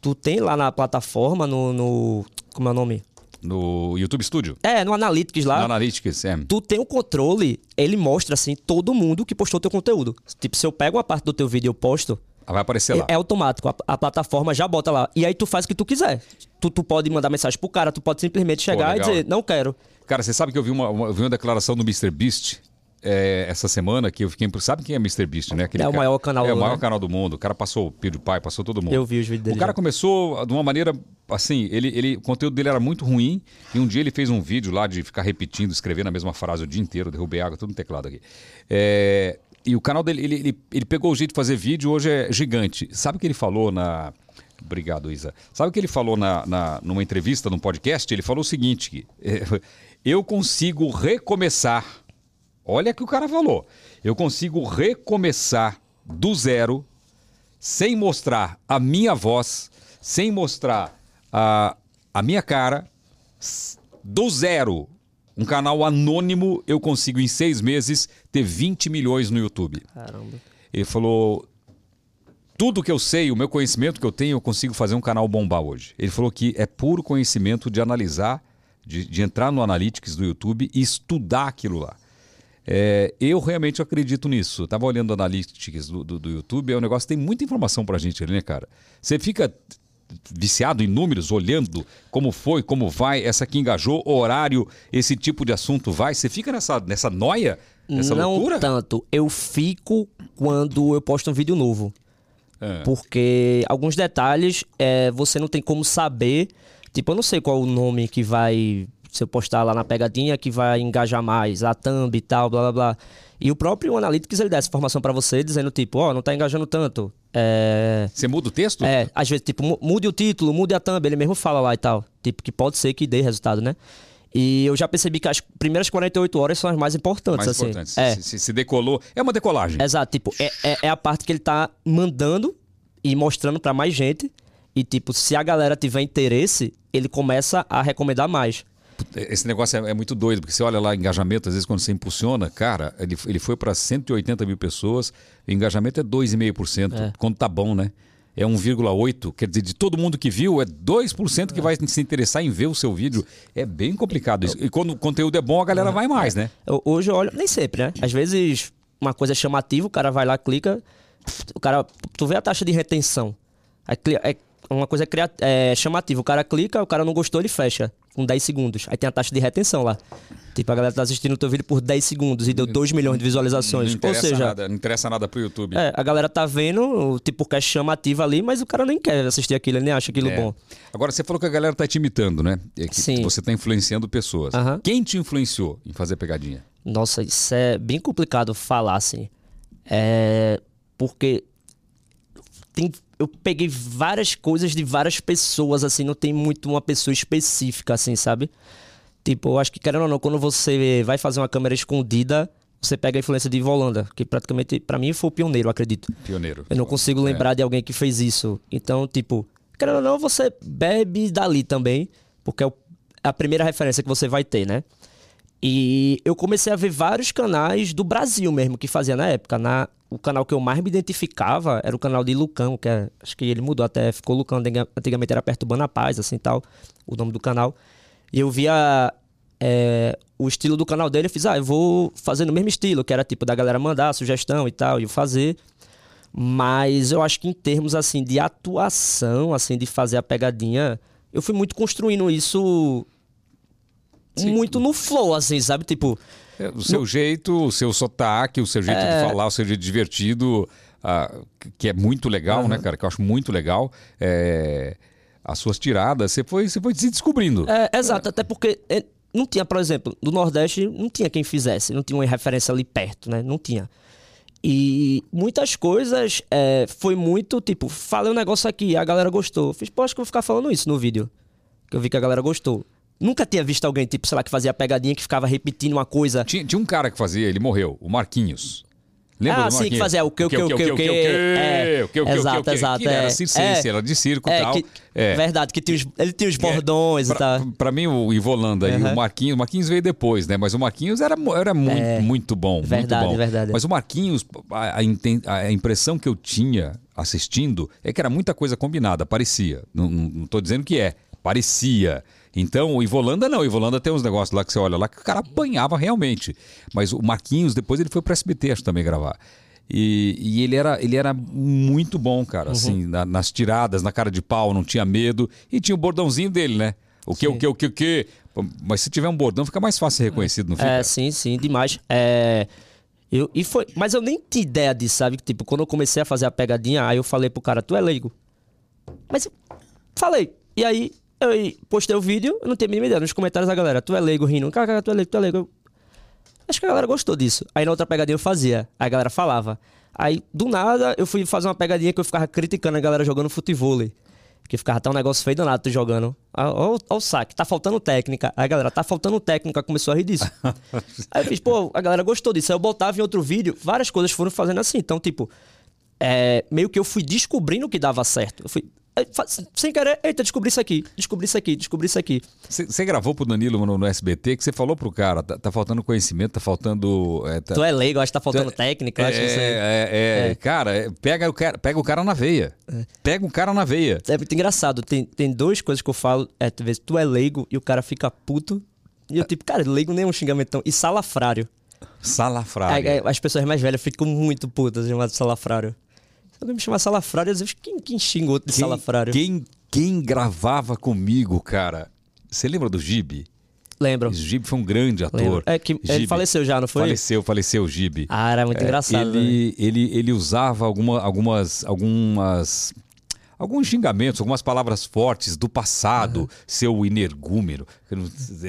Tu tem lá na plataforma, no. no- como é o nome? No YouTube Studio. É, no Analytics lá. No Analytics, é. Tu tem o controle, ele mostra assim todo mundo que postou teu conteúdo. Tipo, se eu pego uma parte do teu vídeo e eu posto, Ah, Vai aparecer lá. é automático. A, a plataforma já bota lá. E aí tu faz o que tu quiser. Tu, tu pode mandar mensagem pro cara, tu pode simplesmente chegar e legal. dizer, não quero. Cara, você sabe que eu vi uma, uma- vi uma declaração do Mr. Beast é, essa semana que eu fiquei. Sabe quem é Mr. Beast, né? Aquele É o cara- maior canal É o do- maior né? canal do mundo. O cara passou o PewDiePie, passou todo mundo. Eu vi os vídeos dele O cara já. começou de uma maneira assim, ele, ele, o conteúdo dele era muito ruim e um dia ele fez um vídeo lá de ficar repetindo, escrevendo a mesma frase o dia inteiro, derrubei água, tudo no teclado aqui. É, e o canal dele, ele, ele, ele pegou o jeito de fazer vídeo, hoje é gigante. Sabe o que ele falou na... Obrigado, Isa. Sabe o que ele falou na, na, numa entrevista, num podcast? Ele falou o seguinte, é, [laughs] eu consigo recomeçar Olha o que o cara falou. Eu consigo recomeçar do zero, sem mostrar a minha voz, sem mostrar a, a minha cara, do zero. Um canal anônimo, eu consigo em seis meses ter 20 milhões no YouTube. Caramba. Ele falou: tudo que eu sei, o meu conhecimento que eu tenho, eu consigo fazer um canal bombar hoje. Ele falou que é puro conhecimento de analisar, de, de entrar no Analytics do YouTube e estudar aquilo lá. É, eu realmente acredito nisso. Eu tava olhando o Analytics do, do, do YouTube, é um negócio que tem muita informação pra gente ali, né, cara? Você fica viciado em números, olhando como foi, como vai, essa que engajou, horário, esse tipo de assunto vai. Você fica nessa, nessa noia, nessa não loucura? tanto. Eu fico quando eu posto um vídeo novo. É. Porque alguns detalhes é, você não tem como saber. Tipo, eu não sei qual o nome que vai. Se eu postar lá na pegadinha, que vai engajar mais, a thumb e tal, blá blá blá. E o próprio Analytics ele dá essa informação pra você, dizendo tipo, ó, não tá engajando tanto. É. Você muda o texto? É, às vezes, tipo, mu- mude o título, mude a thumb, ele mesmo fala lá e tal. Tipo, que pode ser que dê resultado, né? E eu já percebi que as primeiras 48 horas são as mais importantes, mais assim. importante. É, Se, se- decolou. É uma decolagem. Exato, tipo, é, é, é a parte que ele tá mandando e mostrando pra mais gente. E, tipo, se a galera tiver interesse, ele começa a recomendar mais. Esse negócio é, é muito doido, porque você olha lá engajamento, às vezes quando você impulsiona, cara, ele, ele foi para 180 mil pessoas, o engajamento é 2,5%, quando tá bom, né? É 1,8%, quer dizer, de todo mundo que viu, é 2% que vai se interessar em ver o seu vídeo. É bem complicado isso. E quando o conteúdo é bom, a galera vai mais, né? Eu- hoje eu olho, nem sempre, né? Às vezes uma coisa é chamativa, o cara vai lá, clica, o cara, tu vê a taxa de retenção. Aí É uma coisa é, chamativa, o cara clica, o cara não gostou, ele fecha com 10 segundos. Aí tem a taxa de retenção lá. Tipo, a galera tá assistindo o teu vídeo por 10 segundos e deu 2 milhões de Não visualizações. Ou interessa seja, nada, não interessa nada pro YouTube. é, a galera tá vendo, tipo, que é chamativa ali, mas o cara nem quer assistir aquilo, ele nem acha aquilo É. bom. Agora, você falou que a galera tá te imitando, né? É Sim. você tá influenciando pessoas. Quem te influenciou em fazer pegadinha? Nossa, isso é bem complicado falar, assim. É. Porque. Tem, eu peguei várias coisas de várias pessoas, assim, não tem muito uma pessoa específica, assim, sabe? Tipo, eu acho que, querendo ou não, quando você vai fazer uma câmera escondida, você pega a influência de Volanda, que praticamente, pra mim, foi o pioneiro, acredito. Pioneiro. Eu não consigo lembrar de alguém que fez isso. Então, tipo, querendo ou não, você bebe dali também, porque é é a primeira referência que você vai ter, né? E eu comecei a ver vários canais do Brasil mesmo que fazia na época. Na, o canal que eu mais me identificava era o canal de Lucão, que é, acho que ele mudou até, ficou Lucão, antiga- antigamente era Perturbando a Paz, assim tal, o nome do canal. E eu via é, o estilo do canal dele, eu fiz, ah, eu vou fazer no mesmo estilo, que era tipo da galera mandar sugestão e tal, e eu fazer. Mas eu acho que em termos assim de atuação, assim de fazer a pegadinha, eu fui muito construindo isso muito no flow, assim, sabe? Tipo, É, O seu jeito, o seu sotaque, o seu jeito É. de falar, o seu jeito divertido, ah, que é muito legal, né, cara? Que eu acho muito legal. É, as suas tiradas, você foi, você foi se descobrindo. É, exato, até porque é, não tinha, por exemplo, do Nordeste não tinha quem fizesse, não tinha uma referência ali perto, né? Não tinha. E muitas coisas é, foi muito tipo, falei um negócio aqui, a galera gostou. Fiz, pô, acho que eu vou ficar falando isso no vídeo. Que eu vi que a galera gostou. Nunca tinha visto alguém, tipo, sei lá, que fazia pegadinha, que ficava repetindo uma coisa. Tinha, tinha um cara que fazia, ele morreu, o Marquinhos. Lembra Ah, do sim, Marquinhos? que fazia o que, o que, o que, o que. É, o que, o que, o que, Exato, o que. exato. Que Era é. circense, É. era de circo e É, tal. que- É. Verdade, que tinha os, ele tinha os bordões e Pra, tal. pra mim, o Ivolanda e Aham. o Marquinhos, o Marquinhos veio depois, né? Mas o Marquinhos era, era muito, É. muito bom. Verdade, muito bom. verdade. Mas o Marquinhos, a, a a impressão que eu tinha assistindo é que era muita coisa combinada, parecia. Não, não tô dizendo que é, parecia. Então, o Ivolanda não, o Ivolanda tem uns negócios lá que você olha lá que o cara apanhava realmente. Mas o Marquinhos, depois ele foi pro SBT, acho também gravar. E, e ele, era, ele era muito bom, cara, Uhum. assim, na- nas tiradas, na cara de pau, não tinha medo. E tinha o bordãozinho dele, né? O que, o que, o que, o que. Mas se tiver um bordão, fica mais fácil ser reconhecido, não fica? É, sim, sim, demais. É, Eu, e foi, mas eu nem tinha ideia disso, sabe? Tipo, quando eu comecei a fazer a pegadinha, aí eu falei pro cara, tu é leigo. Mas falei. E aí eu postei o vídeo, eu não tenho a mínima ideia. Nos comentários da galera, tu é leigo rindo, cara, tu é leigo, tu é leigo. Eu, acho que a galera gostou disso. Aí na outra pegadinha eu fazia, aí a galera falava. Aí do nada eu fui fazer uma pegadinha que eu ficava criticando a galera jogando futebol. Que ficava até um negócio feio danado tu jogando. Olha o saque, tá faltando técnica. Aí a galera, tá faltando técnica, começou a rir disso. [laughs] aí eu fiz, pô, a galera gostou disso. Aí eu botava em outro vídeo, várias coisas foram fazendo assim. Então, tipo, é, meio que eu fui descobrindo o que dava certo. Eu fui, sem querer, eita, descobri isso aqui, descobri isso aqui, descobri isso aqui. Você gravou pro Danilo no, no, SBT que você falou pro cara, tá, tá, faltando conhecimento, tá faltando. É, tá... Tu é leigo, acho que tá faltando tu técnica, é, acho que você... é, é, é, cara, é, pega o cara, pega o cara na veia. Pega o cara na veia. É muito engraçado, tem, tem duas coisas que eu falo, é, tu, vês, tu é leigo e o cara fica puto. E eu, tipo, cara, leigo nem é um xingamentão. E salafrário. Salafrário. as pessoas mais velhas ficam muito putas chamado salafrário. Se alguém me chamar salafrário, às vezes quem, quem xinga outro de quem, salafrário? Quem, quem gravava comigo, cara? Você lembra do Gibi? Lembro. O Gibi foi um grande ator. Lembro. É que ele faleceu já, não foi? Faleceu, faleceu o Gibi. Ah, era muito é, engraçado. Ele, né? ele, ele usava alguma, algumas, algumas alguns xingamentos, algumas palavras fortes do passado, uhum. seu energúmero,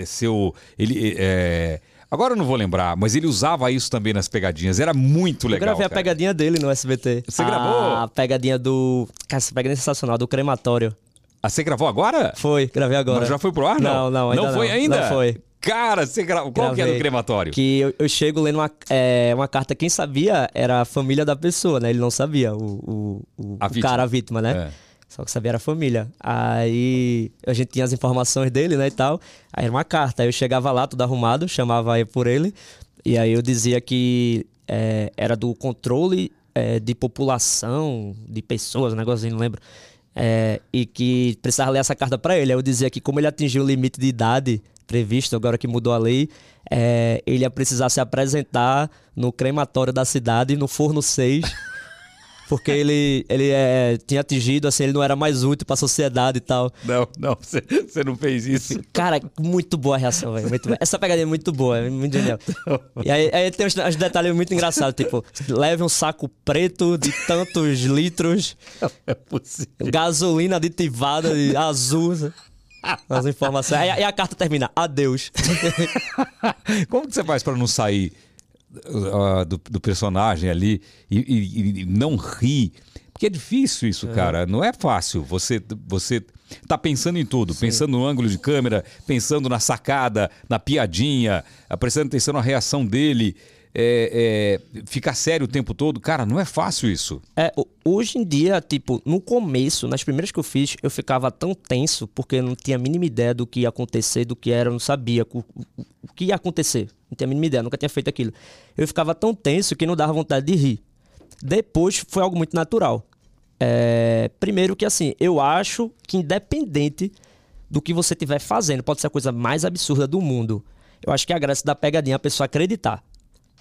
seu ele é, Agora eu não vou lembrar, mas ele usava isso também nas pegadinhas. Era muito legal. Eu gravei cara. a pegadinha dele no SBT. Você gravou? A pegadinha do. Cara, essa pegadinha é sensacional, do crematório. Ah, você gravou agora? Foi, gravei agora. Mas já foi pro ar, não? Não, não, ainda não. foi ainda? Não foi. Cara, você gravou. Qual que é do crematório? Que eu, eu chego lendo uma, é, uma carta, quem sabia era a família da pessoa, né? Ele não sabia, o, o, o, o cara, a vítima, né? É. Só que sabia era a família. Aí a gente tinha as informações dele, né, e tal. Aí era uma carta. Aí eu chegava lá, tudo arrumado, chamava por ele. E aí eu dizia que é, era do controle é, de população, de pessoas, um negocinho, não lembro. É, e que precisava ler essa carta para ele. Aí eu dizia que como ele atingiu o limite de idade previsto, agora que mudou a lei, é, ele ia precisar se apresentar no crematório da cidade, no Forno 6 [laughs] porque ele, ele é, tinha atingido, assim, ele não era mais útil pra sociedade e tal. Não, não, você não fez isso. Cara, muito boa a reação, velho. Essa pegadinha é muito boa, é muito genial. E aí, aí tem uns, uns, detalhes muito engraçados, tipo, leve um saco preto de tantos litros. Não é possível. Gasolina aditivada de azul. As informações. Aí a carta termina, adeus. [laughs] Como que você faz para não sair uh, do, do, personagem ali e, e, e, não rir. Porque é difícil isso, é. cara. Não é fácil. Você, você tá pensando em tudo, Sim. pensando no ângulo de câmera, pensando na sacada, na piadinha, prestando atenção na reação dele. É, é, ficar sério o tempo todo, cara, não é fácil isso. É, hoje em dia, tipo, no começo, nas primeiras que eu fiz, eu ficava tão tenso porque eu não tinha a mínima ideia do que ia acontecer, do que era, eu não sabia o, o, o que ia acontecer. Não tinha a mínima ideia, nunca tinha feito aquilo. Eu ficava tão tenso que não dava vontade de rir. Depois foi algo muito natural. É, primeiro que assim, eu acho que independente do que você estiver fazendo, pode ser a coisa mais absurda do mundo. Eu acho que a graça da pegadinha é a pessoa acreditar.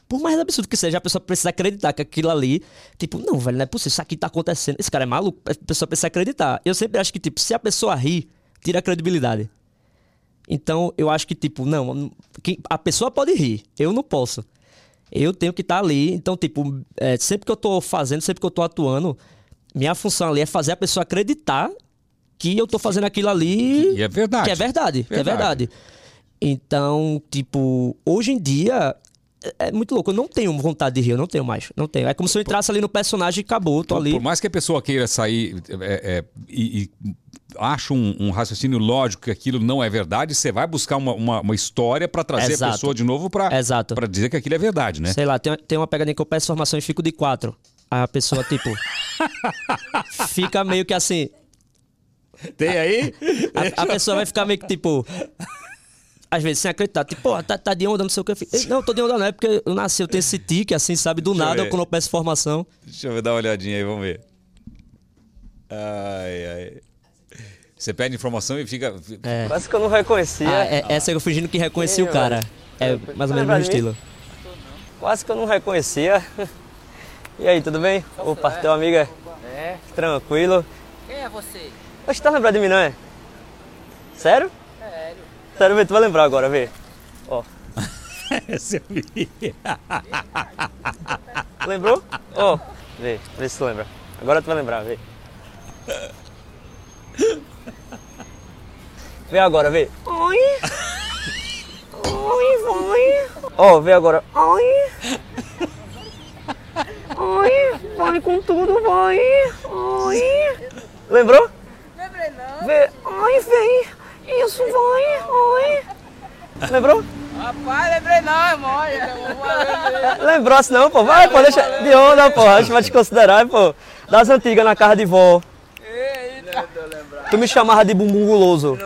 Por mais absurdo que seja, a pessoa precisa acreditar que aquilo ali, tipo, não, velho, não é possível, isso aqui tá acontecendo, esse cara é maluco, a pessoa precisa acreditar. Eu sempre acho que, tipo, se a pessoa rir, tira a credibilidade. Então, eu acho que, tipo, não, a pessoa pode rir, eu não posso. Eu tenho que estar tá ali. Então, tipo, é, sempre que eu tô fazendo, sempre que eu tô atuando, minha função ali é fazer a pessoa acreditar que eu tô fazendo aquilo ali. E é verdade. Que é verdade, verdade. que é verdade. Então, tipo, hoje em dia, é, é muito louco. Eu não tenho vontade de rir, eu não tenho mais. Não tenho. É como se eu entrasse ali no personagem e acabou, tô por, ali. Por mais que a pessoa queira sair é, é, e, e acha um, um, raciocínio lógico que aquilo não é verdade, você vai buscar uma, uma, uma história para trazer Exato. a pessoa de novo para dizer que aquilo é verdade, né? Sei lá, tem, tem uma pegadinha que eu peço formação e fico de quatro. A pessoa, tipo, [laughs] fica meio que assim. Tem aí? A, a pessoa vai ficar meio que tipo às vezes sem acreditar. Tipo, pô, tá, tá de onda, não sei o que. Eu fico, não, tô de onda não, é porque eu nasci, eu tenho esse tique, assim, sabe, do Deixa nada, quando eu peço formação. Deixa eu dar uma olhadinha aí, vamos ver. Ai, ai. Você pede informação e fica. É. Quase que eu não reconhecia. Ah, é, essa eu fingindo que reconheci o cara. É mais ou menos o meu estilo. Quase que eu não reconhecia. [laughs] E aí, tudo bem? Opa, teu amigo é? É. Tranquilo. Quem é você? Você tá lembrado de mim, não é? Sério? Sério. Vê, tu vai lembrar agora, vê. Ó. Essa eu vi. Lembrou? Ó, vê, vê se tu lembra. Agora tu vai lembrar, vê. Vê agora, vê. Oi. Oi, vai. Ó, vê agora. Oi. Oi, vai com tudo, vai. Oi. Lembrou? Lembrei não. Vê. Ai, vem. Isso, vai. Oi. Lembrou? Rapaz, lembrei não, irmão. Lembrou assim não, pô. Vai, pô, deixa de onda, pô. A gente vai te considerar, pô. Das antigas na casa de vó. Tu me chamava de bumbum guloso.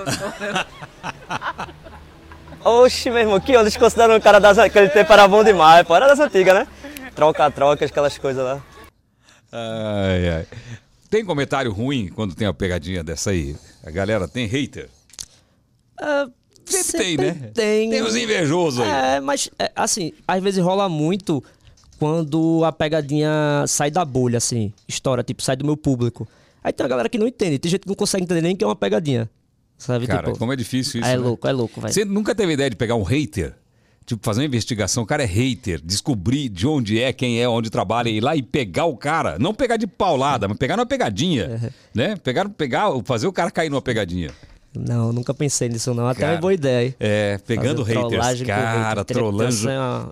Oxe, meu irmão, que onda te considerando um cara das, aquele tempo era bom demais, pô. Era das antigas, né? Troca-troca, aquelas coisas lá. Ai, ai. Tem comentário ruim quando tem uma pegadinha dessa aí? A galera tem hater? Ah, Sempre tem, né? Tem. Tem os invejosos aí. É, mas, é, assim, às vezes rola muito quando a pegadinha sai da bolha, assim, estoura, tipo, sai do meu público. Aí tem uma galera que não entende, tem gente que não consegue entender nem que é uma pegadinha. Sabe, Cara, tipo, como é difícil isso. é né? louco, é louco, velho. Você nunca teve ideia de pegar um hater? Tipo, fazer uma investigação, o cara é hater, descobrir de onde é, quem é, onde trabalha, ir lá e pegar o cara. Não pegar de paulada, mas pegar numa pegadinha. Né? Pegar, pegar, fazer o cara cair numa pegadinha. Não, nunca pensei nisso não, até Cara, é uma boa ideia. É, pegando Fazer haters. Cara, trollando.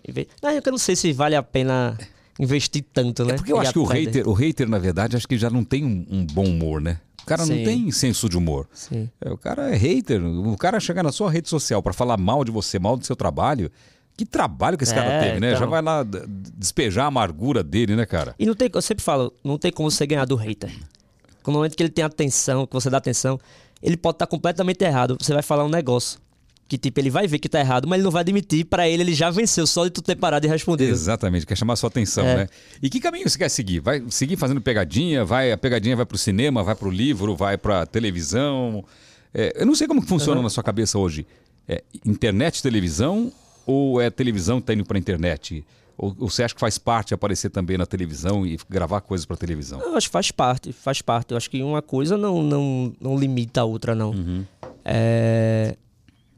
Vez- Não, eu não sei se vale a pena investir tanto, né? É porque eu Ir acho que o hater, o hater, na verdade, acho que já não tem um, um bom humor, né? O cara não Sim. tem senso de humor. Sim. É, o cara é hater. O cara chega na sua rede social pra falar mal de você, mal do seu trabalho. Que trabalho que esse cara É, teve, né? então. Já vai lá despejar a amargura dele, né, cara? E não tem, eu sempre falo, não tem como você ganhar do hater. No momento que ele tem atenção, que você dá atenção, ele pode estar completamente errado. Você vai falar um negócio que, tipo, ele vai ver que tá errado, mas ele não vai admitir. Pra ele, ele já venceu só de tu ter parado e respondido. Exatamente, quer chamar a sua atenção, É. né? E que caminho você quer seguir? Vai seguir fazendo pegadinha? Vai, a pegadinha vai pro cinema, vai pro livro, vai pra televisão? É, eu não sei como que funciona na sua cabeça hoje. É internet, televisão ou é televisão que tá indo pra internet? Ou, ou você acha que faz parte aparecer também na televisão e gravar coisas pra televisão? Eu acho que faz parte, faz parte. Eu acho que uma coisa não, não, não limita a outra, não. É,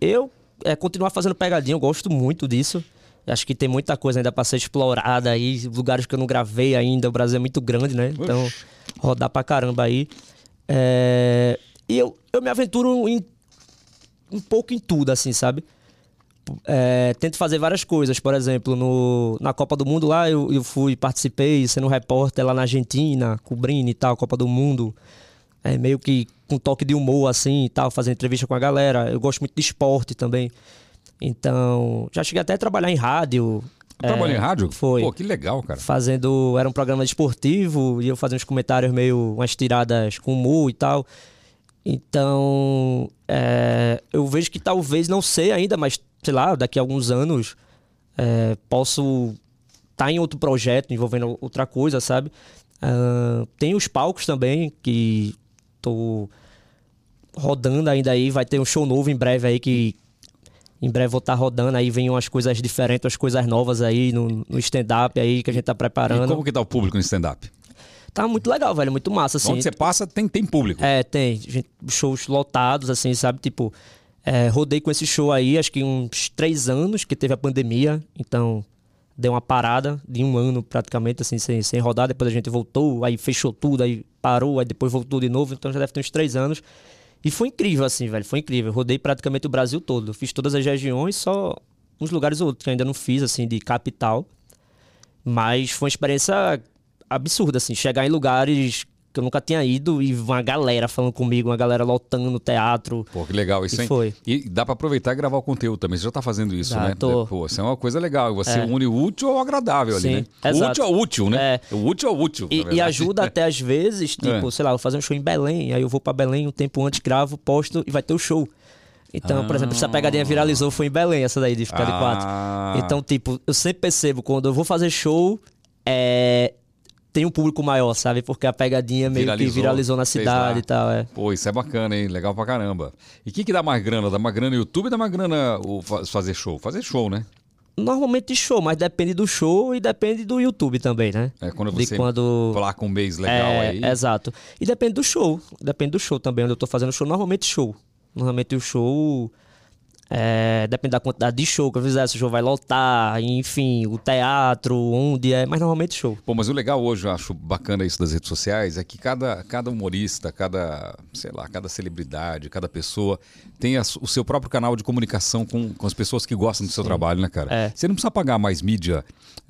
eu é, continuar fazendo pegadinha, eu gosto muito disso. Acho que tem muita coisa ainda para ser explorada aí, lugares que eu não gravei ainda. O Brasil é muito grande, né? Então, Oxi. rodar pra caramba aí. É, e eu, eu me aventuro em, um pouco em tudo, assim, sabe? É, tento fazer várias coisas. Por exemplo, no, na Copa do Mundo lá, eu, eu fui, participei, sendo repórter lá na Argentina, cobrindo e tal, Copa do Mundo. É, meio que com toque de humor, assim e tal, fazendo entrevista com a galera. Eu gosto muito de esporte também. Então, já cheguei até a trabalhar em rádio. Trabalhou é, em rádio? Foi. Pô, que legal, cara. Fazendo. Era um programa esportivo e eu fazia uns comentários meio. umas tiradas com humor e tal. Então. é, eu vejo que talvez, não sei ainda, mas sei lá, daqui a alguns anos é, posso estar em outro projeto envolvendo outra coisa, sabe? Ah, tem os palcos também que tô rodando ainda aí. Vai ter um show novo em breve aí que. Em breve vou estar rodando aí, vem umas coisas diferentes, umas coisas novas aí no, no stand-up aí que a gente tá E preparando. como que tá o público no stand-up? Tá muito legal, velho, muito massa, assim. Onde você passa, tem, tem público. É, tem. gente- shows lotados, assim, sabe? Tipo, é, rodei com esse show aí, acho que uns três anos que teve a pandemia. Então, deu uma parada de um ano praticamente, assim, sem, sem rodar. Depois a gente voltou, aí fechou tudo, aí parou, aí depois voltou de novo. Então já deve ter uns três anos. E foi incrível, assim, velho. Foi incrível. Rodei praticamente o Brasil todo. Fiz todas as regiões, só uns lugares ou outros que ainda não fiz, assim, de capital. Mas foi uma experiência absurda, assim. Chegar em lugares que eu nunca tinha ido e uma galera falando comigo, uma galera lotando o teatro. Pô, que legal isso, E hein? foi. E dá pra aproveitar e gravar o conteúdo também. Você já tá fazendo isso, Já né? tô. Pô, isso é uma coisa legal. Você É. une o útil ao agradável ali, Sim, né? O exato. útil ao útil, né? É. O útil ao útil. na E, e ajuda [laughs] até às vezes, tipo, É. sei lá, eu vou fazer um show em Belém, aí eu vou pra Belém um tempo antes, gravo, posto e vai ter o show. Então, por exemplo, essa pegadinha viralizou foi em Belém, essa daí de ficar de quatro. Ah. Então, tipo, eu sempre percebo quando eu vou fazer show, é, tem um público maior, sabe? Porque a pegadinha meio Viralizou, que viralizou na cidade e tal, é. Pô, isso é bacana, hein? Legal pra caramba. E o que, que dá mais grana? Dá mais grana no YouTube ou dá mais grana o fa- fazer show? Fazer show, né? Normalmente show, mas depende do show e depende do YouTube também, né? É quando De você quando... placa um mês legal é, aí. Exato. E depende do show. Depende do show também, onde eu tô fazendo show. Normalmente show. Normalmente o show É, depende da quantidade de show que eu fizer, se o show vai lotar, enfim, o teatro, onde é, mas normalmente show. Pô, mas o legal hoje, eu acho bacana isso das redes sociais, é que cada, cada humorista, cada, sei lá, cada celebridade, cada pessoa tem a o seu próprio canal de comunicação com, com as pessoas que gostam do seu trabalho, né, cara? É. Você não precisa pagar mais mídia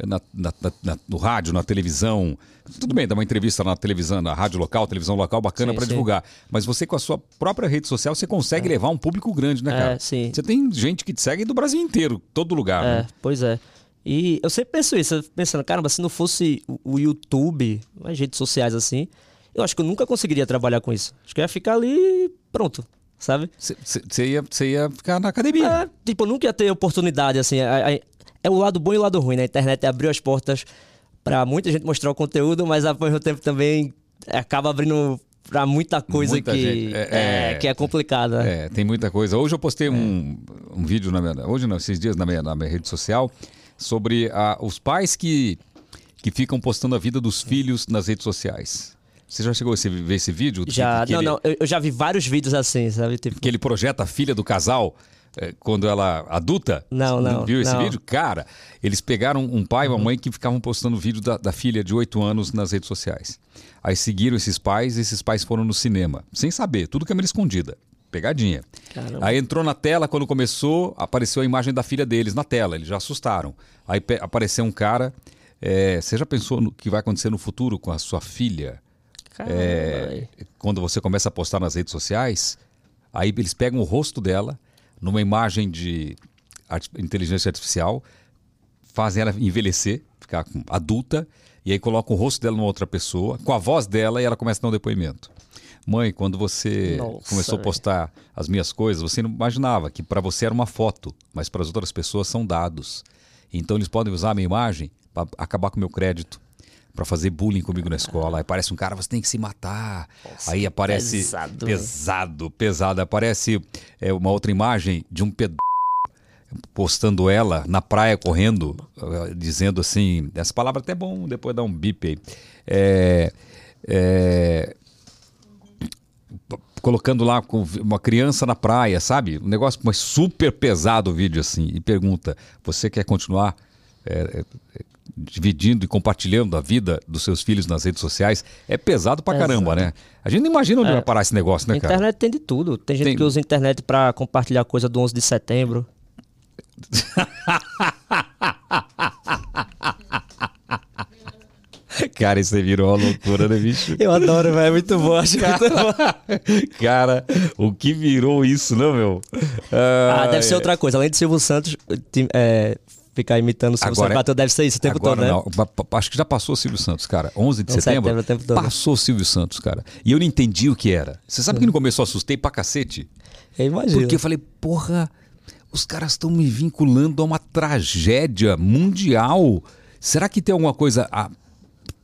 na- na- na- na- no rádio, na televisão. Tudo bem, dá uma entrevista na televisão, na rádio local, televisão local, bacana sim. divulgar. Mas você, com a sua própria rede social, você consegue levar um público grande, né, É, cara? sim. Você tem gente que te segue do Brasil inteiro, todo lugar, É, né? pois é. E eu sempre penso isso, pensando, caramba, se não fosse o, YouTube, as redes sociais assim, eu acho que eu nunca conseguiria trabalhar com isso. Acho que eu ia ficar ali pronto, sabe? Você ia, ia ficar na academia. É, tipo, eu nunca ia ter oportunidade, assim. a- a- É o lado bom e o lado ruim, né? A internet abriu as portas pra muita gente mostrar o conteúdo, mas ao mesmo tempo também acaba abrindo pra muita coisa Muita que. É, é, é. que é complicada. É, tem muita coisa. Hoje eu postei É. um, um vídeo, na minha, hoje não, esses dias na minha, na minha rede social, sobre ah, os pais que, que ficam postando a vida dos filhos nas redes sociais. Você já chegou a esse- ver esse vídeo? Que- Já, que não, ele, não, eu, eu já vi vários vídeos assim, sabe? Tipo, Que ele projeta a filha do casal quando ela adulta? Não, não, Viu esse não. vídeo? Cara, eles pegaram um pai e uma mãe que ficavam postando vídeo da, da filha de 8 anos nas redes sociais. Aí seguiram esses pais e esses pais foram no cinema, sem saber, tudo câmera escondida. Pegadinha. Caramba. Aí entrou na tela, quando começou, apareceu a imagem da filha deles na tela, eles já assustaram. Aí apareceu um cara. eh, você já pensou no que vai acontecer no futuro com a sua filha? caramba, É, quando você começa a postar nas redes sociais, aí eles pegam o rosto dela numa imagem de arti- inteligência artificial, fazem ela envelhecer, ficar adulta, e aí colocam o rosto dela numa outra pessoa, com a voz dela, e ela começa a dar um depoimento. Mãe, quando você Nossa, começou a postar as minhas coisas, você não imaginava que para você era uma foto, mas para as outras pessoas são dados. Então eles podem usar a minha imagem para acabar com o meu crédito, para fazer bullying comigo na escola. Aí aparece um cara, você tem que se matar. Aí aparece pesado, pesado, pesado. Aparece é, uma outra imagem de um ped postando ela na praia correndo, eh, dizendo assim, essa palavra até é bom, depois dá um bip aí. É, é, colocando lá com uma criança na praia, sabe? Um negócio mas super pesado o vídeo assim. E pergunta: você quer continuar é, é, dividindo e compartilhando a vida dos seus filhos nas redes sociais? É pesado pra caramba, né? A gente não imagina onde vai parar esse negócio, A né, cara? internet tem de tudo. Tem gente Tem- que usa a internet pra compartilhar coisa do 11 de setembro. [laughs] Cara, isso aí virou uma loucura, né, bicho? Eu adoro, velho. É muito bom. Acho muito bom. [laughs] Cara, o que virou isso, não, meu? Ah, deve ser é. outra coisa. Além de Silvio Santos, é, ficar imitando o Silvio Agora Santos, é- bateu, deve ser isso o tempo Agora todo, né? não. Acho que já passou o Silvio Santos, cara. 11 de setembro, setembro, todo. passou o Silvio Santos, cara. E eu não entendi o que era. Você sabe que no começo eu assustei pra cacete? Eu imagino. Porque eu falei, porra, os caras estão me vinculando a uma tragédia mundial. Será que tem alguma coisa. a-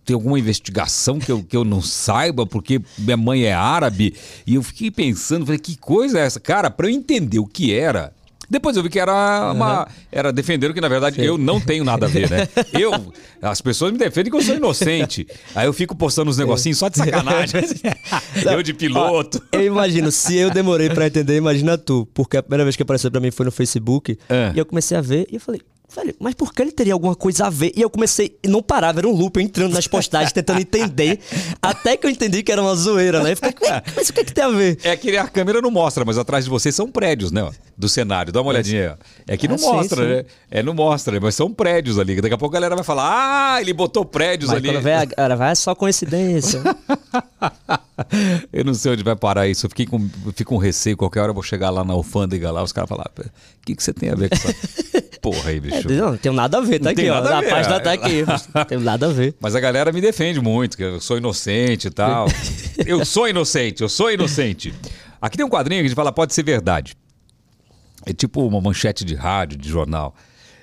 tem alguma investigação que eu, que eu não saiba, porque minha mãe é árabe? E eu fiquei pensando, falei, que coisa é essa? Cara, pra eu entender o que era. Depois eu vi que era uma. Era defender que, na verdade, eu não tenho nada a ver, né? [laughs] Eu. As pessoas me defendem que eu sou inocente. Aí eu fico postando uns negocinhos só de sacanagem. [laughs] eu de piloto. Eu imagino, se eu demorei pra entender, imagina tu. Porque a primeira vez que apareceu pra mim foi no Facebook. É. E eu comecei a ver e eu falei, velho, mas por que ele teria alguma coisa a ver? E eu comecei, e não parava, era um loop, eu entrando nas postagens, tentando entender. [laughs] Até que eu entendi que era uma zoeira, né? Eu fiquei, "Ué, mas o que, que tem a ver? É que a câmera não mostra, mas atrás de vocês são prédios, né? Do cenário. Dá uma olhadinha aí. ó. É que não Ah, sim, mostra, sim. né? É, não mostra, mas são prédios ali. Daqui a pouco a galera vai falar: ah, ele botou prédios Mas ali. quando vem a vai, é só coincidência. [laughs] [laughs] eu não sei onde vai parar isso. Eu fiquei com, fico com receio. Qualquer hora eu vou chegar lá na alfândega lá, os caras falar: o que, que você tem a ver com essa [laughs] porra aí, bicho? não, não tem nada a ver, tá Não aqui, ó. a A página é. tá aqui. Não tem nada a ver. Mas a galera me defende muito, que eu sou inocente e tal. [laughs] eu sou inocente, eu sou inocente. Aqui tem um quadrinho que a gente fala, pode ser verdade. É tipo uma manchete de rádio, de jornal.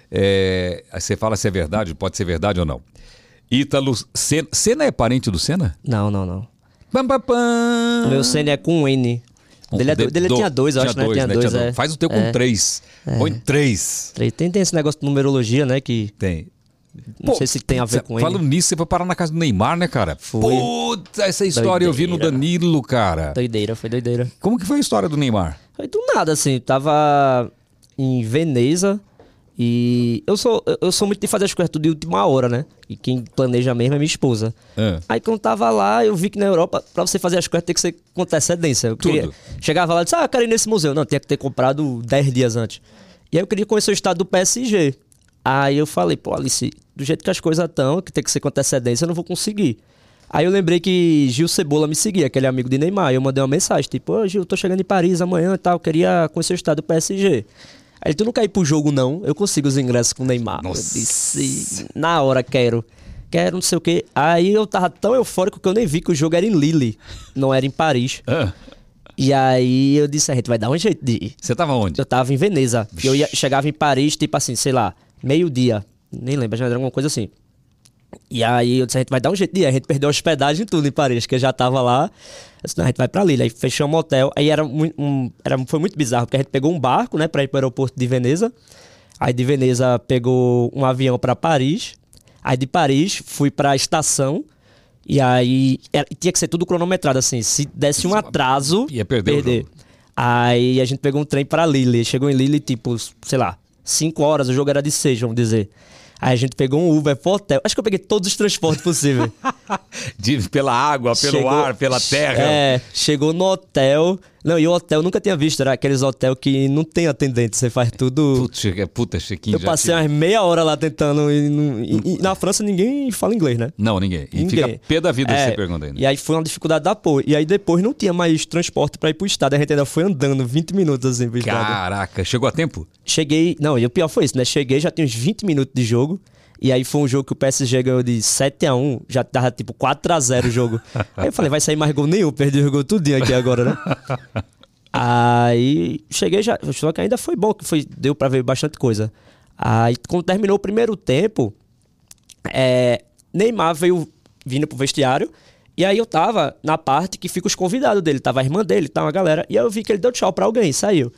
É, você fala se é verdade, pode ser verdade ou não. Ítalo Senna. Senna é parente do Senna? Não, não, não. Pam, pam, pam. O meu CN é com N. Dele, é do- dele Do- tinha dois, eu acho, né? Tinha dois, Tinha é. Faz o teu com É. três. Põe três. Tem, tem esse negócio de numerologia, né? Que Tem. não sei se tem a ver com ele. Falando nisso, você foi parar na casa do Neymar, né, cara? Foi. Puta, essa história eu vi no Doideira. Danilo, cara. Doideira, foi doideira. Como que foi a história do Neymar? Foi do nada, assim. Tava. em Veneza. E eu sou, eu sou muito de fazer as coisas tudo de última hora, né? E quem planeja mesmo é minha esposa. É. Aí quando tava lá, eu vi que na Europa, pra você fazer as coisas, tem que ser com antecedência. Eu queria, chegava lá e disse, ah, eu quero ir nesse museu. Não, tinha que ter comprado 10 dias antes. E aí eu queria conhecer o estado do PSG. Aí eu falei, pô, Alice, do jeito que as coisas estão, que tem que ser com antecedência, eu não vou conseguir. Aí eu lembrei que Gil Cebola me seguia, aquele amigo de Neymar. Eu mandei uma mensagem, tipo, ô Gil, tô chegando em Paris amanhã e tal, queria conhecer o estado do PSG. Aí tu não quer ir pro jogo não? Eu consigo os ingressos com o Neymar. Nossa. Eu disse, na hora quero. Quero não sei o quê. Aí eu tava tão eufórico que eu nem vi que o jogo era em Lille, não era em Paris. Ah, E aí eu disse, a gente vai dar um jeito de ir. Você tava onde? Eu tava em Veneza. Eu ia, chegava em Paris, tipo assim, sei lá, meio-dia. Nem lembro, já era alguma coisa assim. E aí eu disse, a gente vai dar um jeito de ir. A gente perdeu a hospedagem e tudo em Paris, que eu já tava lá. Eu disse, não, a gente vai pra Lille. Aí fechamos um hotel. Aí era, um, era foi muito bizarro, porque a gente pegou um barco, né, pra ir pro aeroporto de Veneza. Aí de Veneza pegou um avião pra Paris. Aí de Paris fui pra estação. E aí era- tinha que ser tudo cronometrado, assim. Se desse um atraso, Ia perder jogo. Aí a gente pegou um trem pra Lille. Chegou em Lille, tipo, sei lá, 5 horas. O jogo era de 6, vamos dizer. Aí a gente pegou um Uber pro hotel. Acho que eu peguei todos os transportes possíveis. [laughs] De- pela água, pelo Chegou- ar, pela terra. É, chegou no hotel. Não, e o hotel eu nunca tinha visto. Era aqueles hotel que não tem atendente. Você faz tudo. Putz, che- puta, Chiquinho eu passei umas meia hora lá tentando. E, não- e- e na França ninguém fala inglês, né? Não, ninguém. E Ninguém. fica pé da vida É, você pergunta ainda. E aí foi uma dificuldade da porra. E aí depois não tinha mais transporte pra ir pro estado. A gente ainda foi andando 20 minutos assim pro estado. Caraca, chegou a tempo? Cheguei. Não, e o pior foi isso, né? Cheguei, já tinha uns 20 minutos de jogo. E aí foi um jogo que o PSG ganhou de 7x1, já tava tipo 4x0 o jogo. [laughs] aí eu falei, vai sair mais gol nenhum, perdi o gol tudinho aqui agora, né? [laughs] aí cheguei já, só que ainda foi bom, que foi, deu pra ver bastante coisa. Aí quando terminou o primeiro tempo, é, Neymar veio vindo pro vestiário. E aí eu tava na parte que fica os convidados dele. Tava a irmã dele, tava a galera. E aí eu vi que ele deu tchau pra alguém, saiu.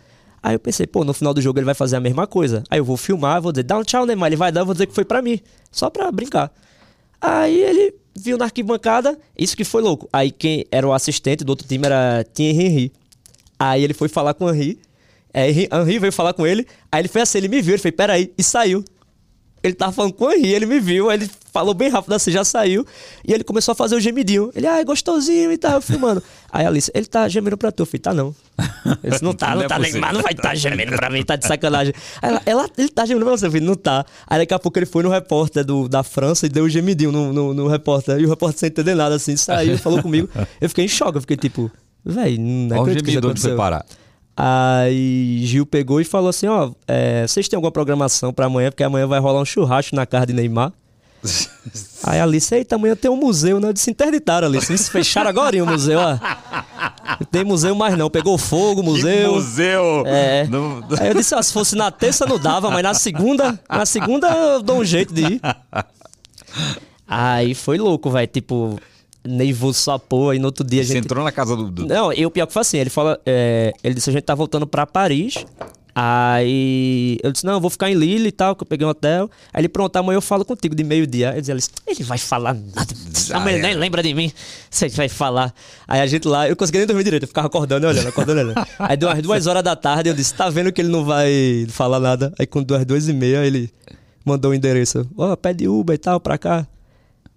Aí eu pensei, pô, no final do jogo ele vai fazer a mesma coisa. Aí eu vou filmar, vou dizer, dá um tchau, Neymar. Ele vai dar, eu vou dizer que foi pra mim. Só pra brincar. Aí ele viu na arquibancada, isso que foi louco. Aí quem era o assistente do outro time era Thierry Henry. Aí ele foi falar com o Henry. É, Henry veio falar com ele. Aí ele foi assim, ele me viu, ele fez, peraí, e saiu. Ele tava falando com o Henry, ele me viu, aí ele falou bem rápido assim, já saiu. E ele começou a fazer o gemidinho. Ele, ah, é gostosinho e tal, filmando. Aí a Alice, ele tá gemendo pra tu. Eu falei, tá não. Ele disse, não tá, Não não, é tá, possível. Neymar, não vai estar tá gemendo pra mim, tá de sacanagem. Aí ela, ela- ele tá gemendo pra você, eu falei, não tá. Aí daqui a pouco ele foi no repórter do, da França e deu o gemidinho no, no, no repórter. E o repórter sem entender nada assim, saiu, falou comigo. Eu fiquei em choque, eu fiquei tipo, véi, não Olha o acredito que isso Aí Gil pegou e falou assim, ó, é, vocês têm alguma programação pra amanhã? Porque amanhã vai rolar um churrasco na casa de Neymar. [laughs] Aí a Alice, eita, amanhã tem um museu, né? Eu disse, interditaram, Alice. Eles fecharam agora o museu, ó. Não [laughs] tem museu mais não. Pegou fogo, Que museu. museu! É. Não- Aí eu disse, ó, se fosse na terça não dava, mas na segunda, na segunda eu dou um jeito de ir. [laughs] Aí foi louco, velho. Tipo, nervoso só porra. E no outro dia a Você gente. entrou na casa do. do- Não, e o pior que foi assim, ele fala, é, ele disse, a gente tá voltando pra Paris, aí eu disse, não, eu vou ficar em Lille e tal, que eu peguei um hotel, aí ele, pronto, amanhã eu falo contigo de meio-dia, aí ele disse, ele vai falar nada, amanhã era. nem lembra de mim, você vai falar, aí a gente lá, eu consegui nem dormir direito, eu ficava acordando, e olhando, acordando, e olhando, aí deu umas duas horas da tarde, eu disse, tá vendo que ele não vai falar nada, aí quando deu as duas e meia, ele mandou o endereço, ó, pede Uber e tal, pra cá,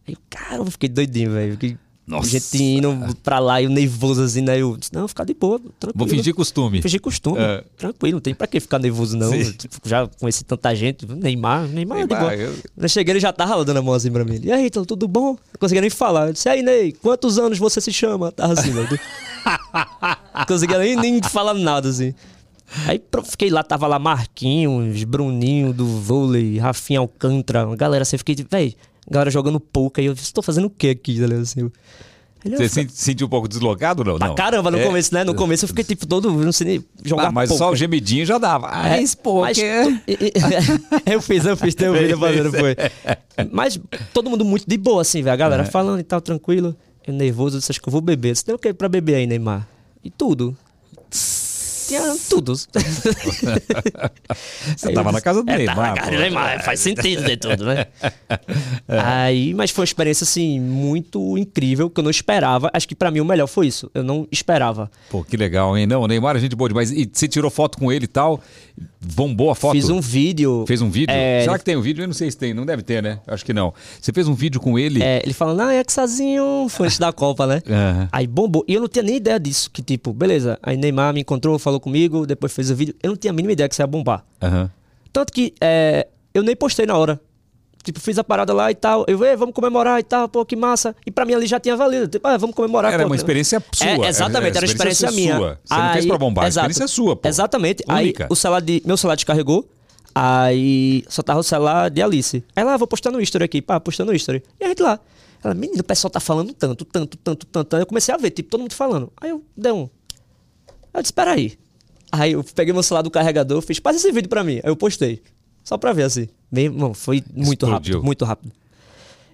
aí, cara, eu fiquei doidinho, velho, fiquei... Nossa. Gente indo pra lá e eu nervoso assim, né? Eu disse, não, ficar de boa, tranquilo. Vou fingir costume. Fingir costume, É. tranquilo, não tem pra que ficar nervoso, não. Tipo, já conheci tanta gente, Neymar, Neymar, é de Neymar, boa. eu- Eu cheguei, ele já tava dando a mão assim pra mim. E aí, tudo bom? Não conseguia nem falar. Eu disse, aí, Ney, quantos anos você se chama? Tava assim, né? Não conseguia nem, nem falar nada, assim. Aí fiquei lá, tava lá Marquinhos, Bruninho do vôlei, Rafinha Alcântara, galera assim, eu fiquei, galera jogando pouco, aí eu disse, tô fazendo o que aqui, tá ligado? Assim, Ele, Você "Eu se sentiu um pouco deslocado não? Pra não. caramba, no É. começo, né? No começo eu fiquei tipo todo. Não sei nem jogar Ah, mas só o gemidinho já dava. Ah, É, pô, mas e- e- [laughs] eu fiz, eu fiz, tem um vídeo fazendo, foi. [laughs] Mas todo mundo muito de boa, assim, velho. A galera falando e tal, tranquilo. Eu nervoso, eu disse, acho que eu vou beber. Você tem o que pra beber aí, Neymar? E tudo. Tinha tudo. [laughs] Você tava na casa do é, Neymar. Tava na casa do Neymar, faz sentido de tudo, né? [laughs] Aí, mas foi uma experiência, assim, muito incrível, que eu não esperava. Acho que pra mim o melhor foi isso. Eu não esperava. Pô, que legal, hein? Não, o Neymar é gente boa demais. E você tirou foto com ele e tal? Bombou a foto? Fiz um vídeo. Fez um vídeo? É, Será que tem um vídeo? Eu não sei se tem. Não deve ter, né? Acho que não. Você fez um vídeo com ele? É, ele falando, ah, é que sozinho foi antes da Copa, né? [laughs] Aham. Aí bombou. E eu não tinha nem ideia disso. Que tipo, beleza. Aí Neymar me encontrou, falou comigo, depois fez o vídeo. Eu não tinha a mínima ideia que isso ia bombar. Aham. Tanto que é, eu nem postei na hora. Tipo, fiz a parada lá e tal. Eu, "Ei, vamos comemorar e tal, pô, que massa. E pra mim ali já tinha valido. Tipo, ah, vamos comemorar. Era uma experiência sua. É, exatamente, era uma experiência, minha. sua. Você não fez pra bombar, a experiência é sua, pô. Exatamente. Única. Aí o celular de, meu celular descarregou. Aí só tava o celular de Alice. Aí lá, vou postar no history aqui. Pá, postando no history. E a gente lá. Ela, menino, o pessoal tá falando tanto, tanto, tanto, tanto. Aí eu comecei a ver, tipo, todo mundo falando. Aí eu dei um. Aí eu disse, espera aí. Eu peguei meu celular do carregador, fiz, passa esse vídeo pra mim. Aí eu postei. Só pra ver, assim. Meu irmão, foi muito Explodiu. rápido, muito rápido.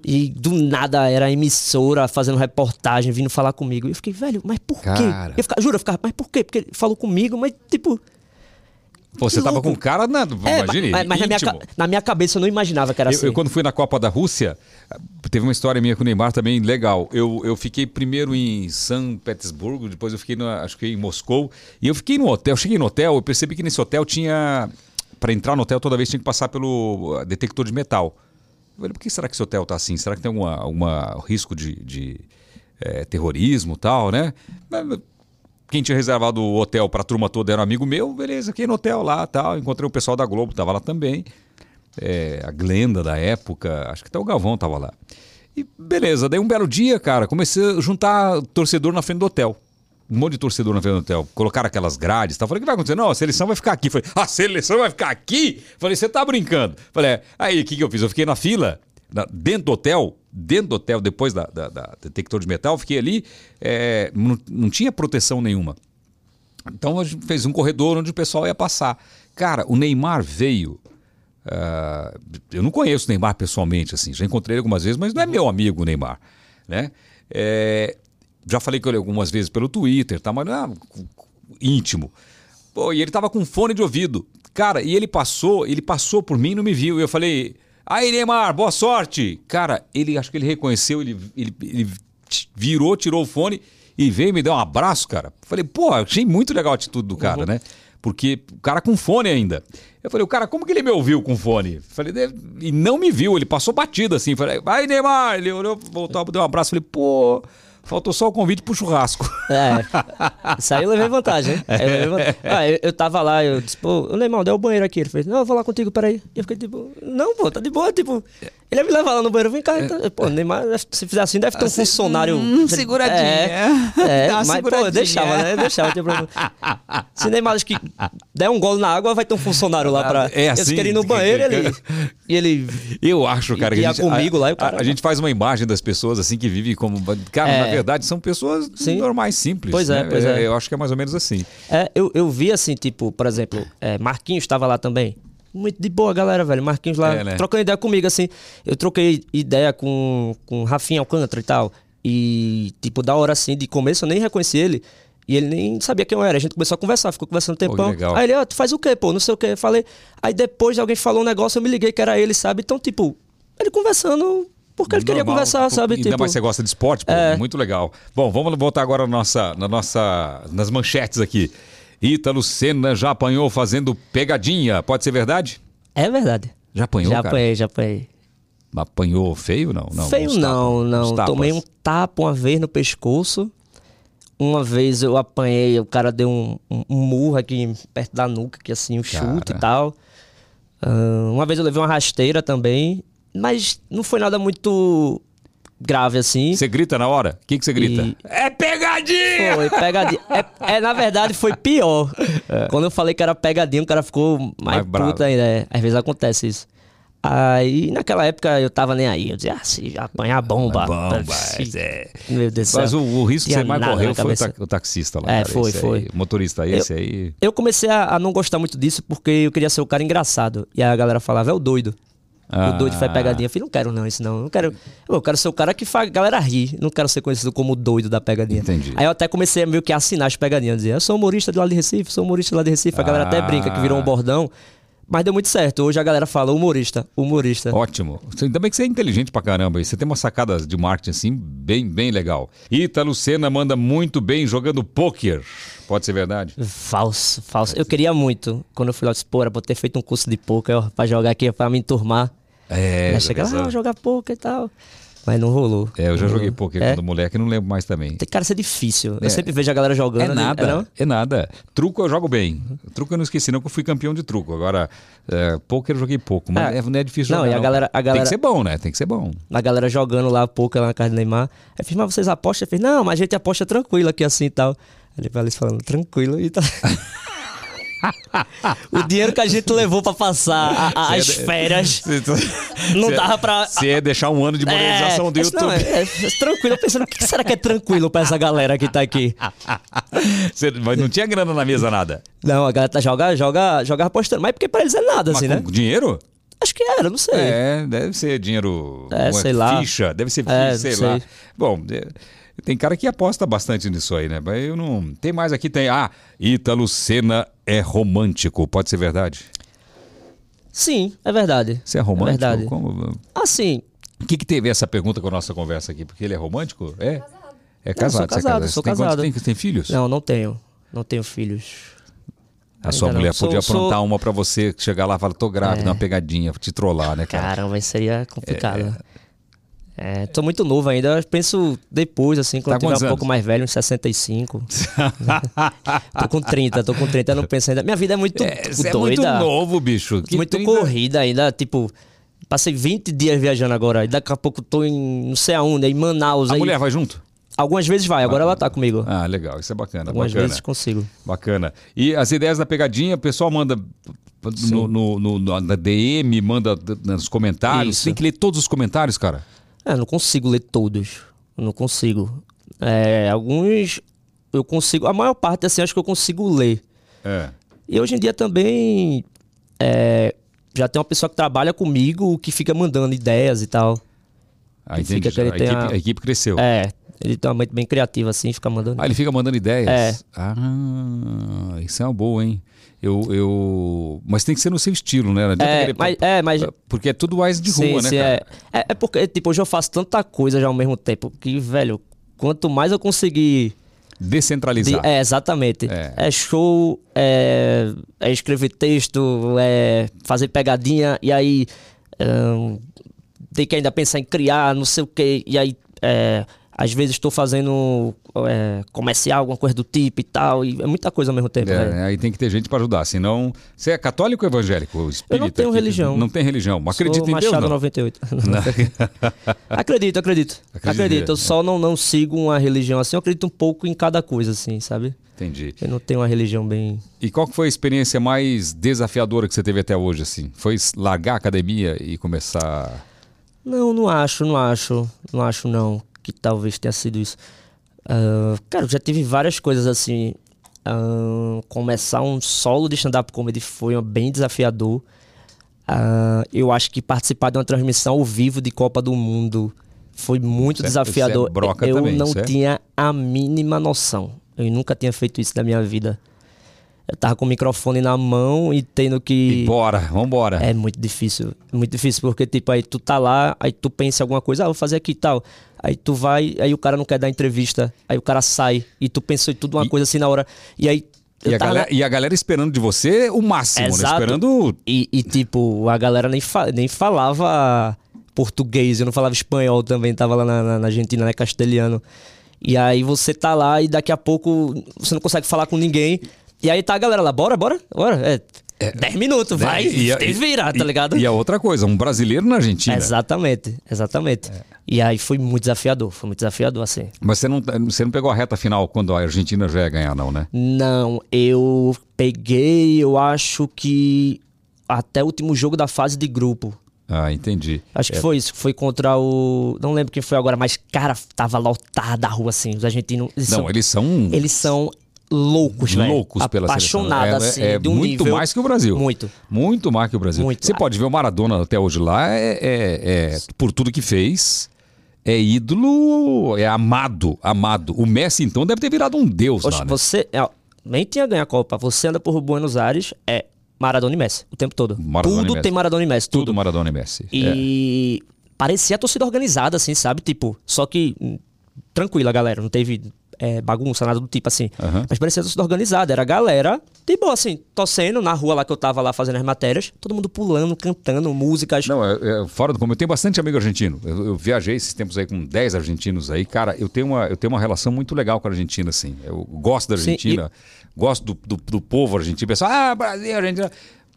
E do nada era a emissora fazendo reportagem, vindo falar comigo. E eu fiquei, velho, mas por quê? Cara. Eu ficava, juro, eu ficava, mas por quê? Porque ele falou comigo, mas tipo. Pô, você Que tava louco. com cara, na, É, imagine, mas, mas na, minha, na minha cabeça eu não imaginava que era Eu, assim. eu, quando fui na Copa da Rússia, teve uma história minha com o Neymar também legal. Eu, eu fiquei primeiro em São Petersburgo, depois eu fiquei, na, acho que em Moscou. E eu fiquei no hotel, cheguei no hotel, eu percebi que nesse hotel tinha. Para entrar no hotel, toda vez tinha que passar pelo uh, detector de metal. Eu falei, por que será que esse hotel tá assim? Será que tem alguma risco de, de eh, terrorismo e tal, né? Quem tinha reservado o hotel para a turma toda era um amigo meu, beleza, fiquei no hotel lá tal. Encontrei o pessoal da Globo, tava lá também. É, a Glenda da época, acho que até o Galvão tava lá. E beleza, daí um belo dia, cara, comecei a juntar torcedor na frente do hotel. Um monte de torcedor na frente do hotel. Colocaram aquelas grades tal. Falei, o que vai acontecer? Não, a seleção vai ficar aqui. Falei, a seleção vai ficar aqui? Falei, você tá brincando. Falei, é. aí o que, que eu fiz? Eu fiquei na fila, na- dentro do hotel, dentro do hotel, depois da, da- da detector de metal, fiquei ali, é, não, não tinha proteção nenhuma. Então a gente fez um corredor onde o pessoal ia passar. Cara, o Neymar veio. ah, eu não conheço o Neymar pessoalmente, assim, já encontrei ele algumas vezes, mas não é meu amigo o Neymar, né? É, já falei com ele algumas vezes pelo Twitter, tá? Mas não é íntimo. Pô, e ele tava com fone de ouvido. Cara, e ele passou, ele passou por mim e não me viu. E eu falei, aí Neymar, boa sorte. Cara, ele acho que ele reconheceu, ele, ele, ele virou, tirou o fone e veio me dar um abraço, cara. Falei, pô, achei muito legal a atitude do cara, né? Porque o cara com fone ainda. Eu falei, o cara, como que ele me ouviu com fone? Falei, e não me viu, ele passou batido assim. Falei, vai Neymar, ele olhou, voltou, deu um abraço. Falei, pô, faltou só o convite pro churrasco. É. [laughs] Isso aí eu levei vantagem, hein? Eu, levei vantagem. Ah, eu, eu tava lá, eu disse, pô, o Neymar, deu o banheiro aqui. Ele fez, não, eu vou lá contigo, peraí. E eu fiquei tipo, não, pô, tá de boa, tipo. Ele ia me levar lá no banheiro, vem cá. Então, pô, Neymar, se fizer assim, deve ter um funcionário. hum, seguradinha. É, é [laughs] mas, pô, eu deixava, né? Eu deixava, não tinha problema. Se Neymar acho que der um gole na água, vai ter um funcionário lá pra. É assim? Eu queria ir no banheiro e ele. [laughs] E ele. Eu acho, cara, que Ia a gente, comigo a, lá e o cara- a, a gente faz uma imagem das pessoas assim que vivem como. Cara, É. na verdade, são pessoas Sim. normais, simples. Pois é, né? pois é. Eu acho que é mais ou menos assim. É, eu, eu vi assim, tipo, por exemplo, é, Marquinhos estava lá também. Muito de boa, galera, velho. Marquinhos lá, É, né? trocando ideia comigo, assim. Eu troquei ideia com, com Rafinha Alcântara e tal. E, tipo, da hora assim, de começo, eu nem reconheci ele. E ele nem sabia quem eu era. A gente começou a conversar, ficou conversando um tempão. legal. Aí ele, ó, tu faz o quê, pô? Não sei o quê. Eu falei. Aí depois alguém falou um negócio, eu me liguei que era ele, sabe? Então, tipo, ele conversando porque ele queria Normal, conversar, sabe? Ainda Tipo, mais você gosta de esporte, pô, É. muito legal. Bom, vamos voltar agora na nossa, na nossa, nas manchetes aqui. Ítalo Senna já apanhou fazendo pegadinha. Pode ser verdade? é verdade. Já apanhou, já cara? apanhei, já apanhei. Apanhou feio, não? não Feio não, tapas, não. tapas. Tomei um tapa uma vez no pescoço. Uma vez eu apanhei, o cara deu um, um, um murro aqui perto da nuca, que assim, um chute Cara. e tal. Ah, uma vez eu levei uma rasteira também, mas não foi nada muito grave assim. Você grita na hora? O que, que você grita? E- É pegadinha! Foi, pegadinha. É, é, na verdade, foi pior. Quando eu falei que era pegadinha, o cara ficou mais, É. Mais puto ainda. é. Às vezes acontece isso. Aí, naquela época, eu tava nem aí. Eu dizia, ah, se apanhar bomba. Bomba, se- é. Meu Deus Mas o, o risco que você mais correu foi o, taxista lá. É, cara, foi, foi. aí. motorista esse aí. Eu comecei a, a não gostar muito disso porque eu queria ser o cara engraçado. E aí a galera falava, é o doido. O doido faz Ah. pegadinha. Eu falei, não quero não, isso não. Eu quero, eu quero ser o cara que faz a galera rir. Não quero ser conhecido como o doido da pegadinha. Entendi. Aí eu até comecei a meio que assinar as pegadinhas. Dizer, eu sou humorista do lado de Recife, sou humorista do lado de Recife. A galera até Ah. brinca que virou um bordão. Mas deu muito certo. Hoje a galera fala humorista, humorista. Ótimo. Ainda bem que você é inteligente pra caramba. E você tem uma sacada de marketing assim bem, bem legal. Ítalo Senna manda muito bem jogando pôquer. Pode ser verdade? Falso, falso. Eu queria muito, quando eu fui lá, era pra ter feito um curso de poker ó, pra jogar aqui, pra me enturmar. É, Aí já chega pensou? lá, ah, jogar poker e tal. Mas não rolou. É, eu já Não joguei pôquer É? quando moleque, não lembro mais também. Tem cara ser difícil. É. Eu sempre vejo a galera jogando. É nada, não? é nada. Truco eu jogo bem. Truco eu não esqueci, não, que eu fui campeão de truco. Agora, é, pôquer eu joguei pouco, mas É. é, não é difícil Não, jogar. e a galera- a galera- Tem que ser bom, né? Tem que ser bom. A galera jogando lá poker lá na casa do Neymar. Aí eu fiz, mas vocês apostam? Eu fiz, não, mas a gente aposta tranquilo aqui assim e tal. Aí ele falou falando, tranquilo e tal. [laughs] o dinheiro que a gente levou pra passar a- a- as férias [laughs] não Cê- dava pra. Você ia deixar um ano de monetização do eu disse, YouTube. Não, é, é tranquilo. Eu pensando, o que será que é tranquilo pra essa galera que tá aqui? [laughs] Cê- mas não tinha grana na mesa, nada. Não, a galera tá joga, joga, joga apostando. Mas porque pra eles é nada, Mas assim, né? dinheiro? Acho que era, não sei. É, deve ser dinheiro. É, sei lá. Ficha, deve ser ficha, É, sei não lá. sei. Bom, é, tem cara que aposta bastante nisso aí, né? Mas eu não. Tem mais aqui, tem. Ah, Ítalo Senna é romântico. Pode ser verdade? Sim, é verdade. Você é romântico? É verdade. Como- Assim, O que, que teve essa pergunta com a nossa conversa aqui? Porque ele é romântico? É? É eu casado. sou você é casado, sou Você tem quantos- casado. Tem, tem filhos? não, não tenho. Não tenho filhos. A sua ainda não. mulher Sou- podia sou- aprontar uma pra você, chegar lá e falar, tô grávida, uma pegadinha, te trollar, né, cara? Caramba, isso seria complicado. É, tô muito novo ainda. Eu penso depois, assim, quando Tá eu tiver um pouco mais velho, uns 65. [laughs] tô com 30, tô com 30, eu não penso ainda. Minha vida é muito É, você é muito doida. novo, bicho. Que muito 30 corrida ainda, tipo. Passei 20 dias viajando agora. E daqui a pouco tô em não sei aonde, em Manaus. A aí, mulher vai junto? Algumas vezes vai, agora ela tá comigo. Ah, legal. Isso é bacana. Algumas bacana. vezes consigo. Bacana. E as ideias da pegadinha, o pessoal manda no, no- no- na DM, manda nos comentários. Isso. Tem que ler todos os comentários, cara. É, não consigo ler todos. Não consigo. É, alguns eu consigo. A maior parte, assim, acho que eu consigo ler. É. E hoje em dia também é, já tem uma pessoa que trabalha comigo que fica mandando ideias e tal. Ah, entendi. fica a, equipe, a- a equipe cresceu. É, ele tem uma mente bem criativa, assim, fica mandando. Ah, ele fica mandando ideias? É. Ah, isso é uma boa, hein? Eu, eu... Mas tem que ser no seu estilo, né? Não É, querer- mas, é, mas Porque é tudo mais de rua, né, cara? é, é, é porque, tipo, hoje eu faço tanta coisa já ao mesmo tempo que, velho, quanto mais eu conseguir. de- Descentralizar. é, exatamente. É. É, show, é, é escrever texto, é fazer pegadinha, e aí ahn, tem que ainda pensar em criar, não sei o quê, e aí é, às vezes estou fazendo é, comercial, alguma coisa do tipo e tal, e é muita coisa ao mesmo tempo. É, velho. aí tem que ter gente pra ajudar, senão... Você é católico ou evangélico? Espírita, tenho que- religião. Não tem religião. Mas Sou acredita em Deus, não? 98. [laughs] [laughs] acredito, acredito. Acredita, Acredito. Eu só não, não sigo uma religião assim. Eu acredito um pouco em cada coisa, assim, sabe? Entendi. Eu não tenho uma religião bem. E qual foi a experiência mais desafiadora que você teve até hoje, assim? Foi largar a academia e começar... Não, não acho, não acho. Não acho, não. Que talvez tenha sido isso. Ah, cara, eu já tive várias coisas assim. Ah, começar um solo de stand-up comedy foi bem desafiador. Ah, eu acho que participar de uma transmissão ao vivo de Copa do Mundo foi muito Isso é- desafiador. isso é broca eu também, não isso é? tinha a mínima noção. Eu nunca tinha feito isso na minha vida. Eu tava com o microfone na mão e tendo que. E bora, vambora. É muito difícil. Muito difícil, porque, tipo, aí tu tá lá, aí tu pensa alguma coisa, ah, vou fazer aqui e tal. Aí tu vai, aí o cara não quer dar entrevista, aí o cara sai, e tu pensou em tudo uma E- coisa assim na hora. E aí. E a, tava galera, e a galera esperando de você o máximo, né? Exato. Esperando... E, e, tipo, a galera nem, fa- nem falava português, eu não falava espanhol também, tava lá na, na- na Argentina, né, castelhano. E aí você tá lá e daqui a pouco você não consegue falar com ninguém. E aí tá a galera lá, bora, bora, bora. É, 10 minutos, vai, E a- te vira, tá ligado? E a outra coisa, um brasileiro na Argentina. Exatamente, exatamente. E aí foi muito desafiador, foi muito desafiador assim. Mas você não, você não pegou a reta final quando a Argentina já ia ganhar, não, né? Não, eu peguei, eu acho que até o último jogo da fase de grupo. Ah, entendi. Acho que foi isso, foi contra o. Não lembro quem foi agora, mas, cara, tava lotada a rua assim. Os argentinos. Eles Não, são, eles são. eles são loucos, velho. loucos pela Apaixonados, seleção. É, assim, é de um muito nível... mais que o Brasil. Muito. Muito mais que o Brasil. Muito. Você pode ver o Maradona até hoje lá, é, é- é- por tudo que fez, é ídolo, é amado, amado. O Messi, então, deve ter virado um deus Oxe, lá, né? você é, nem tinha ganho a Copa. Você anda por Buenos Aires, é Maradona e Messi o tempo todo. Maradona tudo tem Maradona e Messi, tudo. Tudo Maradona e Messi. É. E parecia a torcida organizada, assim, sabe? Tipo, só que hum, tranquila, galera. Não teve é, bagunça, nada do tipo assim. Aham. Mas parecia torcida organizada. Era a galera, boa, assim, torcendo na rua lá que eu tava lá fazendo as matérias. Todo mundo pulando, cantando músicas. Não, é, é fora do comum. Eu tenho bastante amigo argentino. Eu, eu viajei esses tempos aí com 10 argentinos aí. Cara, eu tenho uma, eu tenho uma relação muito legal com a Argentina, assim. Eu gosto da Sim, Argentina, gosto do, do, do povo argentino. Pessoal, ah, Brasil, Argentina.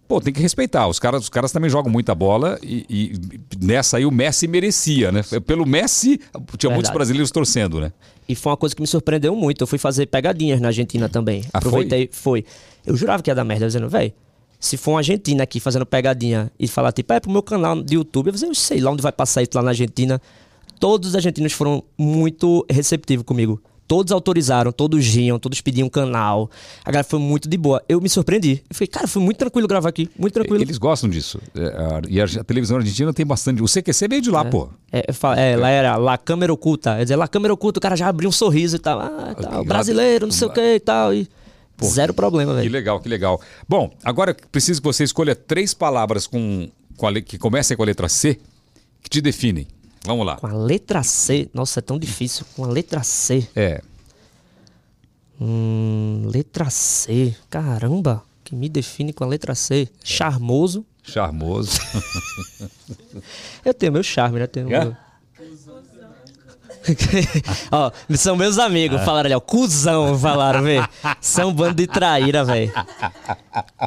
Pô, tem que respeitar. Os caras, os caras também jogam muita bola e, e nessa aí o Messi merecia, né? Pelo Messi, tinha muitos Verdade. brasileiros torcendo, né? E foi uma coisa que me surpreendeu muito. Eu fui fazer pegadinhas na Argentina também. Ah, foi? Aproveitei, foi? Eu jurava que ia dar merda, dizendo, velho, se for um argentino aqui fazendo pegadinha e falar, tipo, é pro meu canal de YouTube, eu dizer, eu sei lá onde vai passar isso lá na Argentina. Todos os argentinos foram muito receptivos comigo. Todos autorizaram, todos riam, todos pediam canal. A galera foi muito de boa. Eu me surpreendi. Eu falei, cara, foi muito tranquilo gravar aqui. Muito tranquilo. Eles gostam disso. É, e a, televisão argentina tem bastante. O CQC veio de lá, pô. É, eu falo- é, lá era lá câmera oculta. Quer dizer, lá câmera oculta, o cara já abriu um sorriso e tal. Ah, tal, brasileiro, não sei o que e tal. E zero problema, Que velho. legal, que legal. Bom, agora preciso que você escolha três palavras com, com a que comecem com a letra C que te definem. Vamos lá. Com a letra C, nossa, é tão difícil. Com a letra C. É. Hum, letra C. Caramba, que me define com a letra C. Charmoso. Charmoso. [laughs] Eu tenho meu charme, né? Tenho É? meu... [laughs] ó, são meus amigos, falaram ali, ó, cuzão, falaram, vê. São um bando de traíra, velho.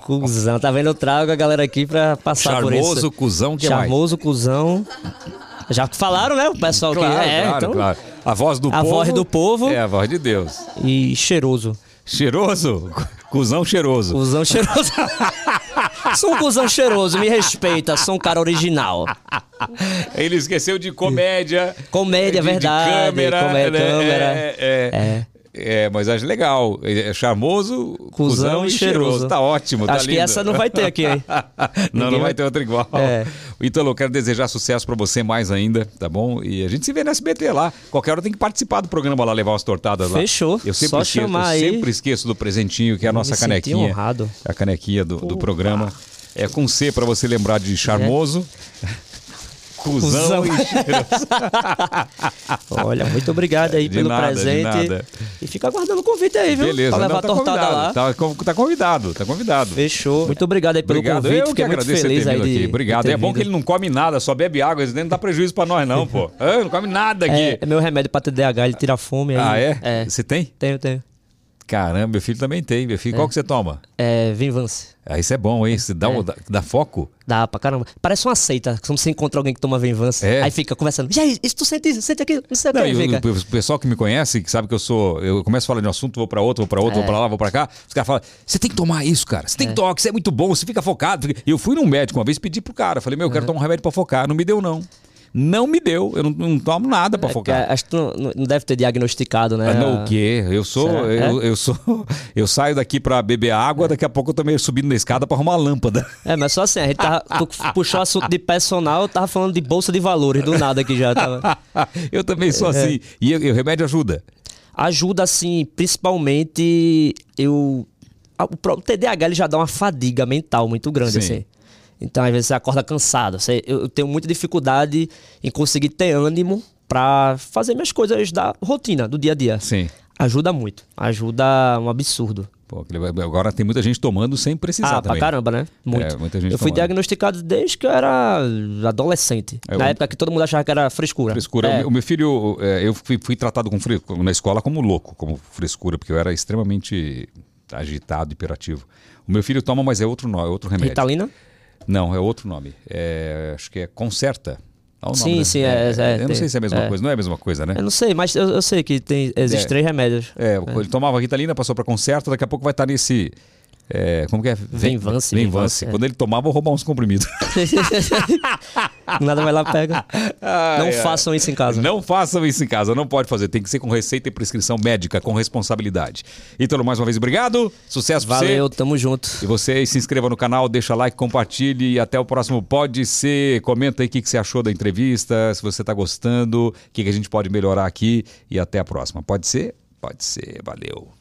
Cuzão, tá vendo? Eu trago a galera aqui pra passar por isso. Charmoso, cuzão, que Charmoso, cuzão. Já falaram, né? O pessoal claro, que é, claro, então, claro. A voz do A povo. voz do povo. É a voz de Deus. E cheiroso. Cheiroso? Cusão cheiroso. Cusão cheiroso. [laughs] sou um cuzão cheiroso, me respeita, sou um cara original. Ele esqueceu de comédia. Comédia, de, de verdade, câmera. comédia, né? câmera. É, é, é, mas acho legal. É charmoso, cuzão, e cheiroso. Tá ótimo, tá Acho que essa não vai ter aqui, hein? [laughs] não, Ninguém não vai vai- ter outra igual. É. [laughs] Ítalo, eu quero desejar sucesso pra você mais ainda, tá bom? E a gente se vê no SBT lá. Qualquer hora tem que participar do programa lá, levar umas tortadas lá. Fechou. Eu sempre Só esqueço, chamar eu sempre esqueço do presentinho, que é a nossa canequinha. honrado. A canequinha do, do programa. É com C pra você lembrar de charmoso. [laughs] Cusão, e cheiroso. [laughs] Olha, muito obrigado aí De pelo nada, de presente. E fica aguardando o convite aí, viu? Beleza, Pra levar não, a tá tortada convidado. lá. Tá, tá convidado, tá convidado. Fechou. Muito obrigado aí pelo Obrigado, convite. eu que Fiquei muito agradeço feliz aí de, aqui. de Obrigado. ter É bom vindo. que ele não come nada, só bebe água. Isso não dá prejuízo pra nós, não, pô. [laughs] Não come nada aqui. É, é meu remédio pra TDAH, ele tira a fome. Aí, ah, é? É. Você tem? Tenho, tenho. Caramba, meu filho também tem. Meu filho, qual que você toma? É, Vinvance. Ah, isso é bom, hein? Você dá, É. dá, dá foco? Dá pra caramba. Parece uma seita. Quando você encontra alguém que toma Vinvance. É. Aí fica conversando. E aí, isso tu sente isso? Sente aquilo? Não sei o que. Não, o, fica. o pessoal que me conhece, que sabe que eu sou. Eu começo a falar de um assunto, vou pra outro, vou pra outro, vou É. pra lá, vou pra cá. Os caras falam: você tem que tomar isso, cara. Você tem que tomar, que isso é muito bom, você fica focado. fica-" E eu fui num médico uma vez pedi pro cara. Falei: meu, eu quero tomar um remédio pra focar. Não me deu, não. Não me deu. Eu não, não tomo nada pra É focar. acho que tu não, deve ter diagnosticado, né? Ah, não, o quê? Eu sou, eu, eu sou, [laughs] eu saio daqui pra beber água, daqui a pouco eu tô meio subindo na escada pra arrumar a lâmpada. [laughs] É, mas só assim, a gente tava, tu [laughs] puxou assunto de personal, eu tava falando de bolsa de valores, do nada aqui já. Tava. eu também sou É. assim. E, e o remédio ajuda. Ajuda, assim, principalmente eu. O TDAH ele já dá uma fadiga mental muito grande, Sim. assim. Então, às vezes, você acorda cansado. Você- eu, eu tenho muita dificuldade em conseguir ter ânimo pra fazer minhas coisas da rotina, do dia a dia. Sim. Ajuda muito. Ajuda um absurdo. Pô, agora tem muita gente tomando sem precisar Ah, pra também. caramba, né? Muito. É, muita gente eu fui tomando. diagnosticado desde que eu era adolescente. É, na o- época que todo mundo achava que era frescura. Frescura. É. O meu- O meu filho, é, eu fui, fui tratado com na escola como louco, como frescura, porque eu era extremamente agitado, hiperativo. O meu filho toma, mas é outro é outro remédio. Ritalina? Não, é outro nome. É, acho que é Concerta. Olha Sim, nome da- sim, é- é, Eu não tem- sei se é a mesma é. coisa. Não é a mesma coisa, né? Eu não sei, mas eu, eu sei que tem, existem É. três remédios. É, ele tomava Ritalina, passou para Concerta, daqui a pouco vai estar nesse É, como que é? Venvance, Venvance. Venvance, é. Quando ele tomava, eu roubar uns comprimidos. [laughs] Nada vai lá, pega. não Ai, ai. façam isso em casa. Não façam isso em casa, não pode fazer. Tem que ser com receita e prescrição médica, com responsabilidade. Então, mais uma vez, obrigado. Sucesso pra Valeu, você. tamo junto. E você se inscreva no canal, deixa like, compartilhe e até o próximo Pode Ser. Comenta aí o que, que você achou da entrevista, se você tá gostando, o que, que a gente pode melhorar aqui e até a próxima. Pode ser? Pode ser. Valeu.